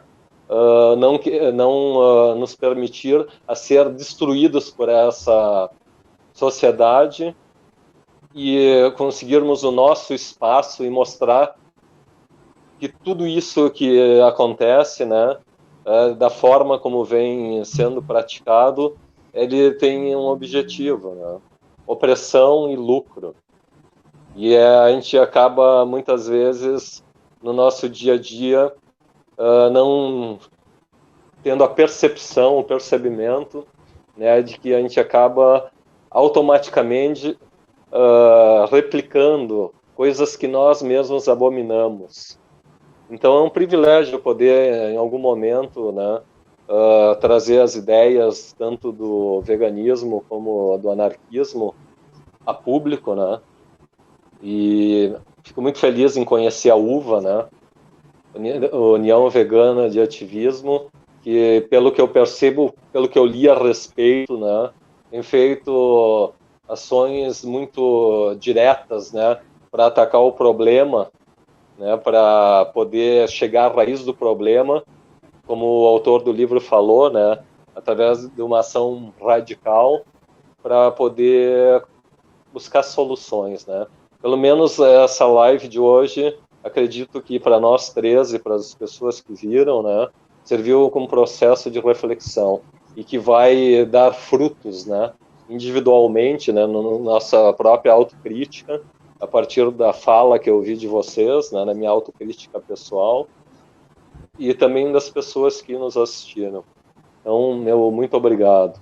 Uh, não, não uh, nos permitir a ser destruídos por essa sociedade e conseguirmos o nosso espaço e mostrar que tudo isso que acontece, né, uh, da forma como vem sendo praticado, ele tem um objetivo, né, opressão e lucro. E a gente acaba muitas vezes no nosso dia a dia uh, não tendo a percepção, o percebimento, né, de que a gente acaba automaticamente uh, replicando coisas que nós mesmos abominamos. Então é um privilégio poder, em algum momento, né, uh, trazer as ideias tanto do veganismo como do anarquismo a público, né? E fico muito feliz em conhecer a UVA, né? União Vegana de Ativismo, que pelo que eu percebo, pelo que eu li a respeito, né, tem feito ações muito diretas, né, para atacar o problema, né, para poder chegar à raiz do problema, como o autor do livro falou, né, através de uma ação radical para poder buscar soluções, né. Pelo menos essa live de hoje acredito que para nós três e para as pessoas que viram, né, serviu como processo de reflexão e que vai dar frutos, né, individualmente, né, na no nossa própria autocrítica, a partir da fala que eu ouvi de vocês, né, na minha autocrítica pessoal e também das pessoas que nos assistiram. Então, meu muito obrigado.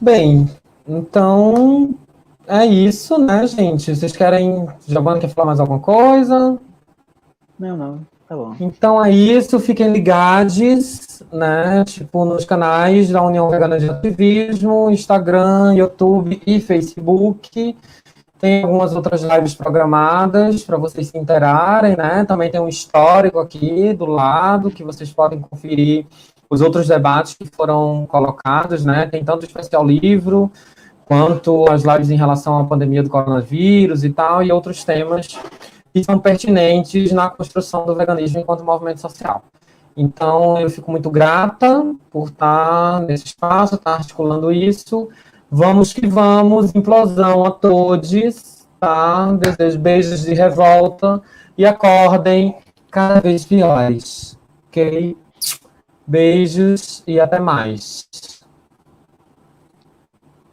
Bem, então, é isso, né, gente? Vocês querem. Giovanni quer falar mais alguma coisa? Não, não. Tá bom. Então é isso, fiquem ligados, né? Tipo, nos canais da União Vegana de Ativismo, Instagram, YouTube e Facebook. Tem algumas outras lives programadas para vocês se interarem, né? Também tem um histórico aqui do lado que vocês podem conferir os outros debates que foram colocados, né? Tem tanto especial livro quanto as lives em relação à pandemia do coronavírus e tal, e outros temas que são pertinentes na construção do veganismo enquanto movimento social. Então, eu fico muito grata por estar nesse espaço, estar articulando isso. Vamos que vamos, implosão a todos, tá? Desejo beijos de revolta e acordem cada vez piores, ok? Beijos e até mais.